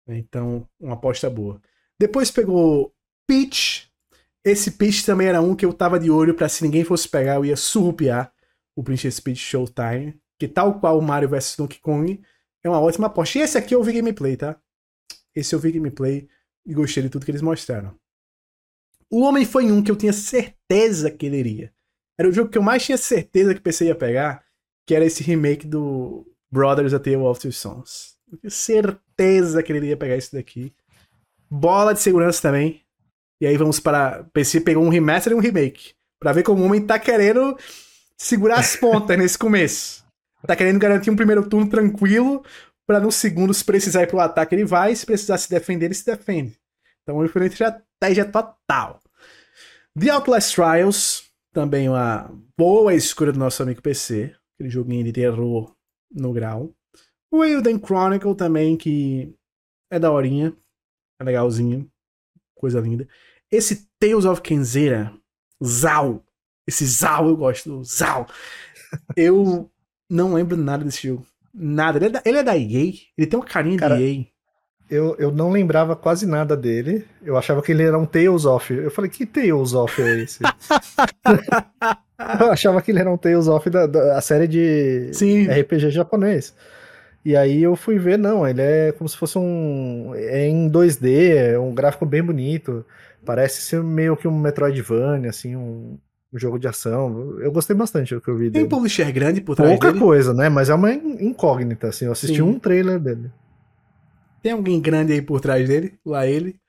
Então, uma aposta boa. Depois pegou Peach. Esse Peach também era um que eu tava de olho para se ninguém fosse pegar, eu ia surrupiar o Princess Peach Showtime. Que tal qual o Mario vs Donkey Kong, é uma ótima aposta. E esse aqui eu vi gameplay, tá? Esse eu vi gameplay e gostei de tudo que eles mostraram. O Homem foi um que eu tinha certeza que ele iria. Era o jogo que eu mais tinha certeza que PC ia pegar, que era esse remake do Brothers A Tale of Two Sons. Eu tinha certeza que ele iria pegar isso daqui. Bola de segurança também. E aí vamos para. PC pegou um remaster e um remake. Pra ver como o homem tá querendo segurar as pontas nesse começo. Tá querendo garantir um primeiro turno tranquilo, para no segundo, se precisar ir pro ataque, ele vai, se precisar se defender, ele se defende. Então, uma estratégia total. The Outlast Trials, também uma boa escolha do nosso amigo PC. Aquele joguinho de terror no grau. O Elden Chronicle também, que é daorinha, é legalzinho, coisa linda. Esse Tales of Kenzera, Zal, esse Zal eu gosto do Zal. Eu não lembro nada desse jogo. Nada. Ele é da, ele é da EA? Ele tem uma carinha Cara, de EA. Eu, eu não lembrava quase nada dele. Eu achava que ele era um Tales of. Eu falei, que Tales of é esse? eu achava que ele era um Tales of da, da série de Sim. RPG japonês. E aí eu fui ver, não, ele é como se fosse um. É em 2D, é um gráfico bem bonito. Parece ser meio que um Metroidvania, assim, um, um jogo de ação. Eu gostei bastante do que eu vi dele. Tem um publisher grande por trás Pouca dele? coisa, né? Mas é uma incógnita, assim. Eu assisti Sim. um trailer dele. Tem alguém grande aí por trás dele? Lá ele?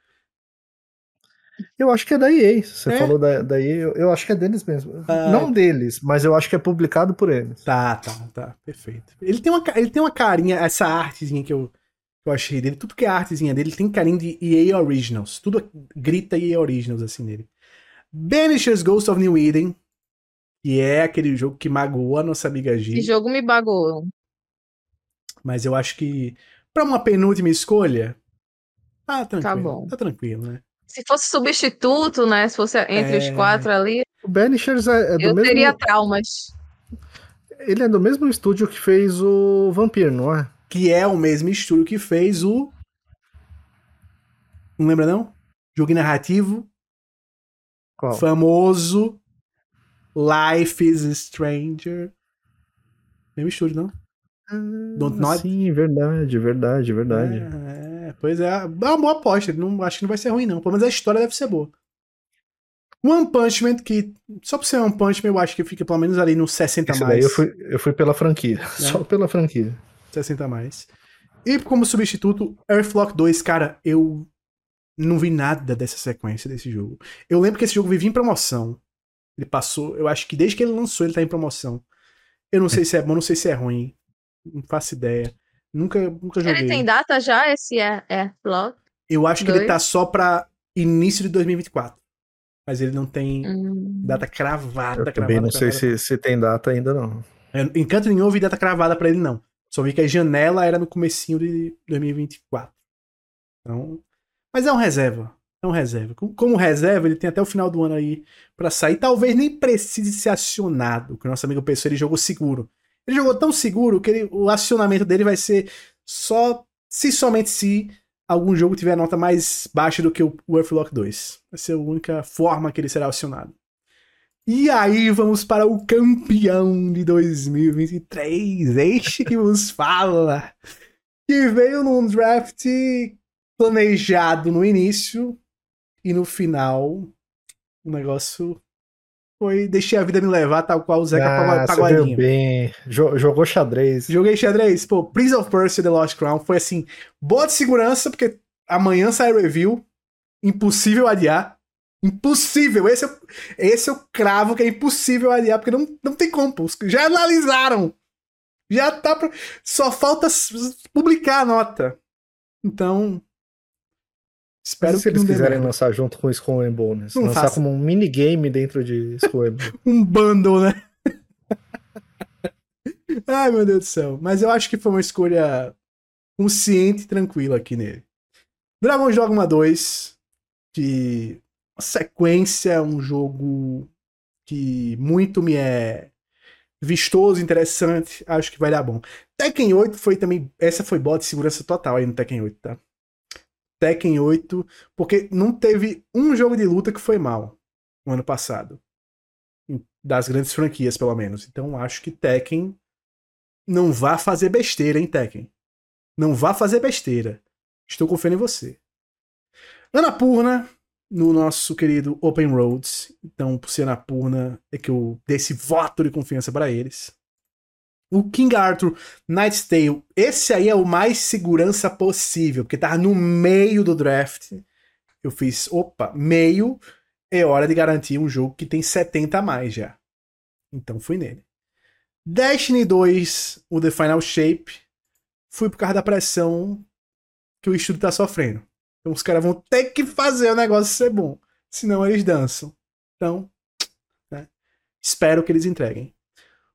Eu acho que é da EA. Você é? falou da, da EA, eu, eu, acho que é deles mesmo. Ah, Não deles, mas eu acho que é publicado por eles. Tá, tá, tá. Perfeito. Ele tem uma, ele tem uma carinha, essa artezinha que eu, que eu achei dele. Tudo que é artezinha dele, ele tem carinho de EA Originals. Tudo grita EA Originals assim nele. Banishers Ghost of New Eden, que é aquele jogo que magoou a nossa amiga G. Esse jogo me bagou. Mas eu acho que, para uma penúltima escolha, tá tranquilo. Tá bom. Tá tranquilo, né? Se fosse substituto, né? Se fosse entre é... os quatro ali. O Banishers é, é do eu mesmo. teria traumas. Ele é do mesmo estúdio que fez o Vampir, não é? Que é o mesmo estúdio que fez o. Não lembra, não? Jogo narrativo. Qual? Famoso. Life is Stranger. Mesmo estúdio, não? Ah, Don't Not? Sim, verdade, verdade, verdade. É, pois é, é uma boa aposta. Não, acho que não vai ser ruim, não. Pelo menos a história deve ser boa. One Punch Man, que só por ser One Punch Man, eu acho que fica pelo menos ali no 60 Esse mais. Daí eu fui, eu fui pela franquia. É. Só pela franquia. 60 mais. E como substituto, Earthlock 2, cara, eu não vi nada dessa sequência desse jogo. Eu lembro que esse jogo vivia em promoção. Ele passou, eu acho que desde que ele lançou ele tá em promoção. Eu não sei se é bom, não sei se é ruim. Não faço ideia. Nunca, nunca joguei. Ele tem data já, esse é, é Flock? Eu acho que ele tá só pra início de 2024. Mas ele não tem hum. data cravada. Eu cravada, também não cravada. sei se, se tem data ainda, não. Eu, em canto nenhum eu vi data cravada pra ele, não. Só vi que a janela era no comecinho de 2024. Então... Mas é um reserva. É um reserva. Como reserva, ele tem até o final do ano aí para sair. Talvez nem precise ser acionado. Que o nosso amigo pensou, ele jogou seguro. Ele jogou tão seguro que ele, o acionamento dele vai ser só se somente se algum jogo tiver nota mais baixa do que o Earthlock 2. Vai ser a única forma que ele será acionado. E aí vamos para o campeão de 2023, este que vos fala, que veio num draft planejado no início e no final o negócio foi deixei a vida me levar, tal qual o Zeca ah, Pagodinho. bem. Jogou xadrez. Joguei xadrez. Pô, Prince of Persia The Lost Crown foi assim, boa de segurança, porque amanhã sai review. Impossível adiar. Impossível. Esse, é, esse é o cravo que é impossível adiar, porque não, não tem como. Já analisaram. Já tá pra... Só falta publicar a nota. Então, Espero se que eles quiserem lançar junto com o Skull and Bones. Não lançar faça. como um minigame dentro de Skull and Bones. um bundle, né? Ai, meu Deus do céu. Mas eu acho que foi uma escolha consciente e tranquila aqui nele. Dragon Dogma 2, que sequência, um jogo que muito me é vistoso, interessante, acho que vai dar bom. Tekken 8 foi também, essa foi bot de segurança total aí no Tekken 8, tá? Tekken 8, porque não teve um jogo de luta que foi mal no ano passado. Das grandes franquias, pelo menos. Então acho que Tekken não vá fazer besteira, hein, Tekken? Não vá fazer besteira. Estou confiando em você. Anapurna, no nosso querido Open Roads. Então, por ser Anapurna, é que eu dei esse voto de confiança para eles. O King Arthur Knight's Tale, esse aí é o mais segurança possível, porque tava no meio do draft. Eu fiz, opa, meio é hora de garantir um jogo que tem 70 a mais já. Então fui nele. Destiny 2, o The Final Shape, fui por causa da pressão que o estúdio tá sofrendo. Então os caras vão ter que fazer o negócio ser bom, senão eles dançam. Então, né, espero que eles entreguem.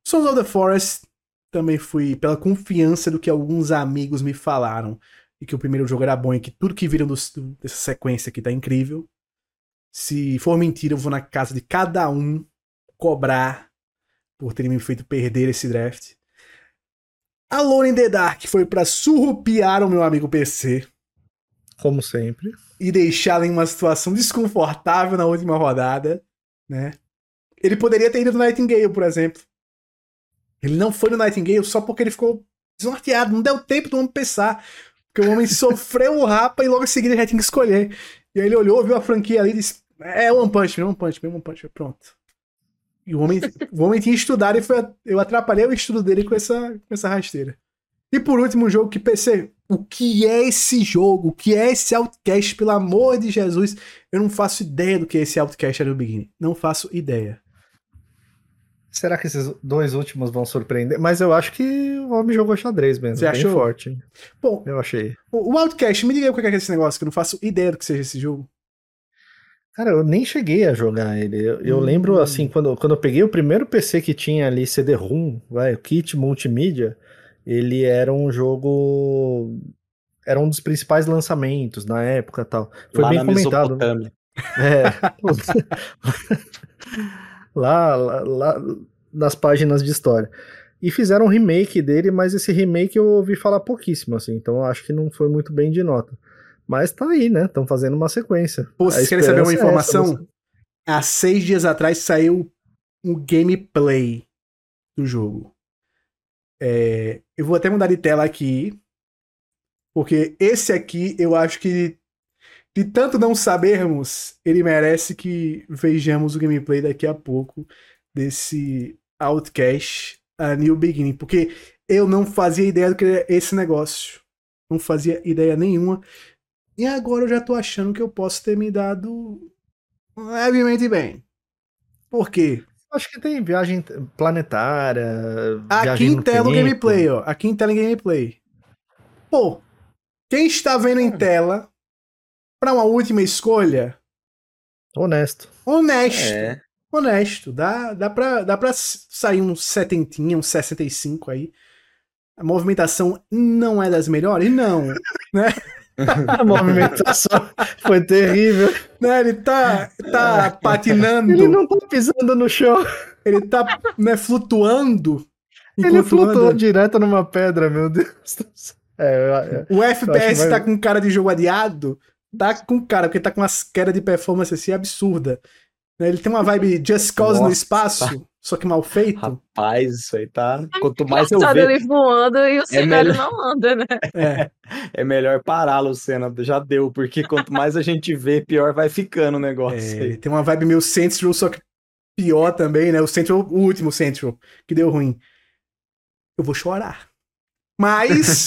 Sons of the Forest também fui pela confiança do que alguns amigos me falaram. E que o primeiro jogo era bom e que tudo que viram dessa sequência aqui tá incrível. Se for mentira, eu vou na casa de cada um cobrar por terem me feito perder esse draft. Alone in the Dark foi para surrupiar o meu amigo PC. Como sempre. E deixá-lo em uma situação desconfortável na última rodada, né? Ele poderia ter ido no Nightingale, por exemplo. Ele não foi no Nightingale só porque ele ficou desnorteado, não deu tempo do homem pensar. Porque o homem sofreu o rapa e logo em seguida ele já tinha que escolher. E aí ele olhou, viu a franquia ali e disse: É One Punch Man, One Punch Man, One Punch Man, pronto. E o homem, o homem tinha estudado e foi, eu atrapalhei o estudo dele com essa, com essa rasteira. E por último, um jogo que pensei, o que é esse jogo? O que é esse Outcast? Pelo amor de Jesus, eu não faço ideia do que é esse Outcast era o Beginning. Não faço ideia. Será que esses dois últimos vão surpreender? Mas eu acho que o homem jogou xadrez mesmo. Você achou? forte. Bom, eu achei. O Outcast, me diga aí o que é esse negócio, que eu não faço ideia do que seja esse jogo. Cara, eu nem cheguei a jogar ele. Eu, eu hum. lembro, assim, quando, quando eu peguei o primeiro PC que tinha ali CD-ROM, vai, o kit multimídia, ele era um jogo era um dos principais lançamentos na época tal. Foi Lá bem comentado. É. lá, lá, lá nas páginas de história. E fizeram um remake dele, mas esse remake eu ouvi falar pouquíssimo, assim, então acho que não foi muito bem de nota. Mas tá aí, né? Estão fazendo uma sequência. Pô, vocês querem saber uma informação? É essa, Há seis dias atrás saiu um gameplay do jogo. É, eu vou até mudar de tela aqui, porque esse aqui eu acho que, de tanto não sabermos, ele merece que vejamos o gameplay daqui a pouco desse Outcast a New Beginning, porque eu não fazia ideia do que era esse negócio. Não fazia ideia nenhuma. E agora eu já tô achando que eu posso ter me dado levemente bem. Por quê? Acho que tem viagem planetária. Aqui em tela o gameplay, ó. Aqui em tela em gameplay. Pô, quem está vendo em tela para uma última escolha? Honesto. Honesto. É. Honesto. Dá, dá, pra, dá pra sair uns 70, uns 65 aí. A movimentação não é das melhores? Não. né? A movimentação foi terrível. Né, ele tá, tá patinando. Ele não tá pisando no chão. Ele tá né, flutuando. Ele flutuou direto numa pedra, meu Deus. É, eu, eu, o FPS vai... tá com cara de jogo adiado. Tá com cara, porque tá com umas quedas de performance assim absurda. Né, ele tem uma vibe Just Cause Nossa, no espaço. Só que mal feito. Rapaz, isso aí tá. Quanto mais eu ver. ele voando e o é cenário melhor... não anda, né? É, é melhor parar, Luciana. Já deu, porque quanto mais a gente vê, pior vai ficando o negócio. É, tem uma vibe meio Central, só que pior também, né? O Central, o último Central, que deu ruim. Eu vou chorar. Mas,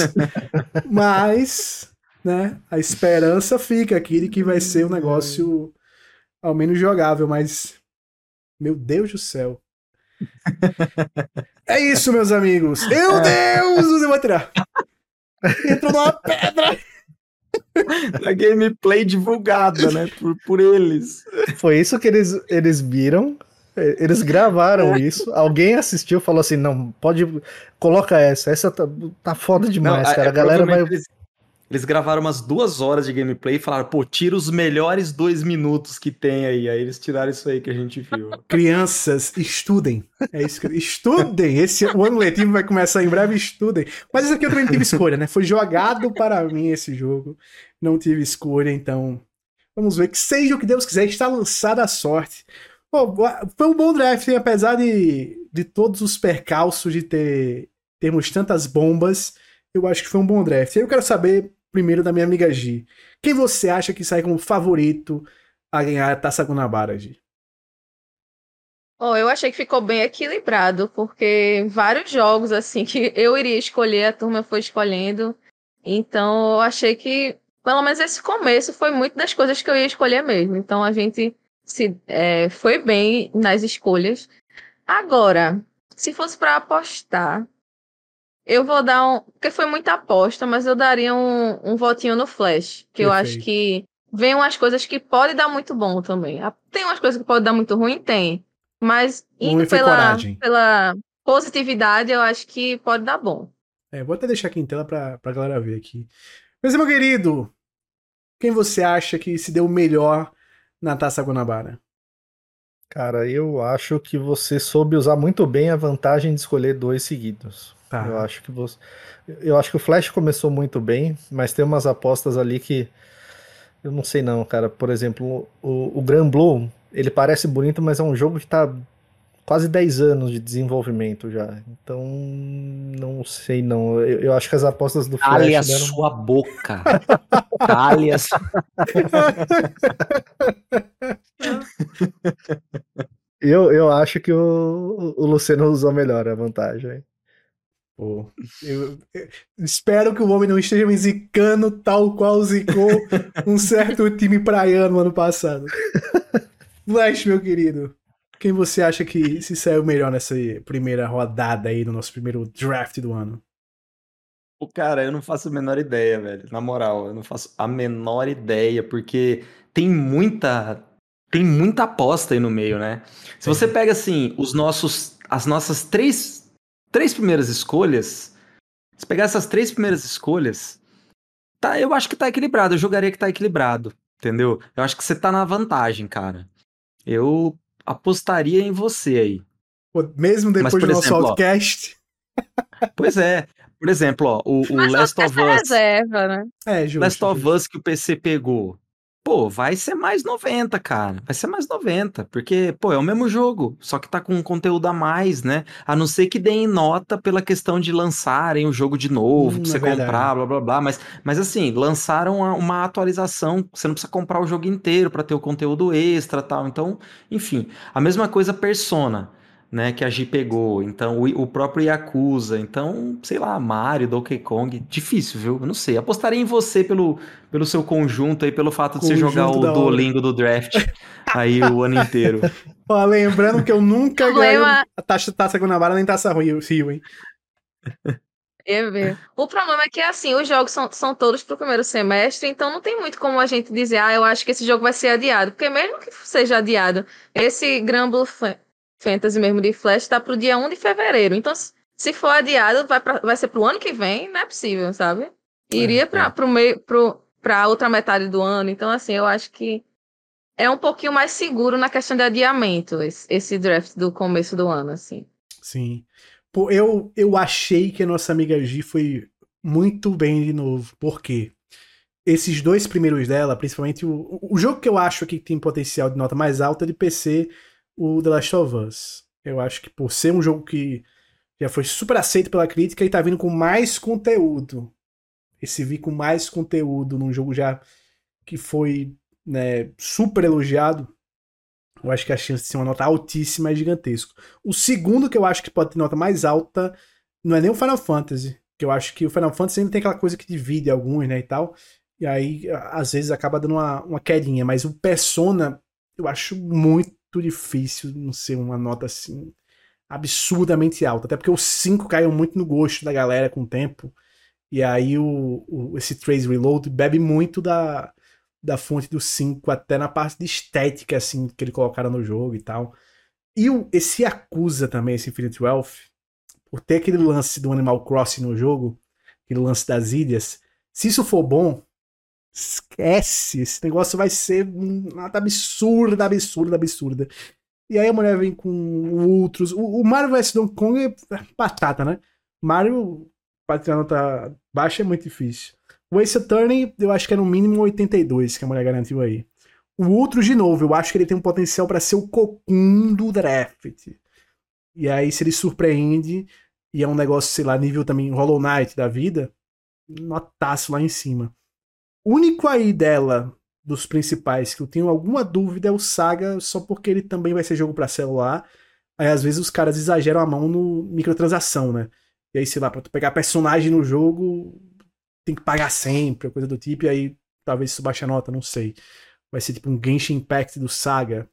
mas, né? A esperança fica aqui de que vai ser um negócio ao menos jogável, mas. Meu Deus do céu. É isso, meus amigos. Meu Deus! Eu vou tirar. Entrou numa pedra. A gameplay divulgada, né? Por, por eles. Foi isso que eles, eles viram. Eles gravaram isso. Alguém assistiu e falou assim: não, pode. Coloca essa. Essa tá, tá foda demais, não, cara. A galera vai. Eles, eles gravaram umas duas horas de gameplay e falaram, pô, tira os melhores dois minutos que tem aí. Aí eles tiraram isso aí que a gente viu. Crianças, estudem. É isso que... Estudem! Esse, o ano letivo vai começar em breve, estudem. Mas isso aqui eu também não tive escolha, né? Foi jogado para mim esse jogo. Não tive escolha, então. Vamos ver que seja o que Deus quiser, está lançada a sorte. Pô, foi um bom draft, hein? apesar de, de todos os percalços de ter termos tantas bombas. Eu acho que foi um bom draft. Eu quero saber primeiro da minha amiga Gi. Quem você acha que sai como favorito a ganhar a Taça Guanabara, Gi? Oh, eu achei que ficou bem equilibrado, porque vários jogos assim que eu iria escolher, a turma foi escolhendo. Então, eu achei que, pelo menos esse começo, foi muito das coisas que eu ia escolher mesmo. Então, a gente se é, foi bem nas escolhas. Agora, se fosse para apostar, eu vou dar um. Porque foi muita aposta, mas eu daria um, um votinho no Flash. Que Perfeito. eu acho que vem umas coisas que pode dar muito bom também. Tem umas coisas que pode dar muito ruim? Tem. Mas indo pela, pela positividade, eu acho que pode dar bom. É, vou até deixar aqui em tela pra, pra galera ver aqui. Mas, meu querido, quem você acha que se deu melhor na Taça Guanabara? Cara, eu acho que você soube usar muito bem a vantagem de escolher dois seguidos. Tá. Eu acho que você. Eu acho que o Flash começou muito bem, mas tem umas apostas ali que. Eu não sei não, cara. Por exemplo, o, o Grand Blue, ele parece bonito, mas é um jogo que tá quase 10 anos de desenvolvimento já. Então, não sei não. Eu, eu acho que as apostas do Flash. Cale a deram... sua boca. Cale a sua... eu, eu acho que o, o Luciano usou melhor a vantagem. Eu, eu, espero que o homem não esteja me zicando tal qual zicou um certo time praiano ano passado. Flash, meu querido, quem você acha que se saiu melhor nessa primeira rodada aí, no nosso primeiro draft do ano? O cara, eu não faço a menor ideia, velho. Na moral, eu não faço a menor ideia, porque tem muita tem muita aposta aí no meio, né? Se você pega assim, os nossos as nossas três três primeiras escolhas, se pegar essas três primeiras escolhas, Tá, eu acho que tá equilibrado. Eu jogaria que tá equilibrado. Entendeu? Eu acho que você tá na vantagem, cara. Eu apostaria em você aí. Mesmo depois Mas, do nosso exemplo, podcast. Pois é. Por exemplo, ó, o, o Last of Us. Reserva, né? É, justo, Last of Us que o PC pegou. Pô, vai ser mais 90, cara. Vai ser mais 90, porque, pô, é o mesmo jogo, só que tá com um conteúdo a mais, né? A não ser que deem nota pela questão de lançarem o jogo de novo, hum, pra você é comprar, blá blá blá. Mas, mas assim, lançaram uma, uma, atualização, você não precisa comprar o jogo inteiro para ter o conteúdo extra tal. Então, enfim, a mesma coisa Persona né, que a G pegou. Então, o, o, próprio Yakuza. Então, sei lá, Mario, Donkey Kong. Difícil, viu? Eu não sei. Apostaria em você pelo, pelo seu conjunto aí, pelo fato de conjunto você jogar o Duolingo do draft aí o ano inteiro. Ó, lembrando que eu nunca ganhei a taxa, taça Guanabara nem taça Rio, hein? Eu ver. O problema é que, assim, os jogos são, são todos pro primeiro semestre, então não tem muito como a gente dizer, ah, eu acho que esse jogo vai ser adiado. Porque mesmo que seja adiado, esse Granblue Fantasy mesmo de Flash tá pro dia 1 de fevereiro. Então, se for adiado, vai, pra, vai ser pro ano que vem, não é possível, sabe? Iria é, pra, é. Pro meio, pro, pra outra metade do ano. Então, assim, eu acho que é um pouquinho mais seguro na questão de adiamento, esse, esse draft do começo do ano, assim. Sim. Pô, eu, eu achei que a nossa amiga G foi muito bem de novo. Por quê? Esses dois primeiros dela, principalmente o, o jogo que eu acho que tem potencial de nota mais alta é de PC o The Last of Us. Eu acho que por ser um jogo que já foi super aceito pela crítica e tá vindo com mais conteúdo. Esse vir com mais conteúdo num jogo já que foi né, super elogiado, eu acho que a chance de ser uma nota altíssima é gigantesco. O segundo que eu acho que pode ter nota mais alta não é nem o Final Fantasy, que eu acho que o Final Fantasy ainda tem aquela coisa que divide alguns, né, e tal. E aí, às vezes, acaba dando uma, uma quedinha. Mas o Persona, eu acho muito muito difícil não ser uma nota assim absurdamente alta. Até porque os 5 caíram muito no gosto da galera com o tempo. E aí o, o esse Trace Reload bebe muito da, da fonte do 5, até na parte de estética assim que ele colocaram no jogo e tal. E o, esse acusa também, esse Infinite Wealth, por ter aquele lance do Animal Crossing no jogo, aquele lance das ilhas. Se isso for bom, Esquece, esse negócio vai ser nada absurda, absurda, absurda. E aí a mulher vem com outros. O, o Mario vs Donkey Kong é batata, né? Mario, a nota baixa é muito difícil. O Ace Attorney, eu acho que é no mínimo 82 que a mulher garantiu aí. O outro, de novo, eu acho que ele tem um potencial para ser o cocum do draft. E aí, se ele surpreende, e é um negócio, sei lá, nível também Hollow Knight da vida, notaço lá em cima. O único aí dela, dos principais, que eu tenho alguma dúvida é o Saga, só porque ele também vai ser jogo para celular. Aí às vezes os caras exageram a mão no microtransação, né? E aí, sei lá, pra tu pegar personagem no jogo, tem que pagar sempre, coisa do tipo, e aí talvez isso baixe a nota, não sei. Vai ser tipo um Genshin Impact do Saga.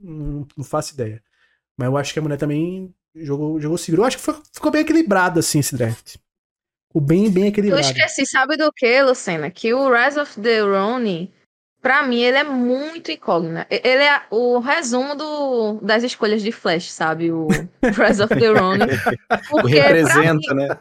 Não, não faço ideia. Mas eu acho que a mulher também jogou, jogou seguro. Eu acho que foi, ficou bem equilibrado assim esse draft. O bem, bem equilibrado. Eu esqueci, sabe do que, Lucena? Que o Rise of the Ronin, pra mim, ele é muito incógnito. Ele é o resumo do, das escolhas de Flash, sabe? O Rise of the Ronin. Porque, representa, mim, né?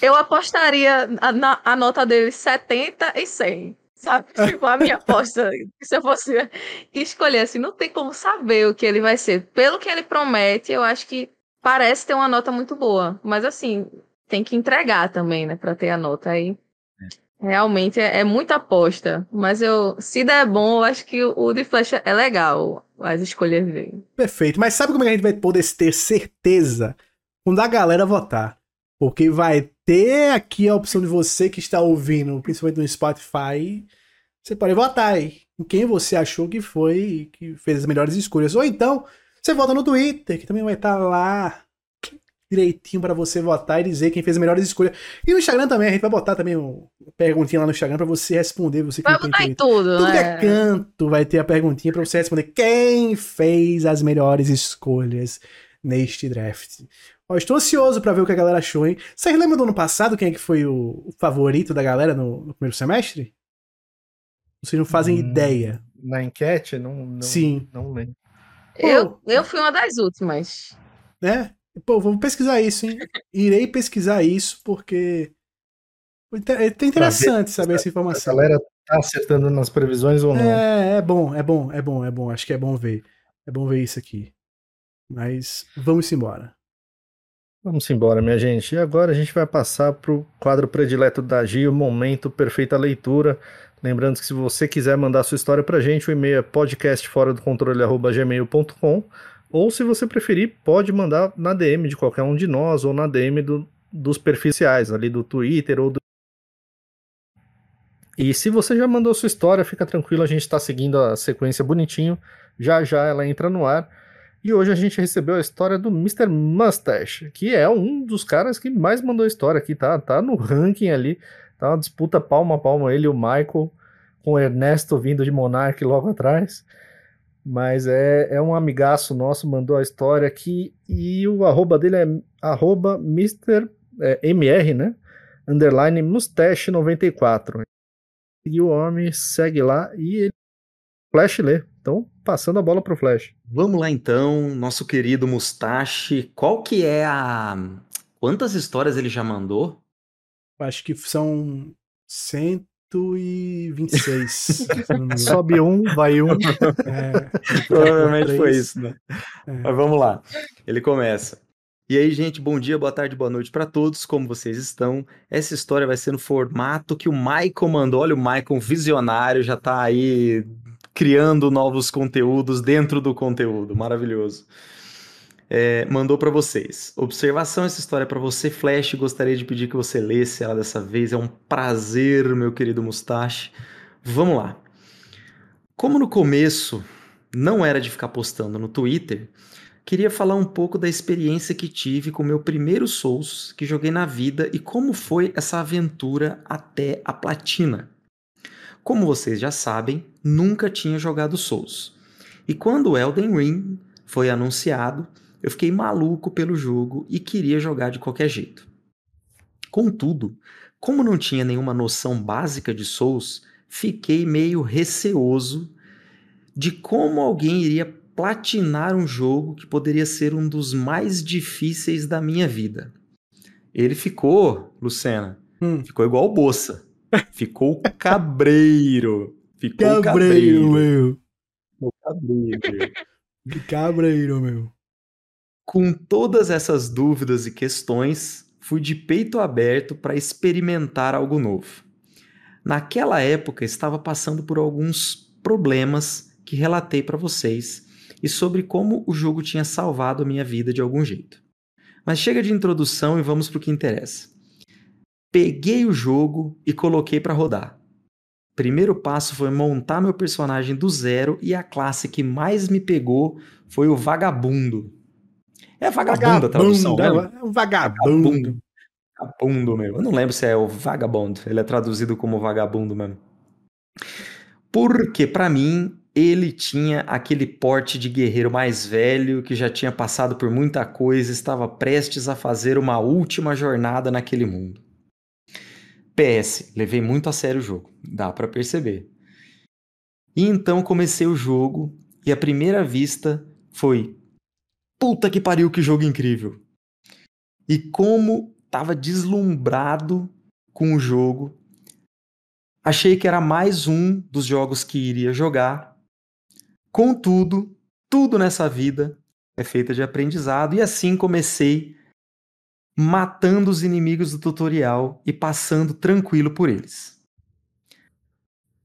Eu apostaria a, a nota dele 70 e 100 sabe? Tipo, a minha aposta, se eu fosse escolher assim, não tem como saber o que ele vai ser. Pelo que ele promete, eu acho que parece ter uma nota muito boa. Mas assim, tem que entregar também, né, para ter a nota aí. É. Realmente é, é, muita aposta, mas eu, se der bom, eu acho que o, de Flash é legal, as escolhas dele. Perfeito, mas sabe como é a gente vai poder ter certeza quando a galera votar? Porque vai ter aqui a opção de você que está ouvindo, principalmente no Spotify, você pode votar aí em quem você achou que foi que fez as melhores escolhas. Ou então, você vota no Twitter, que também vai estar lá direitinho para você votar e dizer quem fez as melhores escolhas. E no Instagram também, a gente vai botar também uma perguntinha lá no Instagram para você responder. Você vai botar em tudo, Tudo né? que é canto vai ter a perguntinha para você responder quem fez as melhores escolhas neste draft. Ó, estou ansioso para ver o que a galera achou, hein? Vocês lembram do ano passado quem é que foi o, o favorito da galera no, no, primeiro semestre? Vocês não fazem hum, ideia. Na enquete? Não, não, Sim. Não lembro. Eu, eu fui uma das últimas. É? Pô, vou pesquisar isso, hein? Irei pesquisar isso porque É interessante saber essa informação. A galera tá acertando nas previsões ou não? É, é bom, é bom, é bom, é bom. Acho que é bom ver. É bom ver isso aqui. Mas vamos embora. Vamos embora, minha gente. E agora a gente vai passar para o quadro predileto da Gio, Momento Perfeita Leitura. Lembrando que se você quiser mandar sua história para a gente, o e-mail é podcastforadocontrole.gmail.com ou se você preferir, pode mandar na DM de qualquer um de nós ou na DM do, dos perfis sociais, ali do Twitter ou do e se você já mandou sua história, fica tranquilo, a gente está seguindo a sequência bonitinho. Já já ela entra no ar. E hoje a gente recebeu a história do Mr. Mustache, que é um dos caras que mais mandou história aqui, tá? Tá no ranking ali, tá uma disputa palma a palma ele e o Michael, com o Ernesto vindo de Monarch logo atrás. Mas é, é um amigaço nosso, mandou a história aqui, e o arroba dele é arroba Mr. É, MR, né? Underline Mustache 94. E o homem segue lá e ele Flash lê. Então, passando a bola pro Flash. Vamos lá então, nosso querido Mustache. Qual que é a. Quantas histórias ele já mandou? Acho que são 126. Sobe um, vai um. É, Provavelmente foi isso, né? É. Mas vamos lá. Ele começa. E aí, gente, bom dia, boa tarde, boa noite para todos. Como vocês estão? Essa história vai ser no formato que o Michael mandou. Olha, o Michael, visionário, já tá aí criando novos conteúdos dentro do conteúdo. Maravilhoso. É, mandou para vocês. Observação: essa história é para você, Flash. Gostaria de pedir que você lesse ela dessa vez. É um prazer, meu querido Mustache. Vamos lá. Como no começo não era de ficar postando no Twitter, queria falar um pouco da experiência que tive com o meu primeiro Souls que joguei na vida e como foi essa aventura até a platina. Como vocês já sabem, nunca tinha jogado Souls. E quando Elden Ring foi anunciado, eu fiquei maluco pelo jogo e queria jogar de qualquer jeito. Contudo, como não tinha nenhuma noção básica de Souls, fiquei meio receoso de como alguém iria platinar um jogo que poderia ser um dos mais difíceis da minha vida. Ele ficou, Lucena, hum. ficou igual o Bossa. Ficou cabreiro. Ficou cabreiro, cabreiro. meu. Ficou cabreiro. cabreiro, meu. Com todas essas dúvidas e questões, fui de peito aberto para experimentar algo novo. Naquela época, estava passando por alguns problemas que relatei para vocês e sobre como o jogo tinha salvado a minha vida de algum jeito. Mas chega de introdução e vamos para o que interessa peguei o jogo e coloquei para rodar. Primeiro passo foi montar meu personagem do zero e a classe que mais me pegou foi o vagabundo. É vagabundo, a tradução, né? É um vagabundo. vagabundo. Vagabundo, meu. Eu não lembro se é o vagabundo. Ele é traduzido como vagabundo mesmo. Porque, para mim, ele tinha aquele porte de guerreiro mais velho, que já tinha passado por muita coisa, estava prestes a fazer uma última jornada naquele mundo. PS, levei muito a sério o jogo, dá para perceber. E então comecei o jogo e a primeira vista foi puta que pariu que jogo incrível. E como tava deslumbrado com o jogo, achei que era mais um dos jogos que iria jogar. Contudo, tudo nessa vida é feita de aprendizado e assim comecei matando os inimigos do tutorial e passando tranquilo por eles.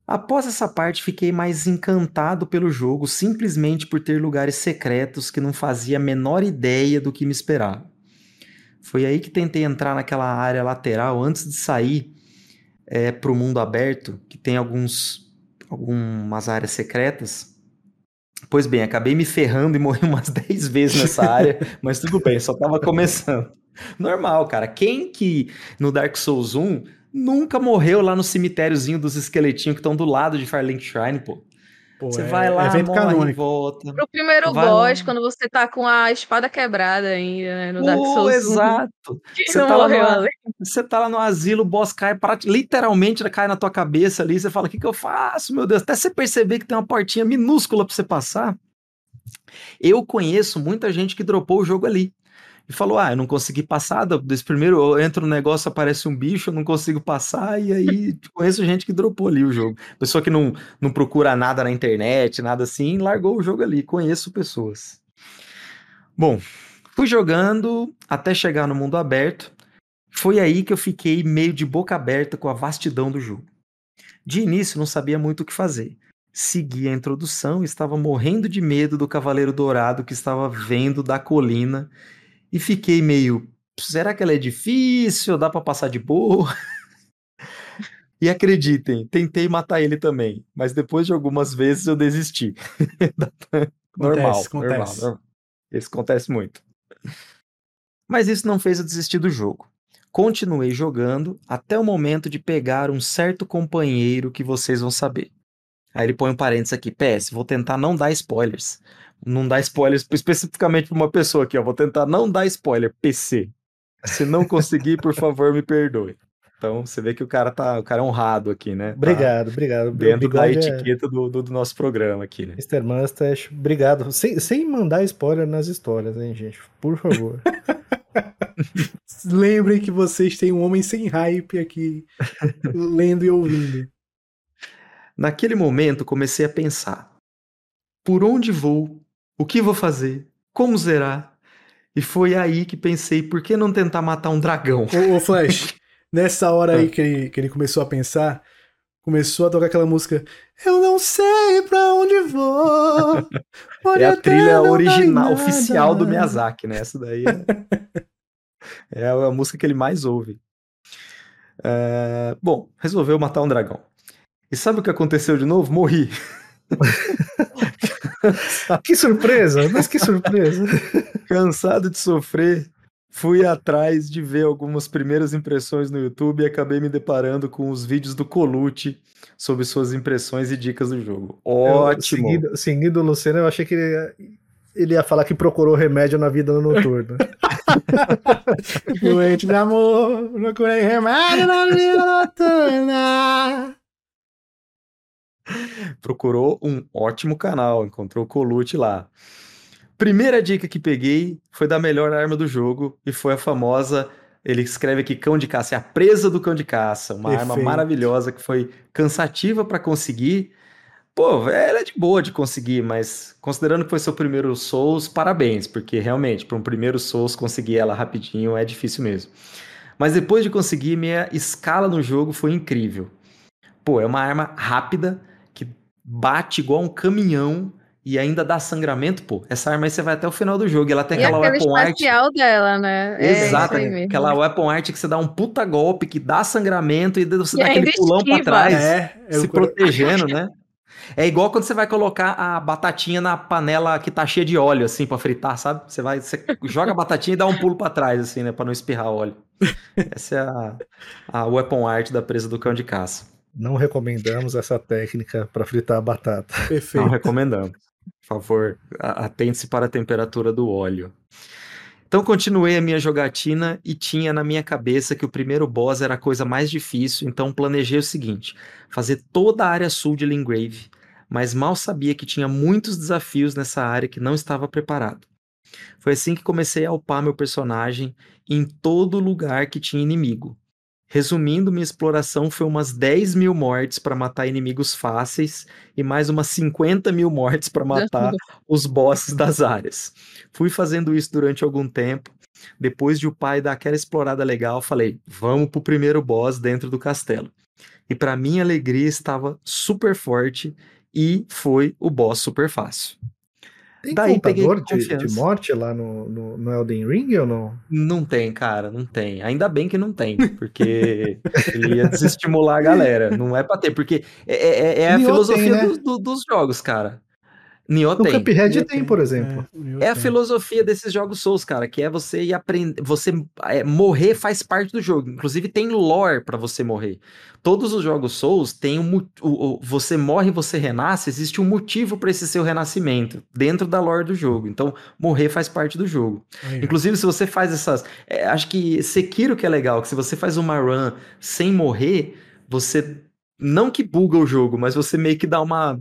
Após essa parte, fiquei mais encantado pelo jogo simplesmente por ter lugares secretos que não fazia a menor ideia do que me esperava. Foi aí que tentei entrar naquela área lateral antes de sair é, para o mundo aberto, que tem alguns, algumas áreas secretas. Pois bem, acabei me ferrando e morri umas 10 vezes nessa área, mas tudo bem, só estava começando. Normal, cara. Quem que no Dark Souls 1 nunca morreu lá no cemitériozinho dos esqueletinhos que estão do lado de Firelink Shrine, pô? Pô, você é, vai lá, é morre canônico. volta. Pro primeiro boss, lá. quando você tá com a espada quebrada ainda, né, no Dark Souls. exato. Você tá, lá no, você tá lá no asilo, o boss cai, literalmente cai na tua cabeça ali, você fala, o que que eu faço, meu Deus? Até você perceber que tem uma portinha minúscula pra você passar. Eu conheço muita gente que dropou o jogo ali e falou: Ah, eu não consegui passar. Desse primeiro, eu entro no negócio, aparece um bicho, eu não consigo passar. E aí conheço gente que dropou ali o jogo. Pessoa que não, não procura nada na internet, nada assim, largou o jogo ali. Conheço pessoas. Bom, fui jogando até chegar no mundo aberto. Foi aí que eu fiquei meio de boca aberta com a vastidão do jogo. De início, não sabia muito o que fazer. Segui a introdução, estava morrendo de medo do Cavaleiro Dourado que estava vendo da colina e fiquei meio. Será que ela é difícil? Dá para passar de boa? e acreditem, tentei matar ele também, mas depois de algumas vezes eu desisti. normal, acontece, normal, acontece. normal. Isso acontece muito. Mas isso não fez eu desistir do jogo. Continuei jogando até o momento de pegar um certo companheiro que vocês vão saber. Aí ele põe um parênteses aqui, PS, vou tentar não dar spoilers. Não dar spoilers especificamente para uma pessoa aqui, ó. Vou tentar não dar spoiler, PC. Se não conseguir, por favor, me perdoe. Então você vê que o cara tá, o cara é honrado aqui, né? Obrigado, tá obrigado. Dentro da é etiqueta é... do, do, do, nosso programa aqui, né? Mr. Mustache, obrigado. Sem, sem mandar spoiler nas histórias, hein, gente? Por favor. Lembrem que vocês têm um homem sem hype aqui, lendo e ouvindo. Naquele momento, comecei a pensar: por onde vou? O que vou fazer? Como zerar? E foi aí que pensei: por que não tentar matar um dragão? Ô, ô Flash, nessa hora aí que ele, que ele começou a pensar, começou a tocar aquela música Eu não sei pra onde vou. é a trilha original, oficial do Miyazaki, né? Essa daí é, é a música que ele mais ouve. É... Bom, resolveu matar um dragão. E sabe o que aconteceu de novo? Morri. que surpresa, mas que surpresa. Cansado de sofrer, fui atrás de ver algumas primeiras impressões no YouTube e acabei me deparando com os vídeos do Colute sobre suas impressões e dicas do jogo. Ótimo. Eu, seguindo, seguindo o Luciano, eu achei que ele ia, ele ia falar que procurou remédio na vida noturna. Doente de amor, procurei remédio na vida noturna. Procurou um ótimo canal, encontrou o Colute lá. Primeira dica que peguei foi da melhor arma do jogo e foi a famosa. Ele escreve aqui cão de caça, é a presa do cão de caça, uma Perfeito. arma maravilhosa que foi cansativa para conseguir. Pô, ela é de boa de conseguir, mas considerando que foi seu primeiro Souls, parabéns, porque realmente, para um primeiro Souls conseguir ela rapidinho é difícil mesmo. Mas depois de conseguir, minha escala no jogo foi incrível. Pô, é uma arma rápida, bate igual um caminhão e ainda dá sangramento, pô. Essa arma aí você vai até o final do jogo. E ela tem e aquela weapon art. dela, né? É Exato, é aquela weapon art que você dá um puta golpe, que dá sangramento e você e dá aquele pulão pra trás, é, se eu... protegendo, né? É igual quando você vai colocar a batatinha na panela que tá cheia de óleo, assim, pra fritar, sabe? Você vai, você joga a batatinha e dá um pulo para trás, assim, né? Pra não espirrar óleo. Essa é a, a weapon art da presa do cão de caça. Não recomendamos essa técnica para fritar a batata. Perfeito. Não recomendamos. Por favor, atente-se para a temperatura do óleo. Então continuei a minha jogatina e tinha na minha cabeça que o primeiro boss era a coisa mais difícil, então planejei o seguinte: fazer toda a área sul de Lingrave, mas mal sabia que tinha muitos desafios nessa área que não estava preparado. Foi assim que comecei a upar meu personagem em todo lugar que tinha inimigo. Resumindo, minha exploração foi umas 10 mil mortes para matar inimigos fáceis e mais umas 50 mil mortes para matar os bosses das áreas. Fui fazendo isso durante algum tempo. Depois de o pai dar aquela explorada legal, falei: vamos pro primeiro boss dentro do castelo. E para minha alegria estava super forte e foi o boss super fácil. Tem Daí contador de, de, morte lá no, no, no, Elden Ring ou não? Não tem, cara, não tem. Ainda bem que não tem, porque ele ia desestimular a galera. Não é pra ter, porque é, é, é, é a filosofia tem, né? do, do, dos jogos, cara. Nioh no tem. Cuphead tem, por exemplo. É, é a filosofia desses jogos Souls, cara, que é você ir aprender, você é, morrer faz parte do jogo. Inclusive tem lore para você morrer. Todos os jogos Souls têm um o, o, você morre, você renasce, existe um motivo para esse seu renascimento dentro da lore do jogo. Então, morrer faz parte do jogo. Aí, Inclusive, se você faz essas, é, acho que Sekiro que é legal, que se você faz uma run sem morrer, você não que buga o jogo, mas você meio que dá uma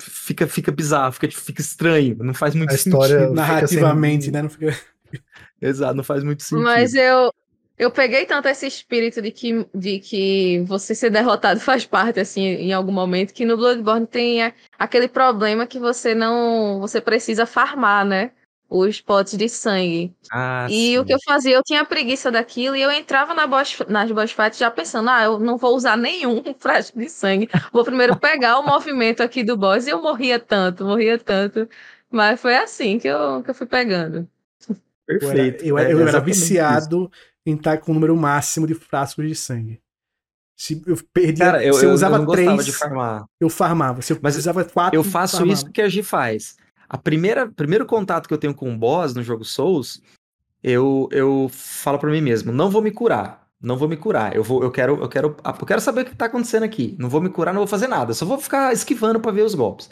fica, fica bizarro, fica, fica estranho, não faz muito a história sentido. Narrativamente, né? Não fica... Exato, não faz muito sentido. Mas eu, eu peguei tanto esse espírito de que, de que você ser derrotado faz parte, assim, em algum momento, que no Bloodborne tem aquele problema que você não. Você precisa farmar, né? Os potes de sangue. Ah, e sim. o que eu fazia, eu tinha preguiça daquilo e eu entrava na boss, nas boss fights já pensando, ah, eu não vou usar nenhum frasco de sangue. Vou primeiro pegar o movimento aqui do boss e eu morria tanto, morria tanto. Mas foi assim que eu, que eu fui pegando. Perfeito. Eu era, eu, eu é era viciado isso em estar com o número máximo de frascos de sangue. Se eu perdia, Cara, eu, se eu usava eu três, de farmar. eu farmava. Se eu Mas usava quatro, eu faço isso que a Gi faz. A primeira primeiro contato que eu tenho com o boss no jogo Souls, eu, eu falo para mim mesmo, não vou me curar. Não vou me curar. Eu vou, eu quero, eu quero, eu quero saber o que tá acontecendo aqui. Não vou me curar, não vou fazer nada. Só vou ficar esquivando para ver os golpes.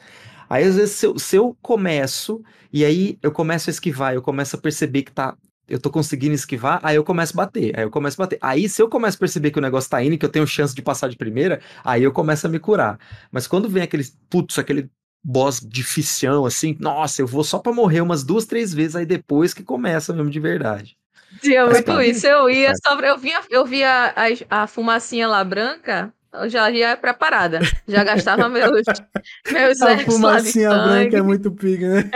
Aí às vezes se eu, se eu começo e aí eu começo a esquivar, eu começo a perceber que tá eu tô conseguindo esquivar, aí eu começo a bater, aí eu começo a bater. Aí, se eu começo a perceber que o negócio tá indo que eu tenho chance de passar de primeira, aí eu começo a me curar. Mas quando vem aquele, putz, aquele boss dificião, assim, nossa, eu vou só pra morrer umas duas, três vezes, aí depois que começa mesmo de verdade. Tinha muito isso, eu ia sobre, eu via, eu via a, a fumacinha lá branca, eu já ia preparada. Já gastava meus, meus A fumacinha branca é muito pica, né?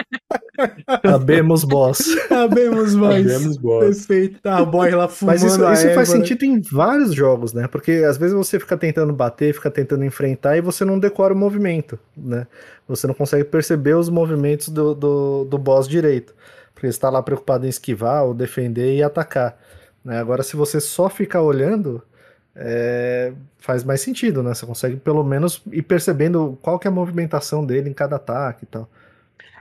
Sabemos boss. Sabemos boss. Sabemos boss. Perfeito. Tá, boy lá fumando Mas isso, isso faz né? sentido em vários jogos, né? Porque às vezes você fica tentando bater, fica tentando enfrentar e você não decora o movimento, né? Você não consegue perceber os movimentos do, do, do boss direito. Porque você está lá preocupado em esquivar ou defender e atacar. Né? Agora, se você só ficar olhando, é, faz mais sentido, né? Você consegue pelo menos ir percebendo qual que é a movimentação dele em cada ataque e tal.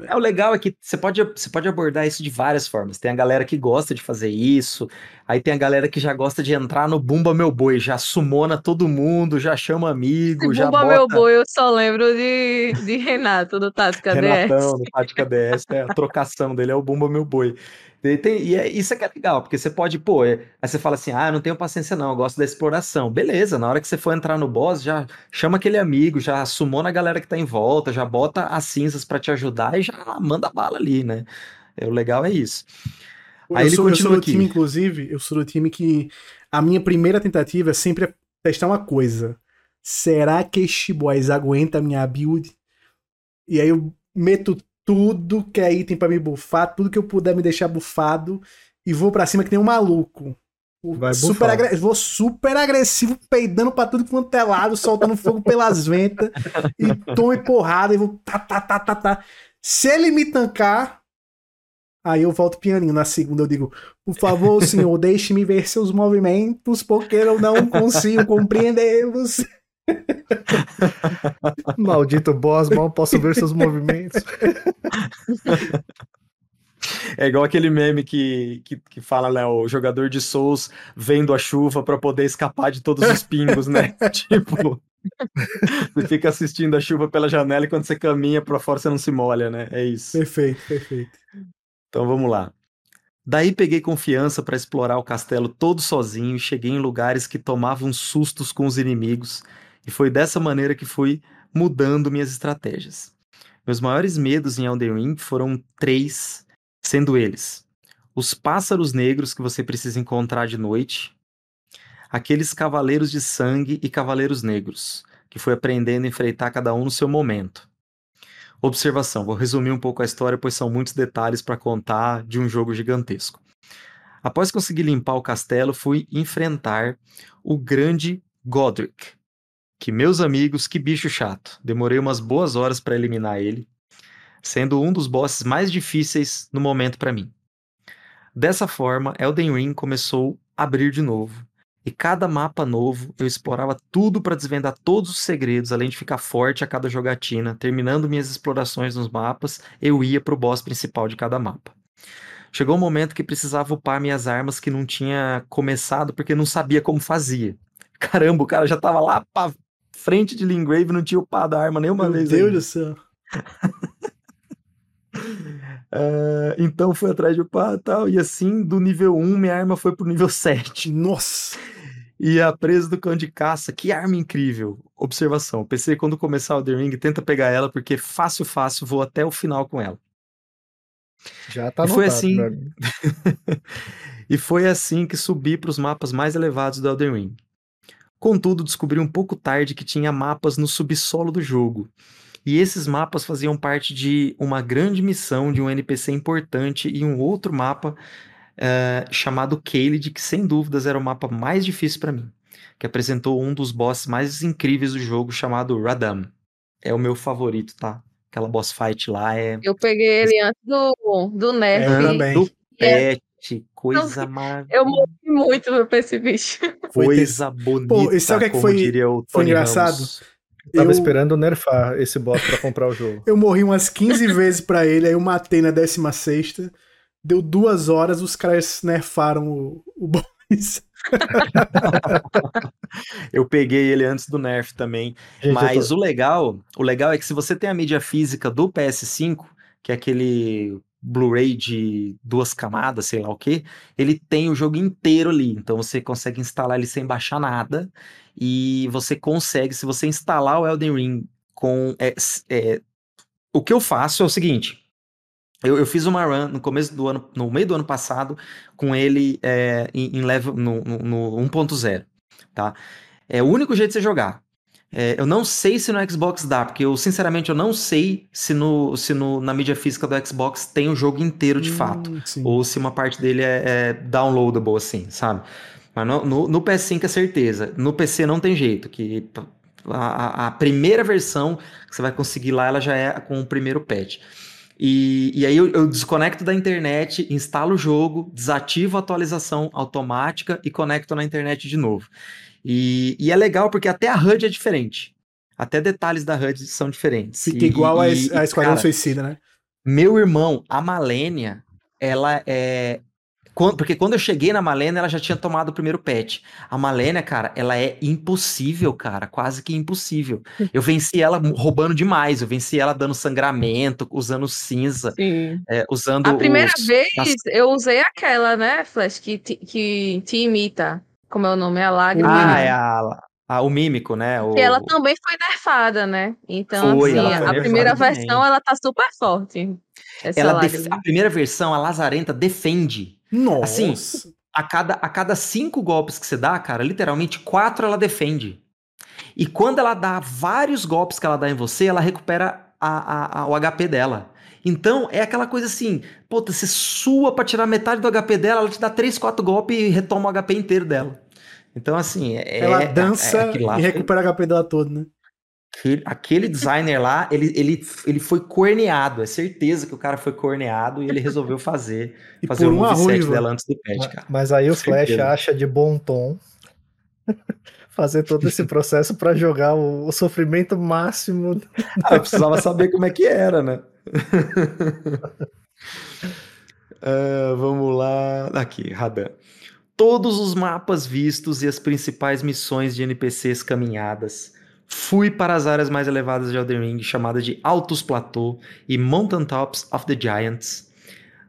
É, o legal é que você pode, você pode abordar isso de várias formas. Tem a galera que gosta de fazer isso, aí tem a galera que já gosta de entrar no Bumba Meu Boi, já sumona todo mundo, já chama amigo, já Bumba bota... Meu Boi, eu só lembro de, de Renato, do Tática Renatão, DS. do Tática DS, é, a trocação dele é o Bumba Meu Boi. E, tem, e é, isso é que é legal, porque você pode, pô, é, aí você fala assim, ah, eu não tenho paciência não, eu gosto da exploração. Beleza, na hora que você for entrar no boss, já chama aquele amigo, já sumou na galera que tá em volta, já bota as cinzas para te ajudar e já manda bala ali, né? É, o legal é isso. Aí eu ele sou, continua eu sou do aqui. time, inclusive, eu sou do time que a minha primeira tentativa é sempre testar uma coisa. Será que este boys aguenta a minha build? E aí eu meto tudo que é item para me bufar, tudo que eu puder me deixar bufado e vou para cima que tem um maluco. Vai super agre... Vou super agressivo, peidando pra tudo quanto é lado, soltando fogo pelas ventas, e tome porrada, e vou tá, tá, tá, tá, tá. Se ele me tancar, aí eu volto pianinho. Na segunda eu digo, por favor, senhor, deixe-me ver seus movimentos, porque eu não consigo compreendê-los. Maldito boss, mal posso ver seus movimentos. É igual aquele meme que, que, que fala, né, o jogador de Souls vendo a chuva para poder escapar de todos os pingos, né? tipo, você fica assistindo a chuva pela janela e quando você caminha para fora você não se molha, né? É isso. Perfeito, perfeito. Então vamos lá. Daí peguei confiança para explorar o castelo todo sozinho e cheguei em lugares que tomavam sustos com os inimigos, e foi dessa maneira que fui mudando minhas estratégias. Meus maiores medos em Elden Ring foram três, sendo eles: os pássaros negros que você precisa encontrar de noite, aqueles cavaleiros de sangue e cavaleiros negros, que foi aprendendo a enfrentar cada um no seu momento. Observação: vou resumir um pouco a história, pois são muitos detalhes para contar de um jogo gigantesco. Após conseguir limpar o castelo, fui enfrentar o grande Godric. Que meus amigos, que bicho chato. Demorei umas boas horas para eliminar ele, sendo um dos bosses mais difíceis no momento para mim. Dessa forma, Elden Ring começou a abrir de novo, e cada mapa novo eu explorava tudo para desvendar todos os segredos, além de ficar forte a cada jogatina. Terminando minhas explorações nos mapas, eu ia pro boss principal de cada mapa. Chegou um momento que precisava upar minhas armas que não tinha começado porque não sabia como fazia. Caramba, o cara já tava lá pra frente de Lingrave não tinha upado a arma nenhuma Meu vez. Deus ainda. do céu. É, então fui atrás de upar e tal. E assim, do nível 1, minha arma foi pro nível 7. Nossa! E a presa do cão de caça, que arma incrível. Observação: PC, quando começar o The Ring, tenta pegar ela, porque fácil, fácil, vou até o final com ela. Já tá e foi assim. e foi assim que subi para os mapas mais elevados do Elden Ring. Contudo, descobri um pouco tarde que tinha mapas no subsolo do jogo. E esses mapas faziam parte de uma grande missão de um NPC importante e um outro mapa uh, chamado Caelid, que sem dúvidas era o mapa mais difícil para mim, que apresentou um dos bosses mais incríveis do jogo chamado Radam. É o meu favorito, tá? Aquela boss fight lá é. Eu peguei ele antes do, do Nerf. Eu também. Do pet, coisa maravilhosa. Eu morri muito pra esse bicho. Coisa bonita. Pô, e sabe o que, é foi, foi engraçado? Ramos. Eu tava esperando nerfar esse boss pra comprar o jogo. eu morri umas 15 vezes pra ele, aí eu matei na 16. Deu duas horas, os caras nerfaram o, o boss. eu peguei ele antes do nerf também. Gente, mas tô... o legal, o legal é que se você tem a mídia física do PS5, que é aquele Blu-ray de duas camadas, sei lá o que, ele tem o jogo inteiro ali. Então você consegue instalar ele sem baixar nada. E você consegue, se você instalar o Elden Ring com. É, é, o que eu faço é o seguinte: eu, eu, fiz uma run no começo do ano, no meio do ano passado, com ele é, em, em, level no, no, no 1.0, tá? É o único jeito de você jogar. É, eu não sei se no Xbox dá, porque eu sinceramente eu não sei se, no, se no, na mídia física do Xbox tem o jogo inteiro de hum, fato, sim. ou se uma parte dele é, é downloadable assim, sabe? Mas no, no, no, PS5 é certeza. No PC não tem jeito, que a, a primeira versão que você vai conseguir lá, ela já é com o primeiro patch. E, e aí eu, eu, desconecto da internet, instalo o jogo, desativo a atualização automática e conecto na internet de novo. E, e é legal porque até a HUD é diferente. Até detalhes da HUD são diferentes. Fica e, igual e, a, a Esquadrão Suicida, né? Meu irmão, a Malênia, ela é quando, porque quando eu cheguei na Malena, ela já tinha tomado o primeiro pet. A Malena, cara, ela é impossível, cara. Quase que impossível. Eu venci ela roubando demais. Eu venci ela dando sangramento, usando cinza. É, usando. A primeira os... vez eu usei aquela, né, Flash, que, que te imita. Como é o nome? É a lágrima. Ah, é a. Ah, o mímico, né? O... E ela também foi nerfada, né? Então, foi, assim, a primeira versão também. ela tá super forte. Ela def... A primeira versão, a Lazarenta defende nossa. Assim, a cada, a cada cinco golpes que você dá, cara, literalmente quatro ela defende. E quando ela dá vários golpes que ela dá em você, ela recupera a, a, a, o HP dela. Então, é aquela coisa assim, puta, você sua pra tirar metade do HP dela, ela te dá três, quatro golpes e retoma o HP inteiro dela. Então, assim, é. Ela dança é, é e recupera o HP dela todo, né? Aquele, aquele designer lá, ele, ele, ele foi corneado. É certeza que o cara foi corneado e ele resolveu fazer, e fazer o moveset dela antes do patch, cara. Mas aí o Flash acha de bom tom fazer todo esse processo para jogar o, o, sofrimento máximo. Ah, eu precisava saber como é que era, né? uh, vamos lá. Aqui, Radan. Todos os mapas vistos e as principais missões de NPCs caminhadas Fui para as áreas mais elevadas de Elden Ring, chamadas de Altos Plateau e Mountain Tops of the Giants.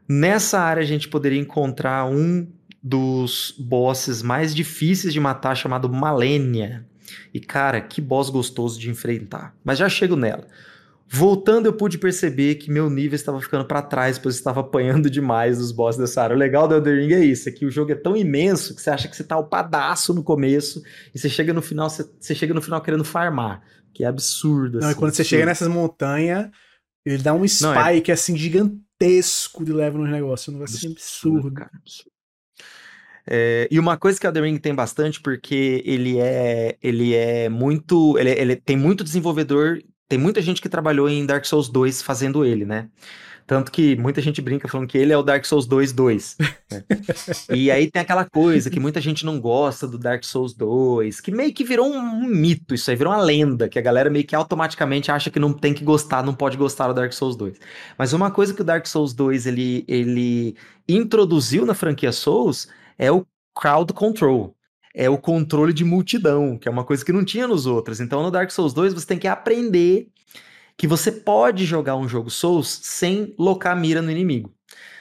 Nessa área a gente poderia encontrar um dos bosses mais difíceis de matar, chamado Malenia. E cara, que boss gostoso de enfrentar. Mas já chego nela. Voltando, eu pude perceber que meu nível estava ficando para trás, pois estava apanhando demais os bosses dessa área. O legal do Elden Ring é isso, é que o jogo é tão imenso que você acha que você tá o padaço no começo e você chega no final, você, você chega no final querendo farmar, que é absurdo. Não, assim, e quando você chega nessas montanhas, ele dá um spike Não, é... assim gigantesco de level nos negócios, um negócio assim absurdo. absurdo. Cara, absurdo. É, e uma coisa que o Elden Ring tem bastante, porque ele é, ele é muito, ele, ele tem muito desenvolvedor tem muita gente que trabalhou em Dark Souls 2 fazendo ele, né? Tanto que muita gente brinca falando que ele é o Dark Souls 2 2. Né? e aí tem aquela coisa que muita gente não gosta do Dark Souls 2, que meio que virou um, um, mito, isso aí virou uma lenda, que a galera meio que automaticamente acha que não tem que gostar, não pode gostar do Dark Souls 2. Mas uma coisa que o Dark Souls 2 ele, ele introduziu na franquia Souls é o crowd control é o controle de multidão, que é uma coisa que não tinha nos outros. Então, no Dark Souls 2, você tem que aprender que você pode jogar um jogo Souls sem locar mira no inimigo.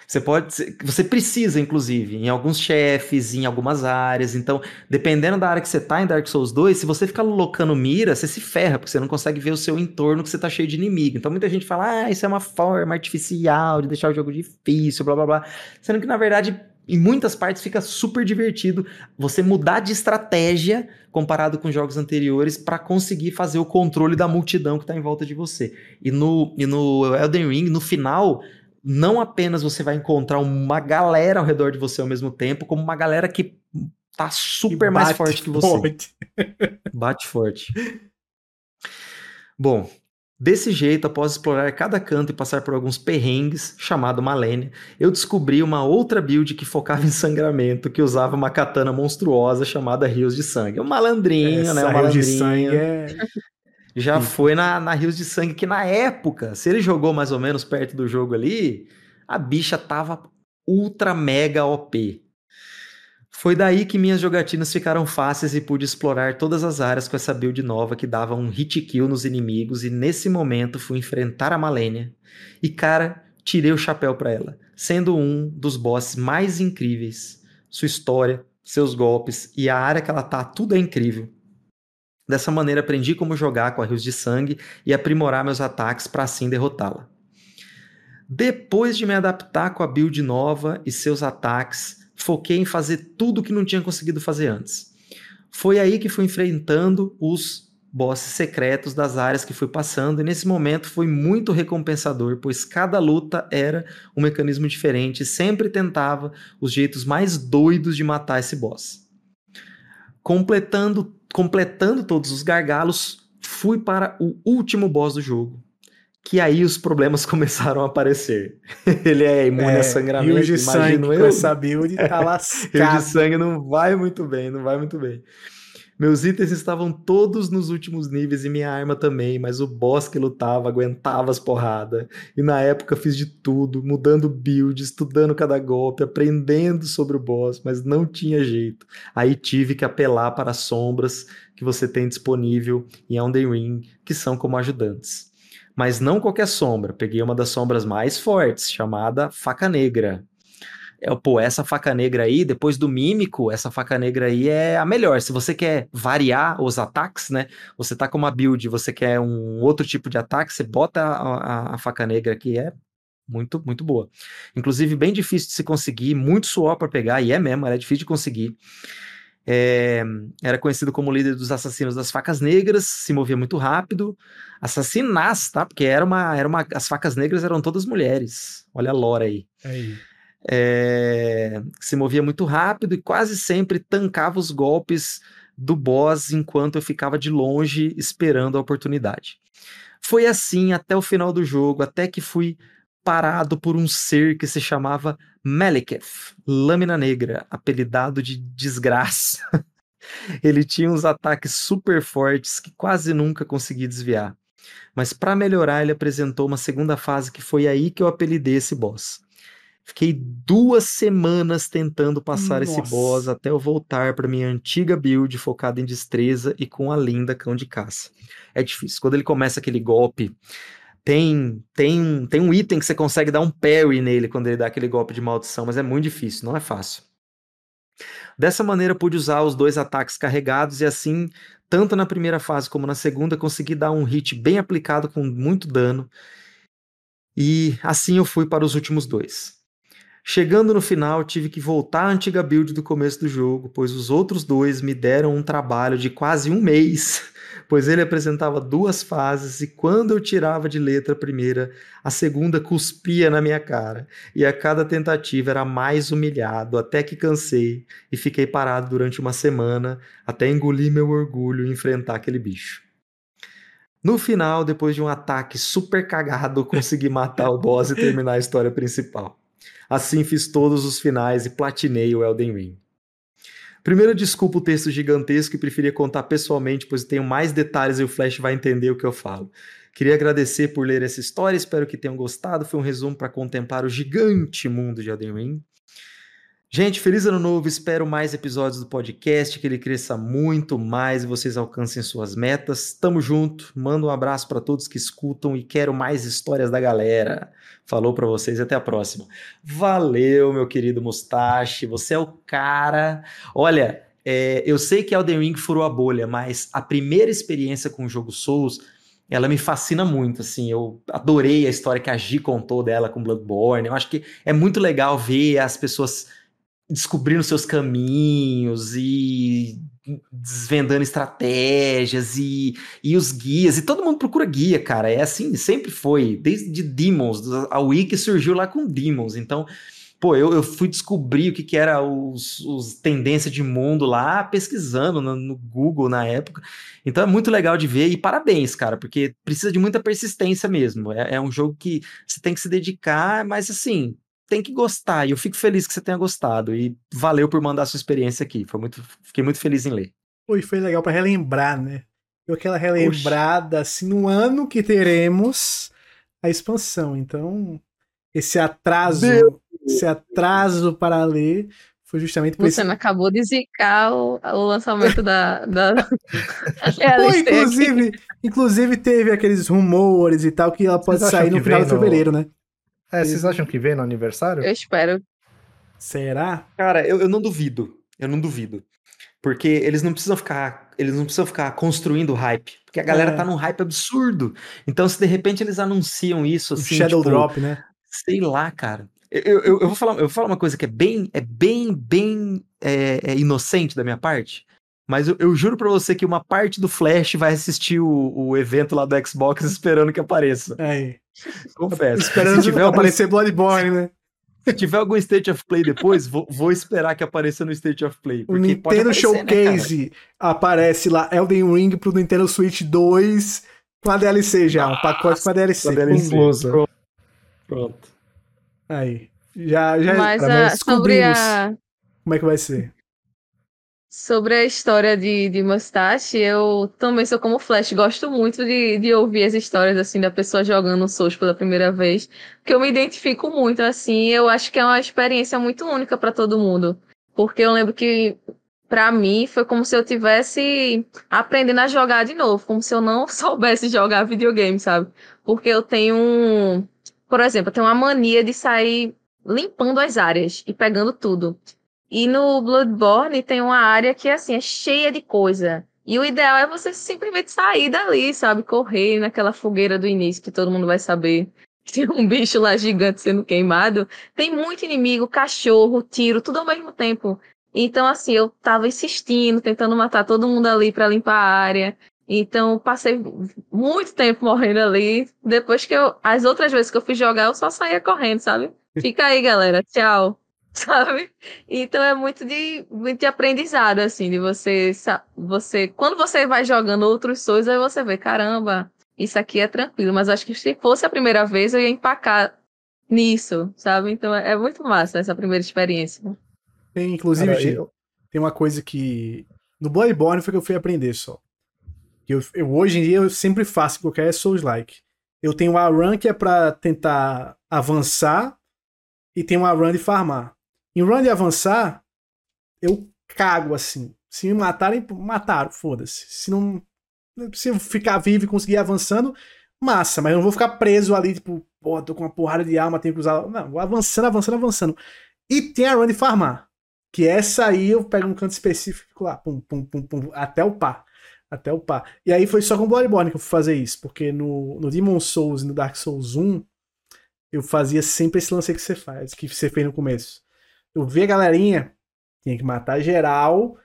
Você pode, você precisa, inclusive, em alguns chefes, em algumas áreas. Então, dependendo da área que você tá em Dark Souls 2, se você ficar locando mira, você se ferra, porque você não consegue ver o seu entorno que você tá cheio de inimigo. Então, muita gente fala, ah, isso é uma forma artificial de deixar o jogo difícil, blá blá blá. Sendo que, na verdade, em muitas partes fica super divertido você mudar de estratégia comparado com jogos anteriores para conseguir fazer o controle da multidão que está em volta de você. E no, e no Elden Ring, no final, não apenas você vai encontrar uma galera ao redor de você ao mesmo tempo, como uma galera que tá super mais forte que você. Forte. Bate forte. Bom, desse jeito, após explorar cada canto e passar por alguns perrengues, chamado Malenia, eu descobri uma outra build que focava em sangramento, que usava uma katana monstruosa chamada Rios de Sangue. Um malandrinho, Essa né? Um malandrinho. de sangue é já foi na, na Rios de Sangue, que na época, se ele jogou mais ou menos perto do jogo ali, a bicha tava ultra mega OP. Foi daí que minhas jogatinas ficaram fáceis e pude explorar todas as áreas com essa build nova que dava um hit kill nos inimigos e nesse momento fui enfrentar a Malenia. E cara, tirei o chapéu para ela, sendo um dos bosses mais incríveis. Sua história, seus golpes e a área que ela tá, tudo é incrível. Dessa maneira, aprendi como jogar com a rios de sangue e aprimorar meus ataques para assim derrotá-la. Depois de me adaptar com a build nova e seus ataques, foquei em fazer tudo que não tinha conseguido fazer antes. Foi aí que fui enfrentando os bosses secretos das áreas que fui passando, e nesse momento foi muito recompensador, pois cada luta era um mecanismo diferente e sempre tentava os jeitos mais doidos de matar esse boss. Completando completando todos os gargalos, fui para o último boss do jogo. Que aí os problemas começaram a aparecer. Ele é imune é, a sangramento. Rio de sangue eu. com essa build tá lascado. Rio de sangue não vai muito bem, não vai muito bem. Meus itens estavam todos nos últimos níveis e minha arma também, mas o boss que lutava aguentava as porradas. E na época fiz de tudo, mudando build, estudando cada golpe, aprendendo sobre o boss, mas não tinha jeito. Aí tive que apelar para as sombras que você tem disponível em Elden Ring, que são como ajudantes. Mas não qualquer sombra, peguei uma das sombras mais fortes, chamada Faca Negra é, pô, essa faca negra aí, depois do mímico, essa faca negra aí é a melhor. Se você quer variar os ataques, né? Você tá com uma build, você quer um outro tipo de ataque, você bota a, a, a faca negra aqui, é muito, muito boa. Inclusive, bem difícil de se conseguir, muito suor para pegar, e é mesmo, era difícil de conseguir. É, era conhecido como líder dos assassinos das facas negras, se movia muito rápido, assassinaz, tá? Porque era uma, era uma, as facas negras eram todas mulheres. Olha a lore aí. aí é, se movia muito rápido e quase sempre tancava os golpes do boss enquanto eu ficava de longe esperando a oportunidade. Foi assim até o final do jogo, até que fui parado por um ser que se chamava Meliketh, Lâmina Negra, apelidado de desgraça. Ele tinha uns ataques super fortes que quase nunca consegui desviar. Mas para melhorar, ele apresentou uma segunda fase que foi aí que eu apelidei esse boss. Fiquei duas semanas tentando passar Nossa. esse boss até eu voltar para minha antiga build focada em destreza e com a linda cão de caça. É difícil. Quando ele começa aquele golpe, tem tem tem um item que você consegue dar um parry nele quando ele dá aquele golpe de maldição, mas é muito difícil, não é fácil. Dessa maneira pude usar os dois ataques carregados e assim, tanto na primeira fase como na segunda, consegui dar um hit bem aplicado com muito dano. E assim eu fui para os últimos dois. Chegando no final, tive que voltar à antiga build do começo do jogo, pois os outros dois me deram um trabalho de quase um mês, pois ele apresentava duas fases e quando eu tirava de letra a primeira, a segunda cuspia na minha cara, e a cada tentativa era mais humilhado, até que cansei e fiquei parado durante uma semana até engolir meu orgulho e enfrentar aquele bicho. No final, depois de um ataque super cagado, consegui matar o boss e terminar a história principal. Assim fiz todos os finais e platinei o Elden Ring. Primeiro, desculpa o texto gigantesco e preferia contar pessoalmente, pois tenho mais detalhes e o Flash vai entender o que eu falo. Queria agradecer por ler essa história, espero que tenham gostado. Foi um resumo para contemplar o gigante mundo de Elden Ring. Gente, feliz ano novo. Espero mais episódios do podcast, que ele cresça muito mais e vocês alcancem suas metas. Tamo junto. Manda um abraço para todos que escutam e quero mais histórias da galera. Falou para vocês e até a próxima. Valeu, meu querido Mustache. Você é o cara. Olha, é, eu sei que Elden Ring furou a bolha, mas a primeira experiência com o jogo Souls ela me fascina muito, assim, eu adorei a história que a Gi contou dela com Bloodborne, eu acho que é muito legal ver as pessoas descobrindo seus caminhos e desvendando estratégias e, e os guias, e todo mundo procura guia, cara, é assim, sempre foi, desde Demons, a Wiki surgiu lá com Demons, então, pô, eu, eu fui descobrir o que que era os, os de mundo lá, pesquisando no, no Google na época, então é muito legal de ver, e parabéns, cara, porque precisa de muita persistência mesmo, é, é um jogo que você tem que se dedicar, mas assim, tem que gostar. E eu fico feliz que você tenha gostado. E valeu por mandar a sua experiência aqui. Foi muito, fiquei muito feliz em ler. Foi, foi legal para relembrar, né? Deu aquela relembrada, Oxi. assim, no ano que teremos a expansão. Então, esse atraso, Meu. esse atraso para ler foi justamente por Você esse... acabou de zicar o, o lançamento da. da... Pô, inclusive, inclusive, teve aqueles rumores e tal que ela pode sair no final de fevereiro, né? É, vocês acham que vem no aniversário? Eu espero. Será? Cara, eu, eu não duvido. Eu não duvido. Porque eles não precisam ficar. Eles não precisam ficar construindo hype. Porque a galera é. tá num hype absurdo. Então, se de repente eles anunciam isso assim. Shadow tipo, Drop, né? Sei lá, cara. Eu, eu, eu, vou falar, eu vou falar uma coisa que é bem, é bem, bem é, é inocente da minha parte. Mas eu, eu juro pra você que uma parte do Flash vai assistir o, o evento lá do Xbox esperando que apareça. É. Confesso. Esperando se tiver aparecer. Bloodborne, né? Se tiver algum State of Play depois, vou, vou esperar que apareça no State of Play. O Nintendo aparecer, né, Showcase né, aparece lá Elden Ring pro Nintendo Switch 2 com a DLC já, um pacote com a DLC. Com a DLC. Pronto. Pronto. Aí. Já, já Mas a, descobrimos a... como é que vai ser. Sobre a história de, de Mustache, eu também sou como Flash, gosto muito de, de ouvir as histórias assim da pessoa jogando Souls pela primeira vez, porque eu me identifico muito assim, eu acho que é uma experiência muito única para todo mundo, porque eu lembro que para mim foi como se eu tivesse aprendendo a jogar de novo, como se eu não soubesse jogar videogame, sabe? Porque eu tenho um, por exemplo, eu tenho uma mania de sair limpando as áreas e pegando tudo. E no Bloodborne tem uma área que assim, é cheia de coisa. E o ideal é você simplesmente sair dali, sabe? Correr naquela fogueira do início que todo mundo vai saber. Tem um bicho lá gigante sendo queimado. Tem muito inimigo, cachorro, tiro, tudo ao mesmo tempo. Então, assim, eu tava insistindo, tentando matar todo mundo ali para limpar a área. Então, passei muito tempo morrendo ali. Depois que eu. As outras vezes que eu fui jogar, eu só saía correndo, sabe? Fica aí, galera. Tchau. sabe? Então é muito de, muito de aprendizado, assim, de você, você. Quando você vai jogando outros Souls, aí você vê, caramba, isso aqui é tranquilo. Mas acho que se fosse a primeira vez, eu ia empacar nisso, sabe? Então é, é muito massa essa primeira experiência. Tem, inclusive, Cara, eu... tem uma coisa que. No Bloodborne foi que eu fui aprender só. Eu, eu, hoje em dia eu sempre faço qualquer Souls-like. Eu tenho a run que é pra tentar avançar e tem uma run de farmar. Em run de avançar, eu cago assim. Se me matarem, mataram, foda-se. Se não. Se eu ficar vivo e conseguir avançando, massa, mas eu não vou ficar preso ali, tipo, pô, tô com uma porrada de alma, tenho que usar. Não, vou avançando, avançando, avançando. E tem a run de farmar. Que essa aí eu pego um canto específico lá, pum, pum, pum, pum, até o pá. Até o pá. E aí foi só com Bloodborne que eu fui fazer isso, porque no, no Demon Souls e no Dark Souls 1, eu fazia sempre esse lance que você faz, que você fez no começo. Eu vi a galerinha, tinha que matar geral,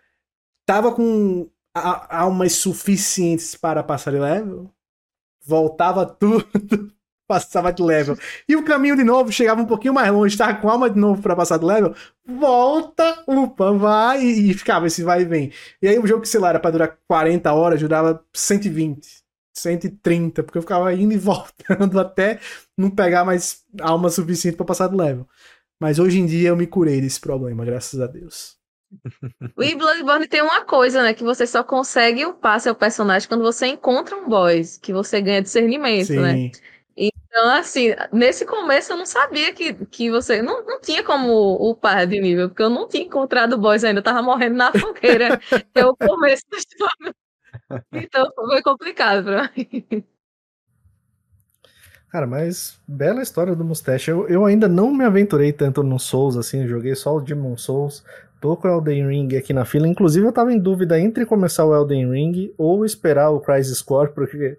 tava com almas suficientes para passar de level, voltava tudo, passava de level. E o caminho de novo chegava um pouquinho mais longe, estava com alma de novo para passar de level, volta, upa, vai, e, ficava esse vai e vem. E aí o jogo que, sei lá, era pra durar 40 horas, durava 120. 130, porque eu ficava indo e voltando até não pegar mais alma suficiente para passar do level. Mas hoje em dia eu me curei desse problema, graças a Deus. O Bloodborne tem uma coisa, né? Que você só consegue upar seu personagem quando você encontra um boss, que você ganha discernimento, né? Sim. né? Então, assim, nesse começo eu não sabia que, que você. Não, não tinha como upar de nível, porque eu não tinha encontrado o boss ainda, eu tava morrendo na fogueira. é o começo do jogo. Então foi complicado pra mim. Cara, mas bela história do Mustache. Eu, eu ainda não me aventurei tanto no Souls, assim, joguei só o Demon Souls. Tô com o Elden Ring aqui na fila. Inclusive, eu tava em dúvida entre começar o Elden Ring ou esperar o Crisis Core, porque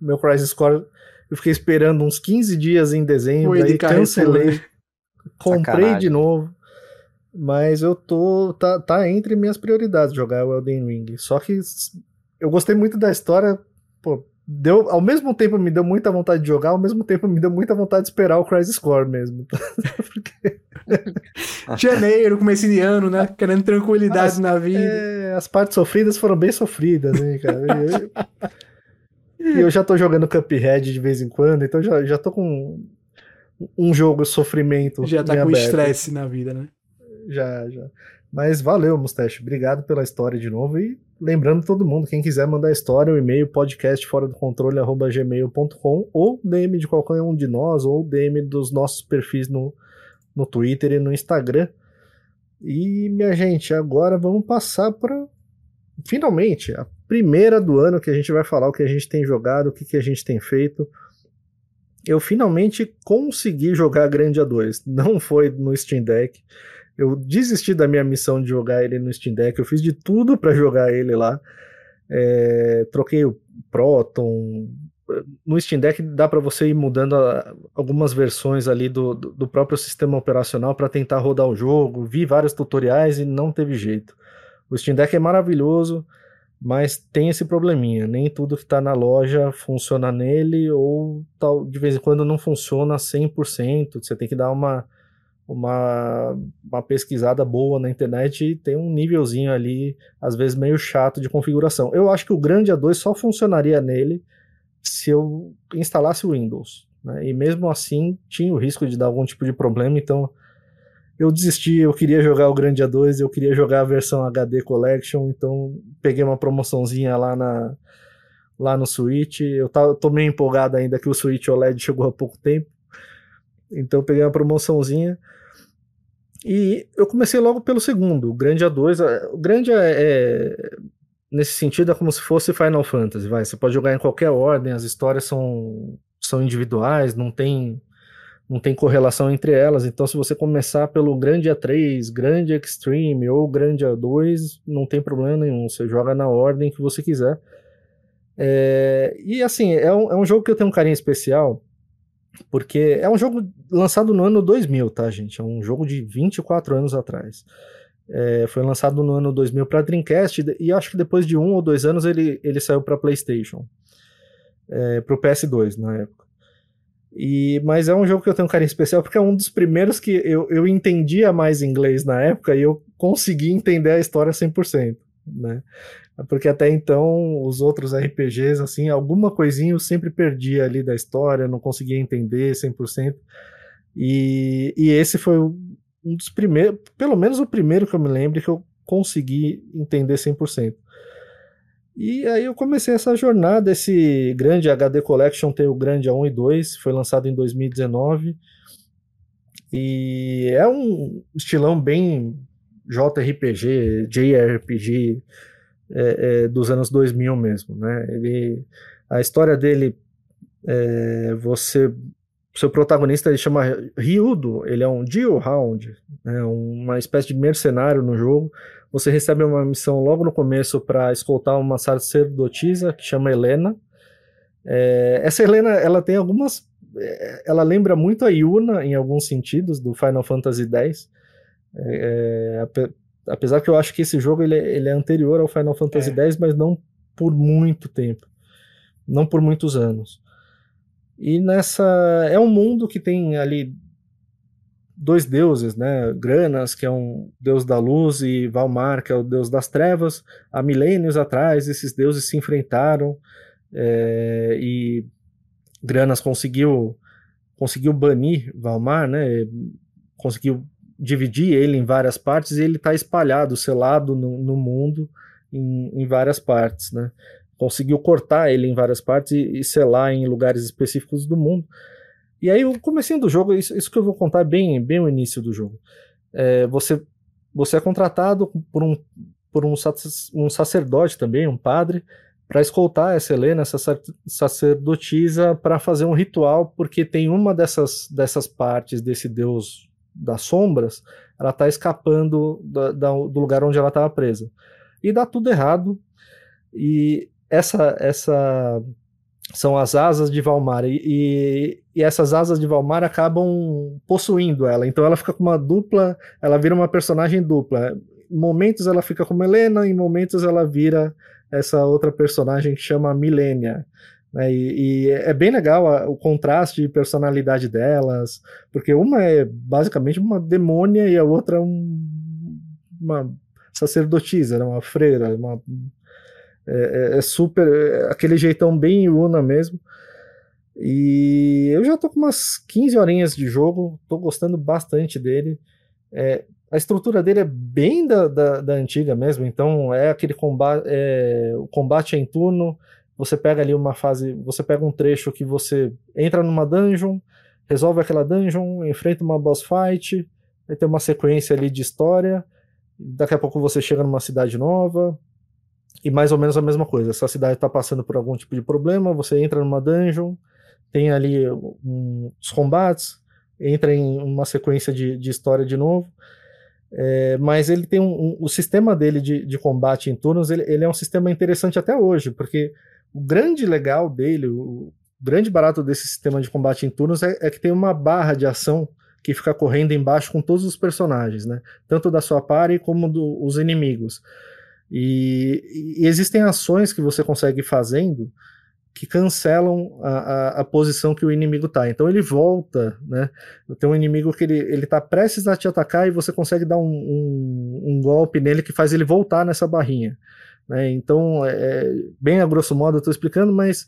meu Crisis Core eu fiquei esperando uns 15 dias em dezembro, aí cancelei. Comprei Sacanagem. de novo. Mas eu tô. Tá, tá entre minhas prioridades jogar o Elden Ring. Só que eu gostei muito da história. Pô, deu, ao mesmo tempo me deu muita vontade de jogar, ao mesmo tempo me deu muita vontade de esperar o Crisis Core mesmo. Porque... Janeiro, começo de ano, né? Querendo tranquilidade as, na vida. É, as partes sofridas foram bem sofridas, né, cara? E eu já tô jogando Cuphead de vez em quando, então já, já tô com um jogo sofrimento. Já tá com estresse na vida, né? Já, já. Mas valeu, Mustache. Obrigado pela história de novo. E lembrando todo mundo, quem quiser mandar história, o e-mail podcast fora do controle gmail.com ou DM de qualquer um de nós, ou DM dos nossos perfis no, no Twitter e no Instagram. E, minha gente, agora vamos passar para finalmente a primeira do ano que a gente vai falar o que a gente tem jogado, o que, que a gente tem feito. Eu finalmente consegui jogar Grande A2. Não foi no Steam Deck. Eu desisti da minha missão de jogar ele no Steam Deck. Eu fiz de tudo para jogar ele lá. É, troquei o Proton. No Steam Deck dá para você ir mudando a, algumas versões ali do, do, do próprio sistema operacional para tentar rodar o jogo. Vi vários tutoriais e não teve jeito. O Steam Deck é maravilhoso mas tem esse probleminha, nem tudo que está na loja funciona nele, ou tal, de vez em quando não funciona 100%, você tem que dar uma, uma, uma pesquisada boa na internet e tem um nívelzinho ali, às vezes meio chato de configuração. Eu acho que o grande A2 só funcionaria nele se eu instalasse o Windows, né? e mesmo assim tinha o risco de dar algum tipo de problema, então eu desisti, eu queria jogar o Grande A2, eu queria jogar a versão HD Collection, então peguei uma promoçãozinha lá na lá no Switch. Eu tá, tô meio empolgado ainda que o Switch OLED chegou há pouco tempo. Então peguei uma promoçãozinha. E eu comecei logo pelo segundo, o Grande A2. O Grande é, é, nesse sentido é como se fosse Final Fantasy, vai. Você pode jogar em qualquer ordem, as histórias são, são individuais, não tem não tem correlação entre elas. Então, se você começar pelo grande A3, grande Extreme ou grande A2, não tem problema nenhum. Você joga na ordem que você quiser. É, e assim, é um, é um jogo que eu tenho um carinho especial, porque é um jogo lançado no ano 2000, tá, gente? É um jogo de 24 anos atrás. É, foi lançado no ano 2000 para Dreamcast e acho que depois de um ou dois anos ele, ele saiu para PlayStation, é, para o PS2 na época. E, mas é um jogo que eu tenho um carinho especial porque é um dos primeiros que eu, eu entendia mais inglês na época e eu consegui entender a história 100%, né? Porque até então os outros RPGs, assim, alguma coisinha eu sempre perdia ali da história, não conseguia entender 100%. E, e esse foi um dos primeiros, pelo menos o primeiro que eu me lembro que eu consegui entender 100%. E aí eu comecei essa jornada, esse grande HD Collection tem o grande A1 e 2, foi lançado em 2019. E é um estilão bem JRPG, JRPG é, é, dos anos 2000 mesmo, né? Ele, a história dele, é, você, seu protagonista ele chama Ryudo, ele é um Geohound, né? uma espécie de mercenário no jogo você recebe uma missão logo no começo para escoltar uma sacerdotisa que chama Helena. É, essa Helena, ela tem algumas. É, ela lembra muito a Yuna em alguns sentidos do Final Fantasy X. É, é apesar que eu acho que esse jogo ele, é, ele é anterior ao Final Fantasy X, mas não por muito tempo, não por muitos anos. E nessa é um mundo que tem ali dois deuses, né? Granas, que é um deus da luz, e Valmar, que é o deus das trevas. Há milênios atrás, esses deuses se enfrentaram é, e Granas conseguiu conseguiu banir Valmar, né? Conseguiu dividir ele em várias partes e ele está espalhado, selado no, no mundo em, em, várias partes, né? Conseguiu cortar ele em várias partes e, e selar em lugares específicos do mundo. E aí o comecinho do jogo, isso, isso que eu vou contar bem, bem o início do jogo. É, você, você é contratado por um, por um, um sacerdote também, um padre, para escoltar essa Helena, essa sacerdotisa, para fazer um ritual, porque tem uma dessas, dessas partes desse deus das sombras, ela está escapando da, da, do lugar onde ela estava presa. E dá tudo errado. E essa, essa são as asas de Valmar. E, e, essas asas de Valmar acabam possuindo ela. Então ela fica com uma dupla, ela vira uma personagem dupla. Em momentos ela fica como Helena, em momentos ela vira essa outra personagem que chama Milênia. Né? E, e, é bem legal a, o contraste de personalidade delas, porque uma é basicamente uma demônia e a outra é um, uma sacerdotisa, né? uma freira, uma é, é, é super. É aquele jeitão bem Yuna mesmo. E eu já tô com umas 15 horinhas de jogo, tô gostando bastante dele. É, a estrutura dele é bem da, da, da, antiga mesmo, então é aquele combate. É, o combate em turno. Você pega ali uma fase. Você pega um trecho que você entra numa dungeon, resolve aquela dungeon, enfrenta uma boss fight, vai ter uma sequência ali de história. Daqui a pouco você chega numa cidade nova, e mais ou menos a mesma coisa. Essa cidade está passando por algum tipo de problema, você entra numa dungeon, tem ali um, os combates, entra em uma sequência de, de história de novo. É, mas ele tem um, um, o sistema dele de, de combate em turnos, ele, ele, é um sistema interessante até hoje, porque o grande legal dele, o grande barato desse sistema de combate em turnos é, é que tem uma barra de ação que fica correndo embaixo com todos os personagens, né? Tanto da sua party como dos inimigos. E, e, existem ações que você consegue ir fazendo que cancelam a, a, a, posição que o inimigo está. Então ele volta, né? Tem um inimigo que ele, ele tá prestes a te atacar e você consegue dar um, um, um golpe nele que faz ele voltar nessa barrinha. Né? Então, é, é bem a grosso modo eu estou explicando, mas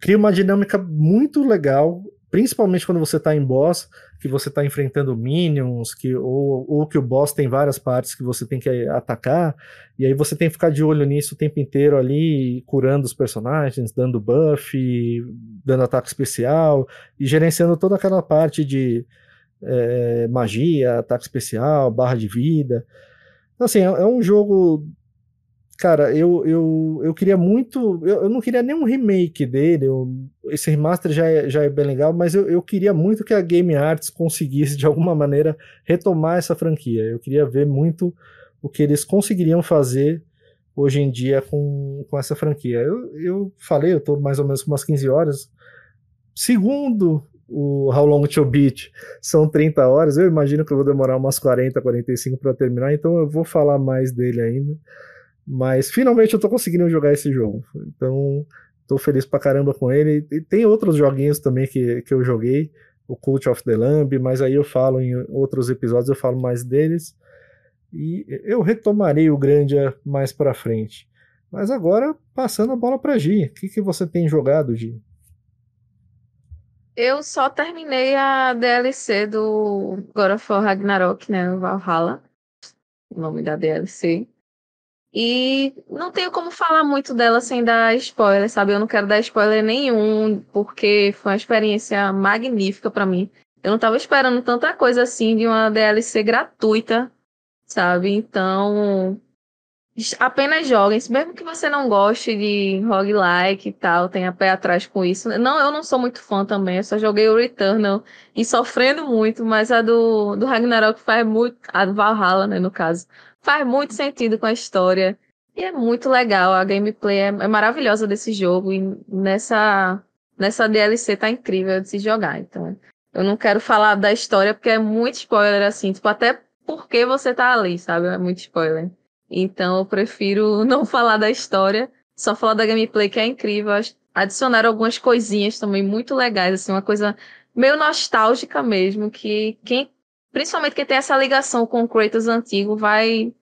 cria uma dinâmica muito legal principalmente quando você está em boss, que você está enfrentando minions, que, ou, ou que o boss tem várias partes que você tem que atacar, e aí você tem que ficar de olho nisso o tempo inteiro ali, curando os personagens, dando buff, dando ataque especial, e gerenciando toda aquela parte de é, magia, ataque especial, barra de vida. Então, assim, é, é um jogo Cara, eu, eu, eu queria muito. Eu, eu não queria nem um remake dele. Eu, esse remaster já é, já é bem legal, mas eu, eu queria muito que a Game Arts conseguisse, de alguma maneira, retomar essa franquia. Eu queria ver muito o que eles conseguiriam fazer hoje em dia com, com essa franquia. Eu, eu falei, eu tô mais ou menos com umas 15 horas. Segundo o How Long to Beat são 30 horas, eu imagino que eu vou demorar umas 40, 45 para terminar, então eu vou falar mais dele ainda. Mas finalmente eu tô conseguindo jogar esse jogo. Então, tô feliz pra caramba com ele. E tem outros joguinhos também que, que eu joguei, o Cult of the Lamb, mas aí eu falo em outros episódios, eu falo mais deles. E eu retomarei o Grandia mais pra frente. Mas agora, passando a bola pra Gi. O que, que você tem jogado, Gi? Eu só terminei a DLC do God of War Ragnarok, né? Valhalla. O nome da DLC. E não tenho como falar muito dela sem dar spoiler, sabe? Eu não quero dar spoiler nenhum, porque foi uma experiência magnífica para mim. Eu não tava esperando tanta coisa assim de uma DLC gratuita, sabe? Então, apenas joguem. Mesmo que você não goste de roguelike e tal, tenha pé atrás com isso. Não, eu não sou muito fã também, eu só joguei o Returnal e sofrendo muito, mas a do, do Ragnarok faz muito. A do Valhalla, né, no caso faz muito sentido com a história. E é muito legal, a gameplay é, é maravilhosa desse jogo. E nessa, nessa DLC tá incrível de se jogar. Então, eu não quero falar da história porque é muito spoiler, assim, tipo, até porque você tá ali, sabe? É muito spoiler. Então eu prefiro não falar da história, só falar da gameplay que é incrível. Adicionaram algumas coisinhas também muito legais, assim, uma coisa meio nostálgica mesmo, que quem principalmente quem tem essa ligação com o Kratos antigo, vai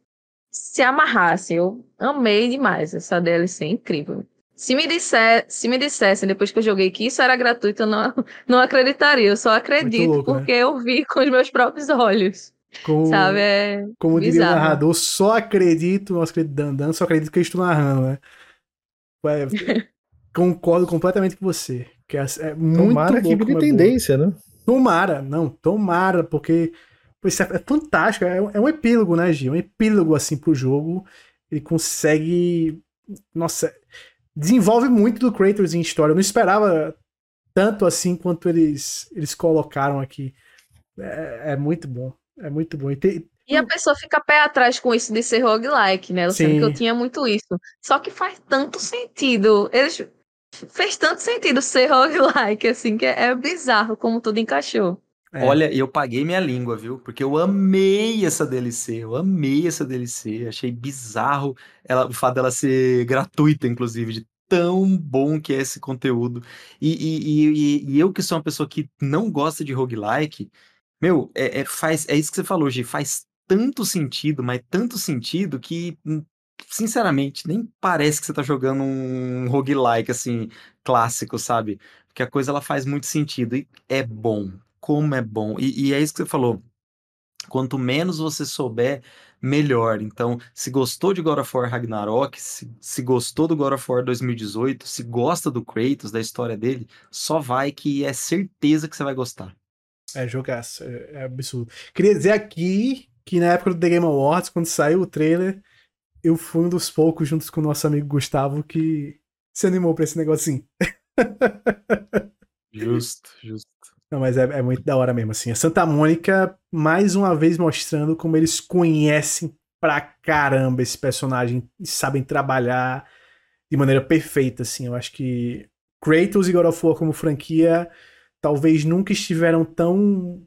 se amarrar. Assim. Eu amei demais essa DLC, incrível. Se me, disser, se me dissessem depois que eu joguei que isso era gratuito, eu não, não acreditaria. Eu só acredito louco, né? porque né? eu vi com os meus próprios olhos. Como, sabe? É como diria o narrador, só acredito, nosso querido Dandan, só acredito que eu estou narrando, né? É, concordo completamente com você. porque é, é muito Tomara que vire é tendência, né? Tomara, não, tomara, porque isso é, é fantástico, é, é, um epílogo, né, Gil? Um epílogo, assim, pro jogo. Ele consegue. Nossa, desenvolve muito do Kratos em história. Eu não esperava tanto assim quanto eles, eles colocaram aqui. É, é muito bom. É muito bom. E, e a pessoa fica pé atrás com isso de ser roguelike, né? Eu sei que eu tinha muito isso. Só que faz tanto sentido. Eles fez tanto sentido ser roguelike, assim, que é, é bizarro como tudo encaixou. É. Olha, eu paguei minha língua, viu? Porque eu amei essa DLC, eu amei essa DLC, achei bizarro ela, o fato dela ser gratuita, inclusive, de tão bom que é esse conteúdo. E, e, e, e eu que sou uma pessoa que não gosta de roguelike, meu, é, é, faz, é isso que você falou, Gi, faz tanto sentido, mas tanto sentido que, hum, sinceramente, nem parece que você tá jogando um roguelike, assim, clássico, sabe? Porque a coisa ela faz muito sentido e é bom. Como é bom. E, e é isso que você falou. Quanto menos você souber, melhor. Então, se gostou de God of War Ragnarok, se, se gostou do God of War 2018, se gosta do Kratos, da história dele, só vai que é certeza que você vai gostar. É, jogaço. É, é absurdo. Queria dizer aqui que na época do The Game Awards, quando saiu o trailer, eu fui um dos poucos, juntos com o nosso amigo Gustavo, que se animou pra esse negocinho. justo, justo. Não, mas é, é, muito da hora mesmo, assim. A Santa Mônica, mais uma vez, mostrando como eles conhecem pra caramba esse personagem e sabem trabalhar de maneira perfeita, assim. Eu acho que Kratos e God of War como franquia talvez nunca estiveram tão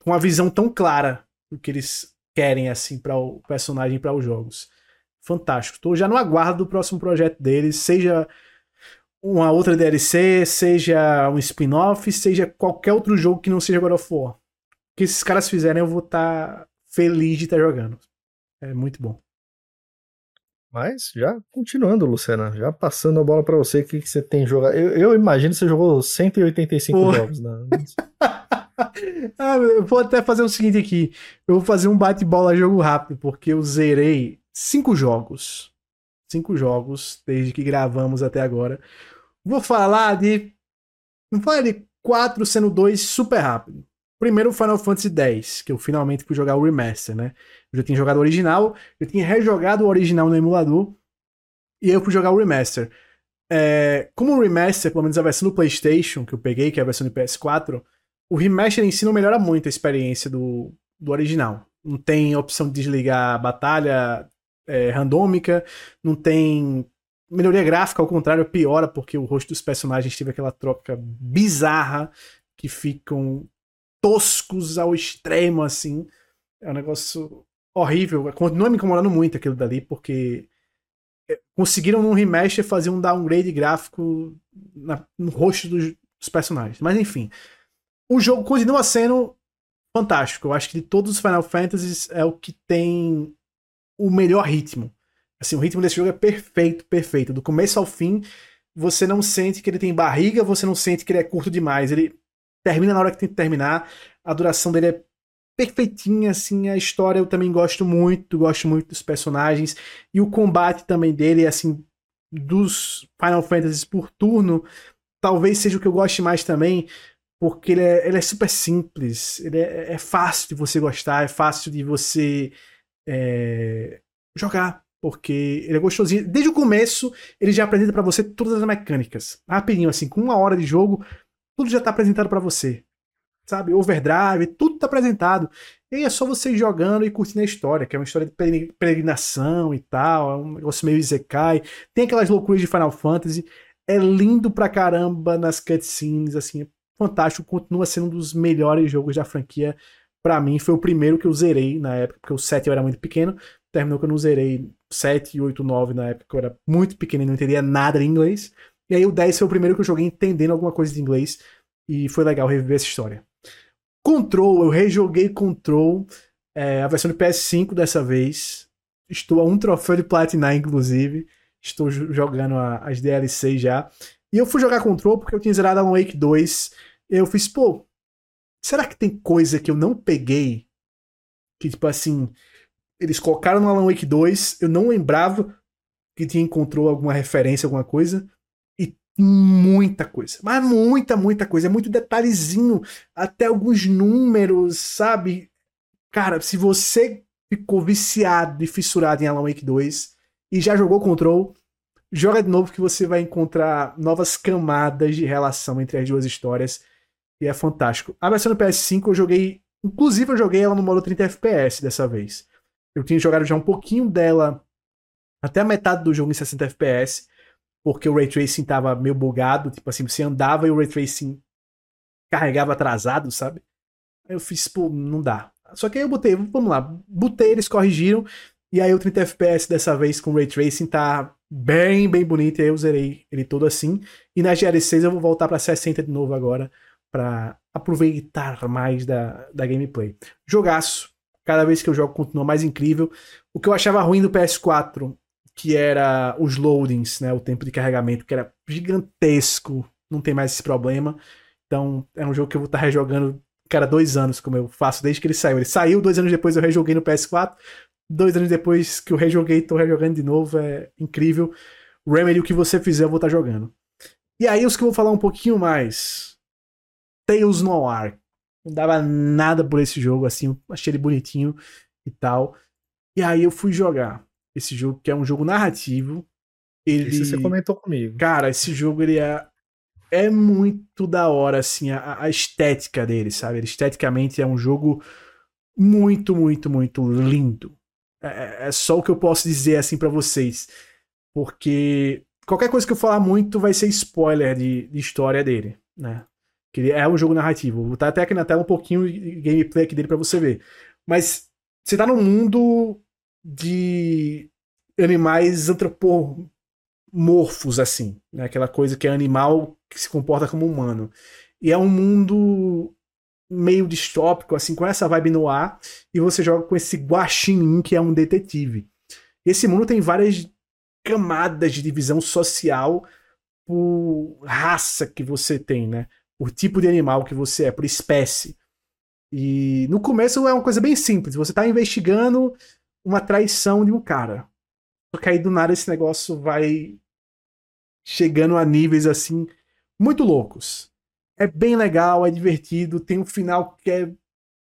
com uma visão tão clara do que eles querem assim para o personagem para os jogos. Fantástico. Tô já no aguardo do próximo projeto deles, seja uma outra DLC, seja um spin-off, seja qualquer outro jogo que não seja God of War. O que esses caras fizerem, eu vou estar tá feliz de estar tá jogando. É muito bom. Mas já continuando, Luciana, já passando a bola para você, o que, que você tem jogado? Eu, eu, imagino que você jogou 185 Pô. jogos. Né? ah, eu vou até fazer o seguinte aqui: eu vou fazer um bate-bola jogo rápido, porque eu zerei cinco jogos. Cinco jogos desde que gravamos até agora. Vou falar de. Não falar de quatro, sendo dois super rápido. Primeiro, Final Fantasy X, que eu finalmente fui jogar o remaster, né? Eu já tinha jogado o original, eu tinha rejogado o original no emulador, e eu fui jogar o remaster. É, como o remaster, pelo menos a versão do PlayStation, que eu peguei, que é a versão do PS4, o remaster em si não melhora muito a experiência do, do original. Não tem opção de desligar a batalha é, randômica, não tem melhoria gráfica, ao contrário, piora porque o rosto dos personagens teve aquela troca bizarra que ficam toscos ao extremo, assim. É um negócio horrível. Continua me incomodando muito aquilo dali, porque é, conseguiram num remaster fazer um downgrade gráfico na, no rosto dos, dos, personagens. Mas enfim, o jogo continua sendo fantástico. Eu acho que de todos os Final Fantasies é o que tem o melhor ritmo. Assim, o ritmo desse jogo é perfeito, perfeito. Do começo ao fim, você não sente que ele tem barriga, você não sente que ele é curto demais. Ele termina na hora que tem que terminar. A duração dele é perfeitinha, assim, a história eu também gosto muito, gosto muito dos personagens e o combate também dele, assim, dos Final Fantasy por turno, talvez seja o que eu goste mais também, porque ele é, ele é super simples, ele é, é, fácil de você gostar, é fácil de você é, jogar, porque ele é gostosinho. Desde o começo, ele já apresenta para você todas as mecânicas, rapidinho, assim, com uma hora de jogo, tudo já tá apresentado para você sabe? Overdrive, tudo tá apresentado. E é só você jogando e curtindo a história, que é uma história de peregrinação e tal, é um negócio meio Isekai. Tem aquelas loucuras de Final Fantasy. É lindo pra caramba nas cutscenes, assim, é fantástico. Continua sendo um dos melhores jogos da franquia para mim. Foi o primeiro que eu zerei na época, porque o 7 eu era muito pequeno. Terminou que eu não zerei 7, 8, 9 na época, eu era muito pequeno e não entendia nada de inglês. E aí o 10 foi o primeiro que eu joguei entendendo alguma coisa de inglês. E foi legal reviver essa história. Control, eu rejoguei Control, é, a versão de PS5 dessa vez. Estou a um troféu de Platinum, inclusive. Estou jogando a, as DLCs já. E eu fui jogar Control porque eu tinha zerado Alan Wake 2. E eu fiz, pô, será que tem coisa que eu não peguei? Que, tipo assim, eles colocaram no Alan Wake 2, eu não lembrava que tinha encontrou alguma referência, alguma coisa. E muita coisa. Mas muita, muita coisa. É muito detalhezinho. Até alguns números, sabe? Cara, se você ficou viciado e fissurado em Alan Wake 2 e já jogou Control, joga de novo que você vai encontrar novas camadas de relação entre as duas histórias. E é fantástico. A versão do PS5 eu joguei. Inclusive, eu joguei ela no modo 30 FPS dessa vez. Eu tinha jogado já um pouquinho dela até a metade do jogo em 60 FPS porque o Ray Tracing tava meio bugado, tipo assim, você andava e o Ray Tracing carregava atrasado, sabe? Aí eu fiz, pô, não dá. Só que aí eu botei, vamos lá, botei, eles corrigiram, e aí o 30 FPS dessa vez com o Ray Tracing tá bem, bem bonito, e aí eu zerei ele todo assim. E na GR6 eu vou voltar para 60 de novo agora, para aproveitar mais da, da gameplay. Jogaço. Cada vez que eu jogo continua mais incrível. O que eu achava ruim do PS4 que era os loadings, né, o tempo de carregamento, que era gigantesco, não tem mais esse problema. Então, é um jogo que eu vou estar rejogando cara dois anos, como eu faço desde que ele saiu. Ele saiu, dois anos depois eu rejoguei no PS4, dois anos depois que eu rejoguei, tô rejogando de novo, é incrível. Remedy, o que você fizer, eu vou estar jogando. E aí, os que eu vou falar um pouquinho mais. Tales Noir. Não dava nada por esse jogo, assim, achei ele bonitinho e tal. E aí eu fui jogar esse jogo, que é um jogo narrativo. Ele... Isso você comentou comigo. Cara, esse jogo ele é, é muito da hora, assim, a, a estética dele, sabe? Ele, esteticamente é um jogo muito, muito, muito lindo. É, é, é só o que eu posso dizer, assim, para vocês. Porque qualquer coisa que eu falar muito vai ser spoiler de, de história dele, né? Que é um jogo narrativo. Vou botar até aqui na tela um pouquinho de gameplay aqui dele para você ver. Mas você tá num mundo de animais antropomorfos, assim. Né? Aquela coisa que é animal que se comporta como humano. E é um mundo meio distópico, assim, com essa vibe no ar, e você joga com esse guaxinim que é um detetive. Esse mundo tem várias camadas de divisão social por raça que você tem, né? Por tipo de animal que você é, por espécie. E no começo é uma coisa bem simples. Você está investigando uma traição de um cara. Só que aí do nada esse negócio vai chegando a níveis assim muito loucos. É bem legal, é divertido, tem um final que é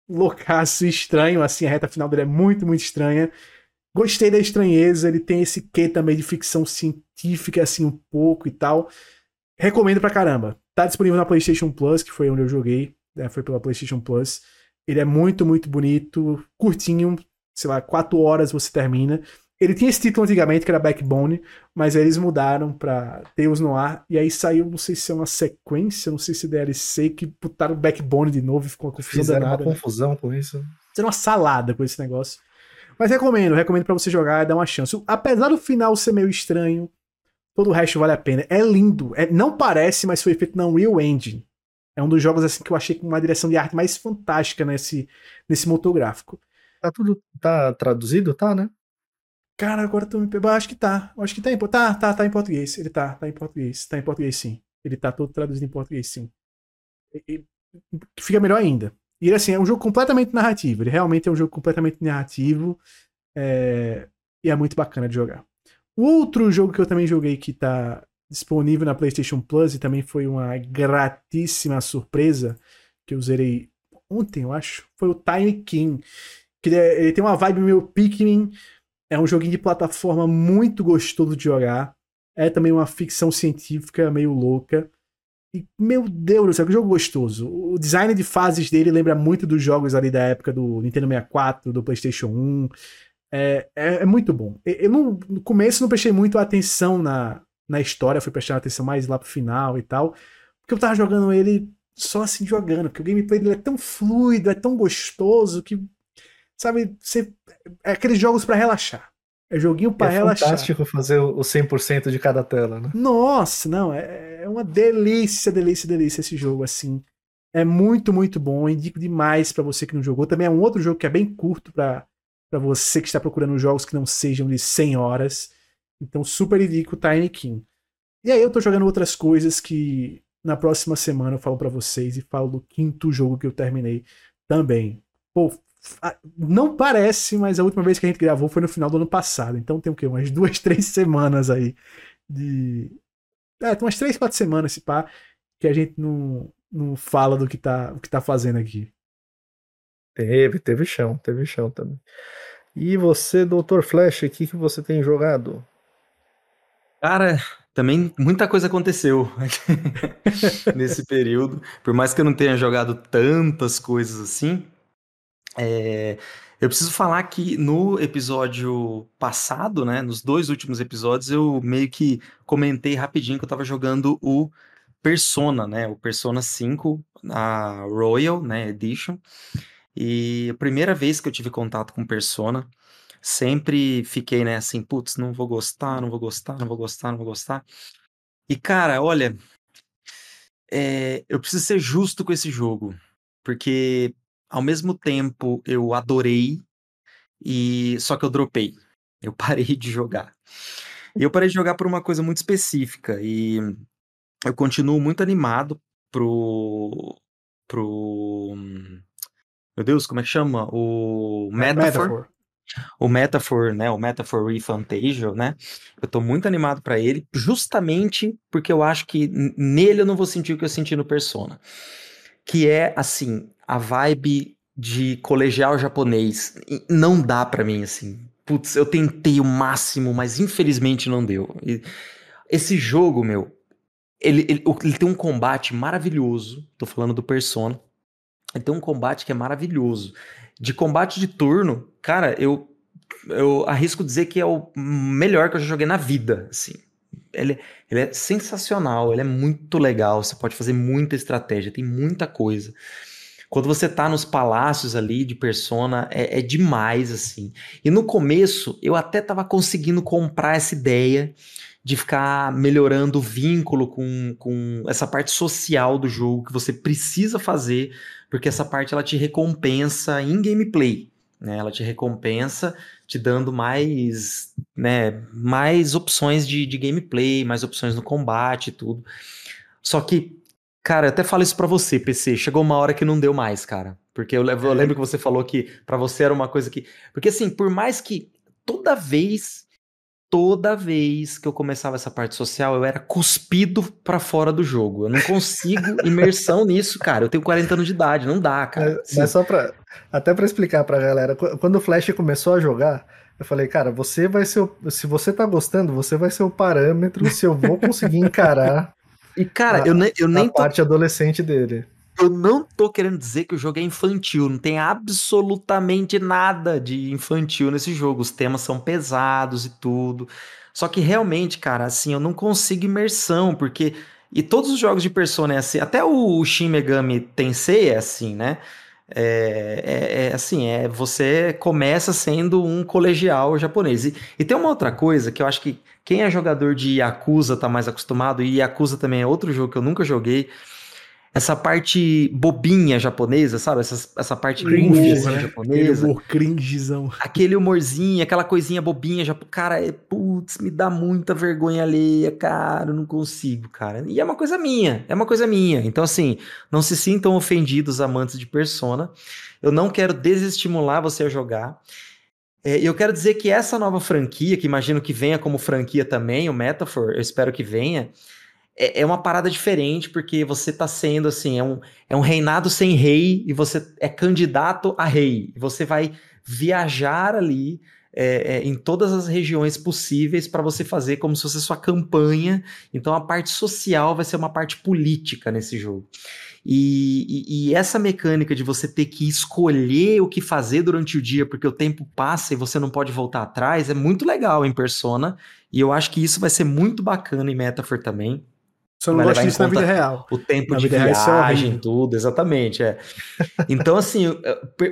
loucaço, estranho, assim, a reta final dele é muito, muito estranha. Gostei da estranheza, ele tem esse quê também de ficção científica, assim, um pouco e tal. Recomendo pra caramba. Tá disponível na PlayStation Plus, que foi onde eu joguei, né? foi pela PlayStation Plus. Ele é muito, muito bonito, curtinho, sei lá, quatro horas você termina. Ele tinha esse título antigamente, que era Backbone, mas aí eles mudaram pra Tales no Ar, e aí saiu, não sei se é uma sequência, não sei se é DLC, que botaram Backbone de novo e ficou uma confusão Fizeram danada, uma né? confusão com isso. Fizeram uma salada com esse negócio. Mas recomendo, recomendo para você jogar e dar uma chance. Apesar do final ser meio estranho, todo o resto vale a pena. É lindo. É, não parece, mas foi feito na Unreal Engine. É um dos jogos assim que eu achei com uma direção de arte mais fantástica nesse, nesse motográfico. Tá tudo. Tá traduzido? Tá, né? Cara, agora tu me pegou. Acho que tá. Acho que tá em, tá, tá, tá em português. Ele tá, tá em português. Tá em português sim. Ele tá todo traduzido em português sim. E, e, fica melhor ainda. E assim, é um jogo completamente narrativo. Ele realmente é um jogo completamente narrativo. É, e é muito bacana de jogar. O outro jogo que eu também joguei que tá disponível na PlayStation Plus e também foi uma gratíssima surpresa que eu zerei ontem, eu acho, foi o Time King. Que ele, é, ele tem uma vibe meio Pikmin. É um joguinho de plataforma muito gostoso de jogar. É também uma ficção científica meio louca. E, meu Deus do céu, que jogo gostoso. O design de fases dele lembra muito dos jogos ali da época do Nintendo 64, do PlayStation 1. É, é, é muito bom. Eu não, no começo não prestei muito atenção na, na história, fui prestando atenção mais lá pro final e tal. Porque eu tava jogando ele só assim jogando, porque o gameplay dele é tão fluido, é tão gostoso que Sabe, você, é aqueles jogos para relaxar. É joguinho para é relaxar. É fantástico fazer o 100% de cada tela, né? Nossa, não, é, é uma delícia, delícia, delícia esse jogo, assim. É muito, muito bom. indico demais para você que não jogou. Também é um outro jogo que é bem curto para você que está procurando jogos que não sejam de 100 horas. Então, super indico Tiny King. E aí eu tô jogando outras coisas que na próxima semana eu falo para vocês e falo do quinto jogo que eu terminei também. Pô, não parece, mas a última vez que a gente gravou foi no final do ano passado. Então tem o quê? Umas duas, três semanas aí de É, tem umas 3, 4 semanas, se pá, que a gente não, não fala do que tá, o que tá fazendo aqui. Teve, teve chão, teve chão também. E você, Dr. Flash, o que, que você tem jogado? Cara, também muita coisa aconteceu nesse período. Por mais que eu não tenha jogado tantas coisas assim, é, eu preciso falar que no episódio passado, né, nos dois últimos episódios, eu meio que comentei rapidinho que eu tava jogando o Persona, né, o Persona 5, a Royal, né, Edition. E a primeira vez que eu tive contato com Persona, sempre fiquei, né, assim, putz, não vou gostar, não vou gostar, não vou gostar, não vou gostar. E cara, olha, é, eu preciso ser justo com esse jogo, porque ao mesmo tempo eu adorei e só que eu dropei. Eu parei de jogar. E eu parei de jogar por uma coisa muito específica e eu continuo muito animado pro pro meu Deus, como é que chama? O Metaphor. Metaphor. O Metaphor, né? O Metaphor Refantasia, né? Eu tô muito animado para ele, justamente porque eu acho que nele eu não vou sentir o que eu senti no Persona. Que é, assim, a vibe de colegial japonês. Não dá para mim, assim. Putz, eu tentei o máximo, mas infelizmente não deu. Esse jogo, meu, ele, ele, ele tem um combate maravilhoso. Tô falando do Persona ele tem um combate que é maravilhoso. De combate de turno, cara, eu, eu arrisco dizer que é o melhor que eu já joguei na vida, assim. Ele, ele é sensacional, ele é muito legal, você pode fazer muita estratégia, tem muita coisa. Quando você tá nos palácios ali de Persona, é, é demais, assim. E no começo, eu até tava conseguindo comprar essa ideia de ficar melhorando o vínculo com, com essa parte social do jogo que você precisa fazer porque essa parte ela te recompensa em gameplay, né? Ela te recompensa te dando mais, né, mais opções de, de gameplay, mais opções no combate e tudo. Só que, cara, eu até falo isso para você, PC, chegou uma hora que não deu mais, cara. Porque eu, eu lembro que você falou que para você era uma coisa que, porque assim, por mais que toda vez toda vez que eu começava essa parte social, eu era cuspido para fora do jogo. Eu não consigo imersão nisso, cara. Eu tenho 40 anos de idade, não dá, cara. Mas, mas só para até para explicar pra galera, quando o Flash começou a jogar, eu falei, cara, você vai ser o, se você tá gostando, você vai ser o parâmetro se eu vou conseguir encarar E cara, a, eu, ne, eu nem a tô... parte adolescente dele. Eu não tô querendo dizer que o jogo é infantil, não tem absolutamente nada de infantil nesse jogo. Os temas são pesados e tudo. Só que realmente, cara, assim, eu não consigo imersão, porque. E todos os jogos de Persona é assim, até o Shin Megami Tensei é assim, né? É, é, é, assim, é você começa sendo um colegial japonês. E, e, tem uma outra coisa que eu acho que quem é jogador de Yakuza tá mais acostumado, e Yakuza também é outro jogo que eu nunca joguei, essa parte bobinha japonesa, sabe? Essa, essa parte cringe assim, né? japonesa. Aquele humor cringezão. Aquele humorzinho, aquela coisinha bobinha. Já, cara, é, putz, me dá muita vergonha alheia, cara. Eu não consigo, cara. E é uma coisa minha, é uma coisa minha. Então, assim, não se sintam ofendidos, amantes de Persona. Eu não quero desestimular você a jogar. É, eu quero dizer que essa nova franquia, que imagino que venha como franquia também, o Metaphor, eu espero que venha é, é, uma parada diferente, porque você tá sendo assim, é um, é um reinado sem rei e você é candidato a rei. Você vai viajar ali é, é, em todas as regiões possíveis para você fazer como se fosse sua campanha. Então a parte social vai ser uma parte política nesse jogo. E, e, e, essa mecânica de você ter que escolher o que fazer durante o dia, porque o tempo passa e você não pode voltar atrás, é muito legal em Persona. E eu acho que isso vai ser muito bacana em Metaphor também. Só não gosto disso na vida real. O tempo na de é viagem, tudo, exatamente. É. Então, assim,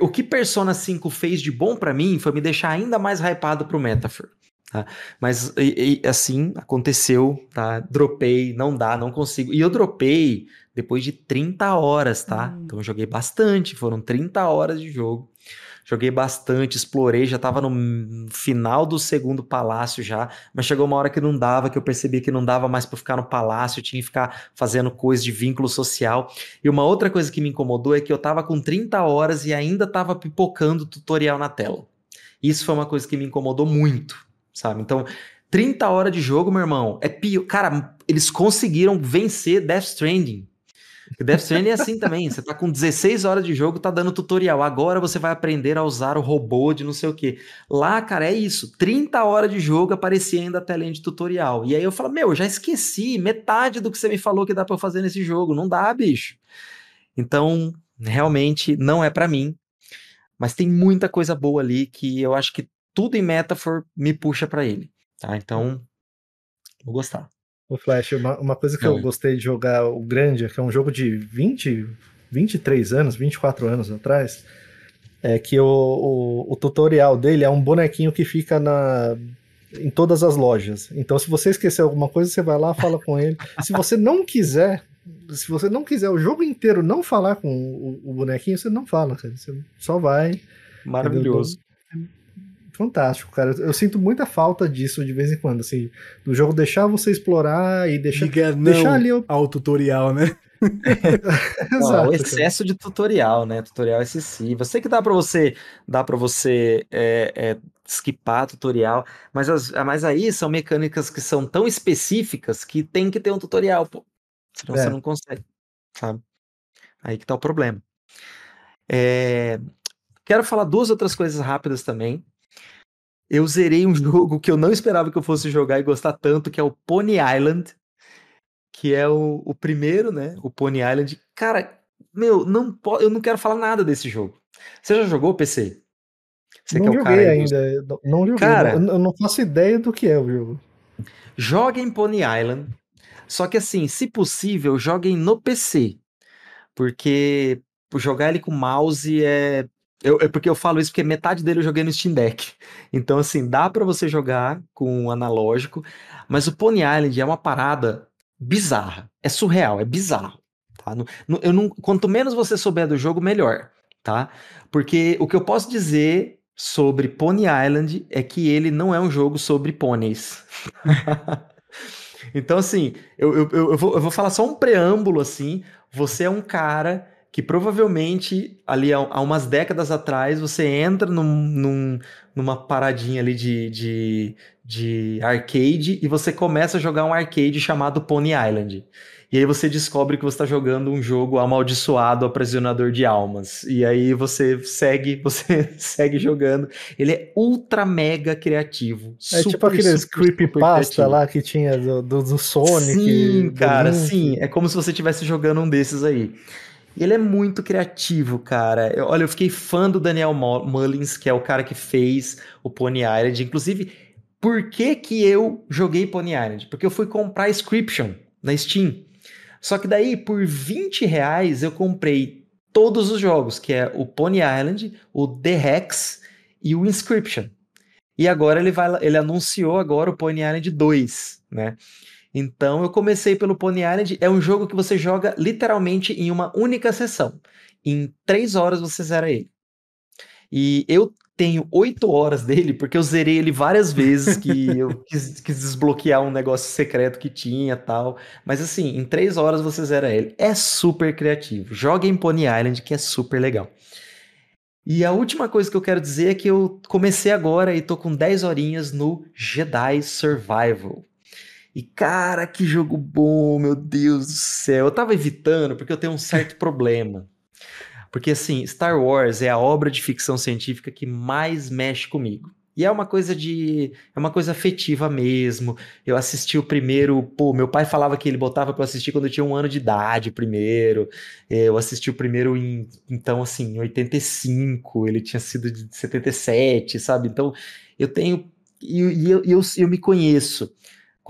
o que Persona 5 fez de bom para mim foi me deixar ainda mais hypado pro Metaphor. Tá? Mas, e, e, assim, aconteceu, tá? Dropei, não dá, não consigo. E eu dropei depois de 30 horas, tá? Hum. Então eu joguei bastante, foram 30 horas de jogo. Joguei bastante, explorei, já tava no final do segundo palácio já, mas chegou uma hora que não dava, que eu percebi que não dava mais para ficar no palácio, tinha que ficar fazendo coisa de vínculo social. E uma outra coisa que me incomodou é que eu tava com 30 horas e ainda tava pipocando tutorial na tela. Isso foi uma coisa que me incomodou muito, sabe? Então, 30 horas de jogo, meu irmão, é pior. Cara, eles conseguiram vencer Death Stranding. Death Stranding é assim também. Você tá com 16 horas de jogo, tá dando tutorial. Agora você vai aprender a usar o robô de não sei o quê. Lá, cara, é isso. 30 horas de jogo aparecia ainda a telinha de tutorial. E aí eu falo, meu, eu já esqueci metade do que você me falou que dá eu fazer nesse jogo. Não dá, bicho. Então, realmente não é para mim. Mas tem muita coisa boa ali que eu acho que tudo em Metaphor me puxa para ele. Tá? Então, vou gostar. O Flash, uma, uma coisa que Não. eu gostei de jogar o Grande, que é um jogo de 20, 23 anos, 24 anos atrás, é que o, o, o tutorial dele é um bonequinho que fica na, em todas as lojas. Então, se você esquecer alguma coisa, você vai lá, fala com ele. Se você não quiser, se você não quiser o jogo inteiro não falar com o, o bonequinho, você não fala, cara. Você só vai. Maravilhoso. Fantástico, cara. Eu sinto muita falta disso de vez em quando, assim, do jogo deixar você explorar e deixar, Diga deixar ali o... ao tutorial, né? Exato, o excesso cara. de tutorial, né? Tutorial excessivo. Eu sei que dá para você, dá para você é, é, skipar tutorial, mas, as, mas aí são mecânicas que são tão específicas que tem que ter um tutorial, pô. Senão é. você não consegue, sabe? Aí que tá o problema. É... Quero falar duas outras coisas rápidas também eu zerei um jogo que eu não esperava que eu fosse jogar e gostar tanto, que é o Pony Island, que é o, o primeiro, né? O Pony Island. Cara, meu, não eu não quero falar nada desse jogo. Você já jogou PC? Você não é joguei ainda, dos... não joguei. Cara, eu não faço ideia do que é o jogo. Joguem Pony Island, só que assim, se possível, joguem no PC, porque jogar ele com mouse é eu, é porque eu falo isso porque metade dele eu joguei no Steam Deck. Então, assim, dá para você jogar com um analógico, mas o Pony Island é uma parada bizarra. É surreal, é bizarro. Tá? Eu não, quanto menos você souber do jogo, melhor. Tá? Porque o que eu posso dizer sobre Pony Island é que ele não é um jogo sobre pôneis. então, assim, eu, eu, eu, vou, eu vou falar só um preâmbulo assim. Você é um cara que provavelmente ali há, há umas décadas atrás você entra num, num, numa paradinha ali de, de, de arcade e você começa a jogar um arcade chamado Pony Island. E aí você descobre que você está jogando um jogo amaldiçoado, aprisionador de almas. E aí você segue, você segue jogando. Ele é ultra mega criativo. É super, tipo aqueles creepypasta lá que tinha do, do, do Sonic. Sim, cara, sim. É como se você estivesse jogando um desses aí. Ele é muito criativo, cara. Eu, olha, eu fiquei fã do Daniel Mullins, que é o cara que fez o Pony Island. Inclusive, por que que eu joguei Pony Island? Porque eu fui comprar Inscription na Steam. Só que daí, por 20 reais, eu comprei todos os jogos, que é o Pony Island, o The Hex e o Inscription. E agora ele vai, ele anunciou agora o Pony Island 2, né? Então eu comecei pelo Pony Island. É um jogo que você joga literalmente em uma única sessão. Em três horas você zera ele. E eu tenho oito horas dele, porque eu zerei ele várias vezes, que eu quis, quis, desbloquear um negócio secreto que tinha tal. Mas assim, em três horas você zera ele. É super criativo. Joga em Pony Island, que é super legal. E a última coisa que eu quero dizer é que eu comecei agora e tô com 10 horinhas no Jedi Survival. E cara, que jogo bom, meu Deus do céu. Eu tava evitando porque eu tenho um certo problema. Porque assim, Star Wars é a obra de ficção científica que mais mexe comigo. E é uma coisa de. É uma coisa afetiva mesmo. Eu assisti o primeiro. Pô, meu pai falava que ele botava pra eu assistir quando eu tinha um ano de idade primeiro. Eu assisti o primeiro em. Então, assim, em 85. Ele tinha sido de 77, sabe? Então, eu tenho. E eu, eu, eu, eu me conheço.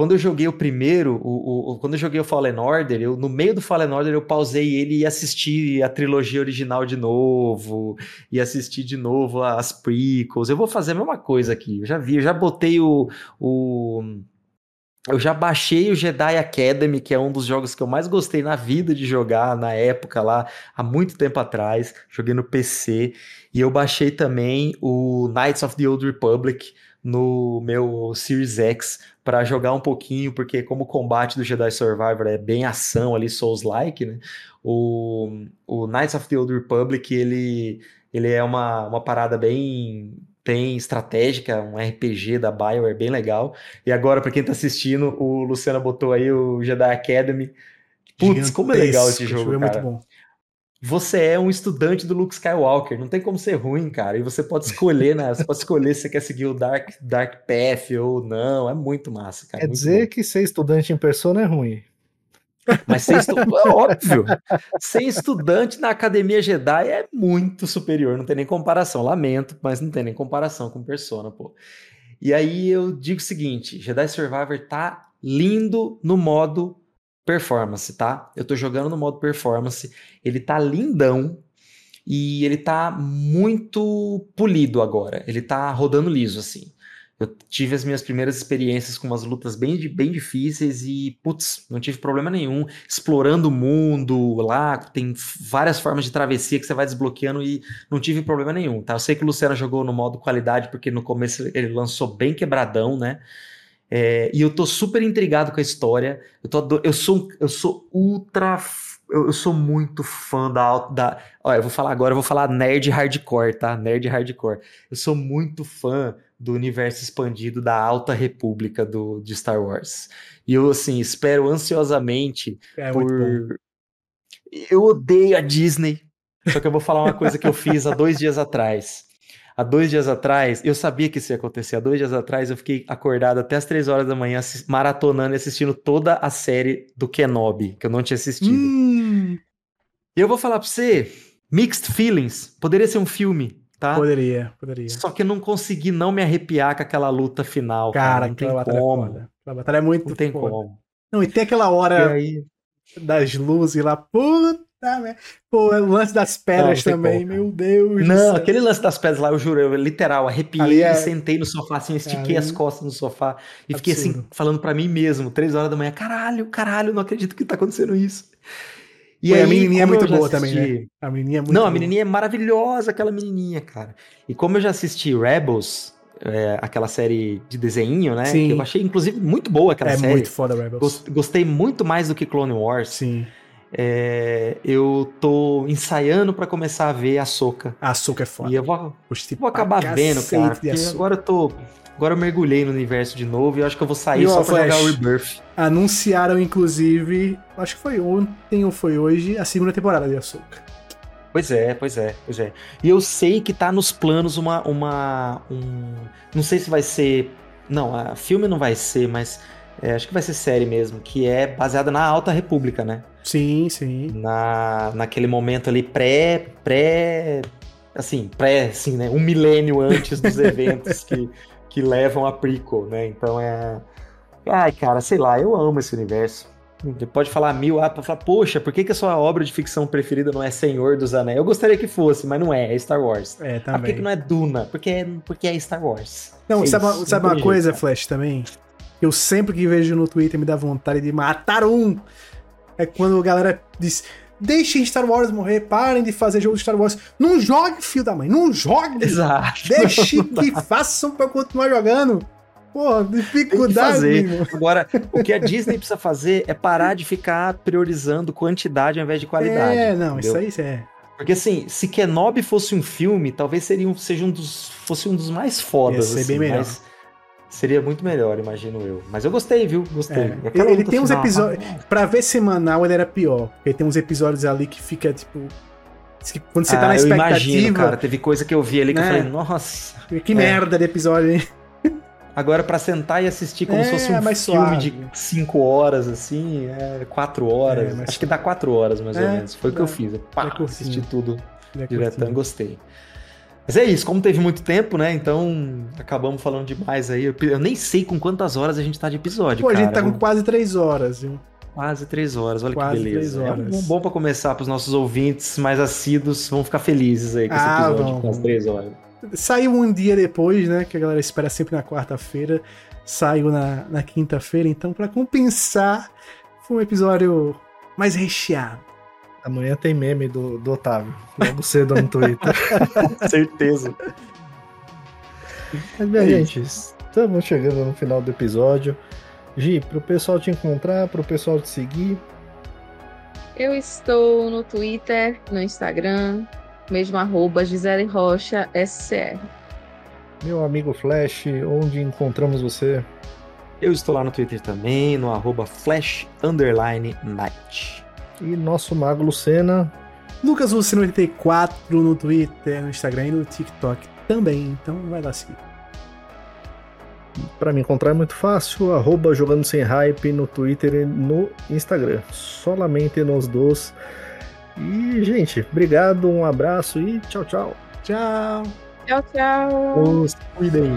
Quando eu joguei o primeiro, o, o, quando eu joguei o Fallen Order, eu, no meio do Fallen Order eu pausei ele e assisti a trilogia original de novo, e assisti de novo as prequels. Eu vou fazer a mesma coisa aqui. Eu já vi, eu já botei o, o eu já baixei o Jedi Academy, que é um dos jogos que eu mais gostei na vida de jogar na época lá, há muito tempo atrás. Joguei no PC. E eu baixei também o Knights of the Old Republic no meu Series X para jogar um pouquinho, porque como o combate do Jedi Survivor é bem ação ali, Souls-like, né? O, o Knights of the Old Republic, ele, ele é uma, uma parada bem tem estratégica, um RPG da BioWare bem legal. E agora, para quem tá assistindo, o Luciano botou aí o Jedi Academy. Putz, como é legal esse jogo, cara. É muito bom. Você é um estudante do Luke Skywalker, não tem como ser ruim, cara. E você pode escolher, né? Você pode escolher se você quer seguir o Dark, Dark Path ou não. É muito massa, cara. Quer dizer bom. que ser estudante em persona é ruim. Mas ser estu... é óbvio. Ser estudante na Academia Jedi é muito superior, não tem nem comparação. Lamento, mas não tem nem comparação com Persona, pô. E aí eu digo o seguinte: Jedi Survivor tá lindo no modo performance, tá? Eu tô jogando no modo performance, ele tá lindão e ele tá muito polido agora. Ele tá rodando liso assim. Eu tive as minhas primeiras experiências com umas lutas bem, bem difíceis e, putz, não tive problema nenhum. Explorando o mundo lá, tem várias formas de travessia que você vai desbloqueando e não tive problema nenhum, tá? Eu sei que o Luciano jogou no modo qualidade porque no começo ele lançou bem quebradão, né? É, e eu tô super intrigado com a história. Eu, tô, eu, sou, eu sou ultra eu, eu, sou muito fã da, da. Olha, eu vou falar agora, eu vou falar nerd hardcore, tá? Nerd hardcore. Eu sou muito fã do universo expandido da Alta República do, de Star Wars. E eu, assim, espero ansiosamente é, por. Eu odeio a Disney. Só que eu vou falar uma coisa que eu fiz há dois dias atrás. Há dois dias atrás, eu sabia que isso ia acontecer. Há dois dias atrás, eu fiquei acordado até as três horas da manhã, maratonando e assistindo toda a série do Kenobi, que eu não tinha assistido. Hum. E eu vou falar pra você: Mixed Feelings. Poderia ser um filme tá? Poderia, poderia. Só que eu não consegui não me arrepiar com aquela luta final, cara. cara não tem batalha como. Foda. Aquela batalha é muito Não tem foda. como. Não, e tem aquela hora aí... das luzes lá, puta merda. Pô, o lance das pedras não, também, meu Deus. Não, aquele lance das pedras lá, eu juro, eu literal arrepiei é... e sentei no sofá, assim, estiquei as costas no sofá e Absurdo. fiquei assim, falando para mim mesmo, três horas da manhã, caralho, caralho, não acredito que tá acontecendo isso. E Pô, aí, a menininha é muito boa assisti... também, né? A menininha é muito Não, boa. a menininha é maravilhosa, aquela menininha, cara. E como eu já assisti Rebels, é, aquela série de desenho, né? Sim. Que eu achei, inclusive, muito boa aquela é série. É muito foda, Rebels. Gostei muito mais do que Clone Wars. Sim. É, eu tô ensaiando para começar a ver a Soca. A Soca é foda. E eu vou, vou acabar vendo, cara. Agora eu tô Agora eu mergulhei no universo de novo e acho que eu vou sair e, só ó, pra Flash, jogar o Rebirth. Anunciaram, inclusive, acho que foi ontem ou foi hoje, a segunda temporada de Ahsoka. Pois é, pois é, pois é. E eu sei que tá nos planos uma. uma um, não sei se vai ser. Não, a filme não vai ser, mas é, acho que vai ser série mesmo, que é baseada na Alta República, né? Sim, sim. Na, naquele momento ali pré. pré. assim, pré, assim, né? Um milênio antes dos eventos que que levam a prequel, né? Então é. Ai, cara, sei lá, eu amo esse universo. Você pode falar mil, ah, pra falar, poxa, por que, que a sua obra de ficção preferida não é Senhor dos Anéis? Eu gostaria que fosse, mas não é, é Star Wars. É, também. Ah, por que, que não é Duna? Porque é, porque é Star Wars. Não, é sabe, isso, sabe uma coisa, Flash, também? Eu sempre que vejo no Twitter me dá vontade de matar um. É quando a galera diz, Deixem Star Wars morrer, parem de fazer jogo de Star Wars. Não jogue, filho da mãe, não jogue. Exato. Deixe que façam pra continuar jogando. Pô, dificuldade. Agora, o que a Disney precisa fazer é parar de ficar priorizando quantidade ao invés de qualidade. É, não, entendeu? isso aí é. Porque assim, se Kenobi fosse um filme, talvez seria um, seja um dos, fosse um dos mais fodas. Ia ser assim, bem melhor. Mas Seria muito melhor, imagino eu. Mas eu gostei, viu? Gostei. É. Ele tem uns episódios. Pra ver semanal, ele era pior. Porque tem uns episódios ali que fica, tipo. Quando você tá ah, tá na expectativa. Eu imagino, cara. Teve coisa que eu vi ali que né? eu falei, nossa. Que é. merda de episódio, hein? Agora, para sentar e assistir como é, se fosse um filme suave. de 5 horas, assim, é 4 horas. É, Acho que dá 4 horas, mais ou é, menos. Foi o que eu fiz. Pá, assisti tudo diretão, gostei. Mas é isso, como teve muito tempo, né? Então acabamos falando demais aí. Eu, eu nem sei com quantas horas a gente tá de episódio. Pô, cara. a gente tá com quase três horas, viu? Quase três horas, olha quase que beleza. É um bom para começar para os nossos ouvintes mais assíduos, vão ficar felizes aí com esse ah, episódio com as três horas. Saiu um dia depois, né? Que a galera espera sempre na quarta-feira. Saiu na, na quinta-feira, então para compensar, foi um episódio mais recheado. Amanhã tem meme do, do Otávio, logo cedo no Twitter. Certeza. Mas, minha é gente, estamos chegando no final do episódio. Gi, para o pessoal te encontrar, para o pessoal te seguir. Eu estou no Twitter, no Instagram, mesmo arroba Gisele Rocha SCR. Meu amigo Flash, onde encontramos você? Eu estou lá no Twitter também, no arroba Flash Night. E nosso mago Lucena. Lucas Lucena 84 no Twitter, no Instagram e no TikTok também, então vai lá seguir. Para me encontrar é muito fácil, arroba jogando sem hype no Twitter e no Instagram. Solamente nos dois. E, gente, obrigado, um abraço e tchau, tchau. Tchau. Tchau, tchau. Os cuidem.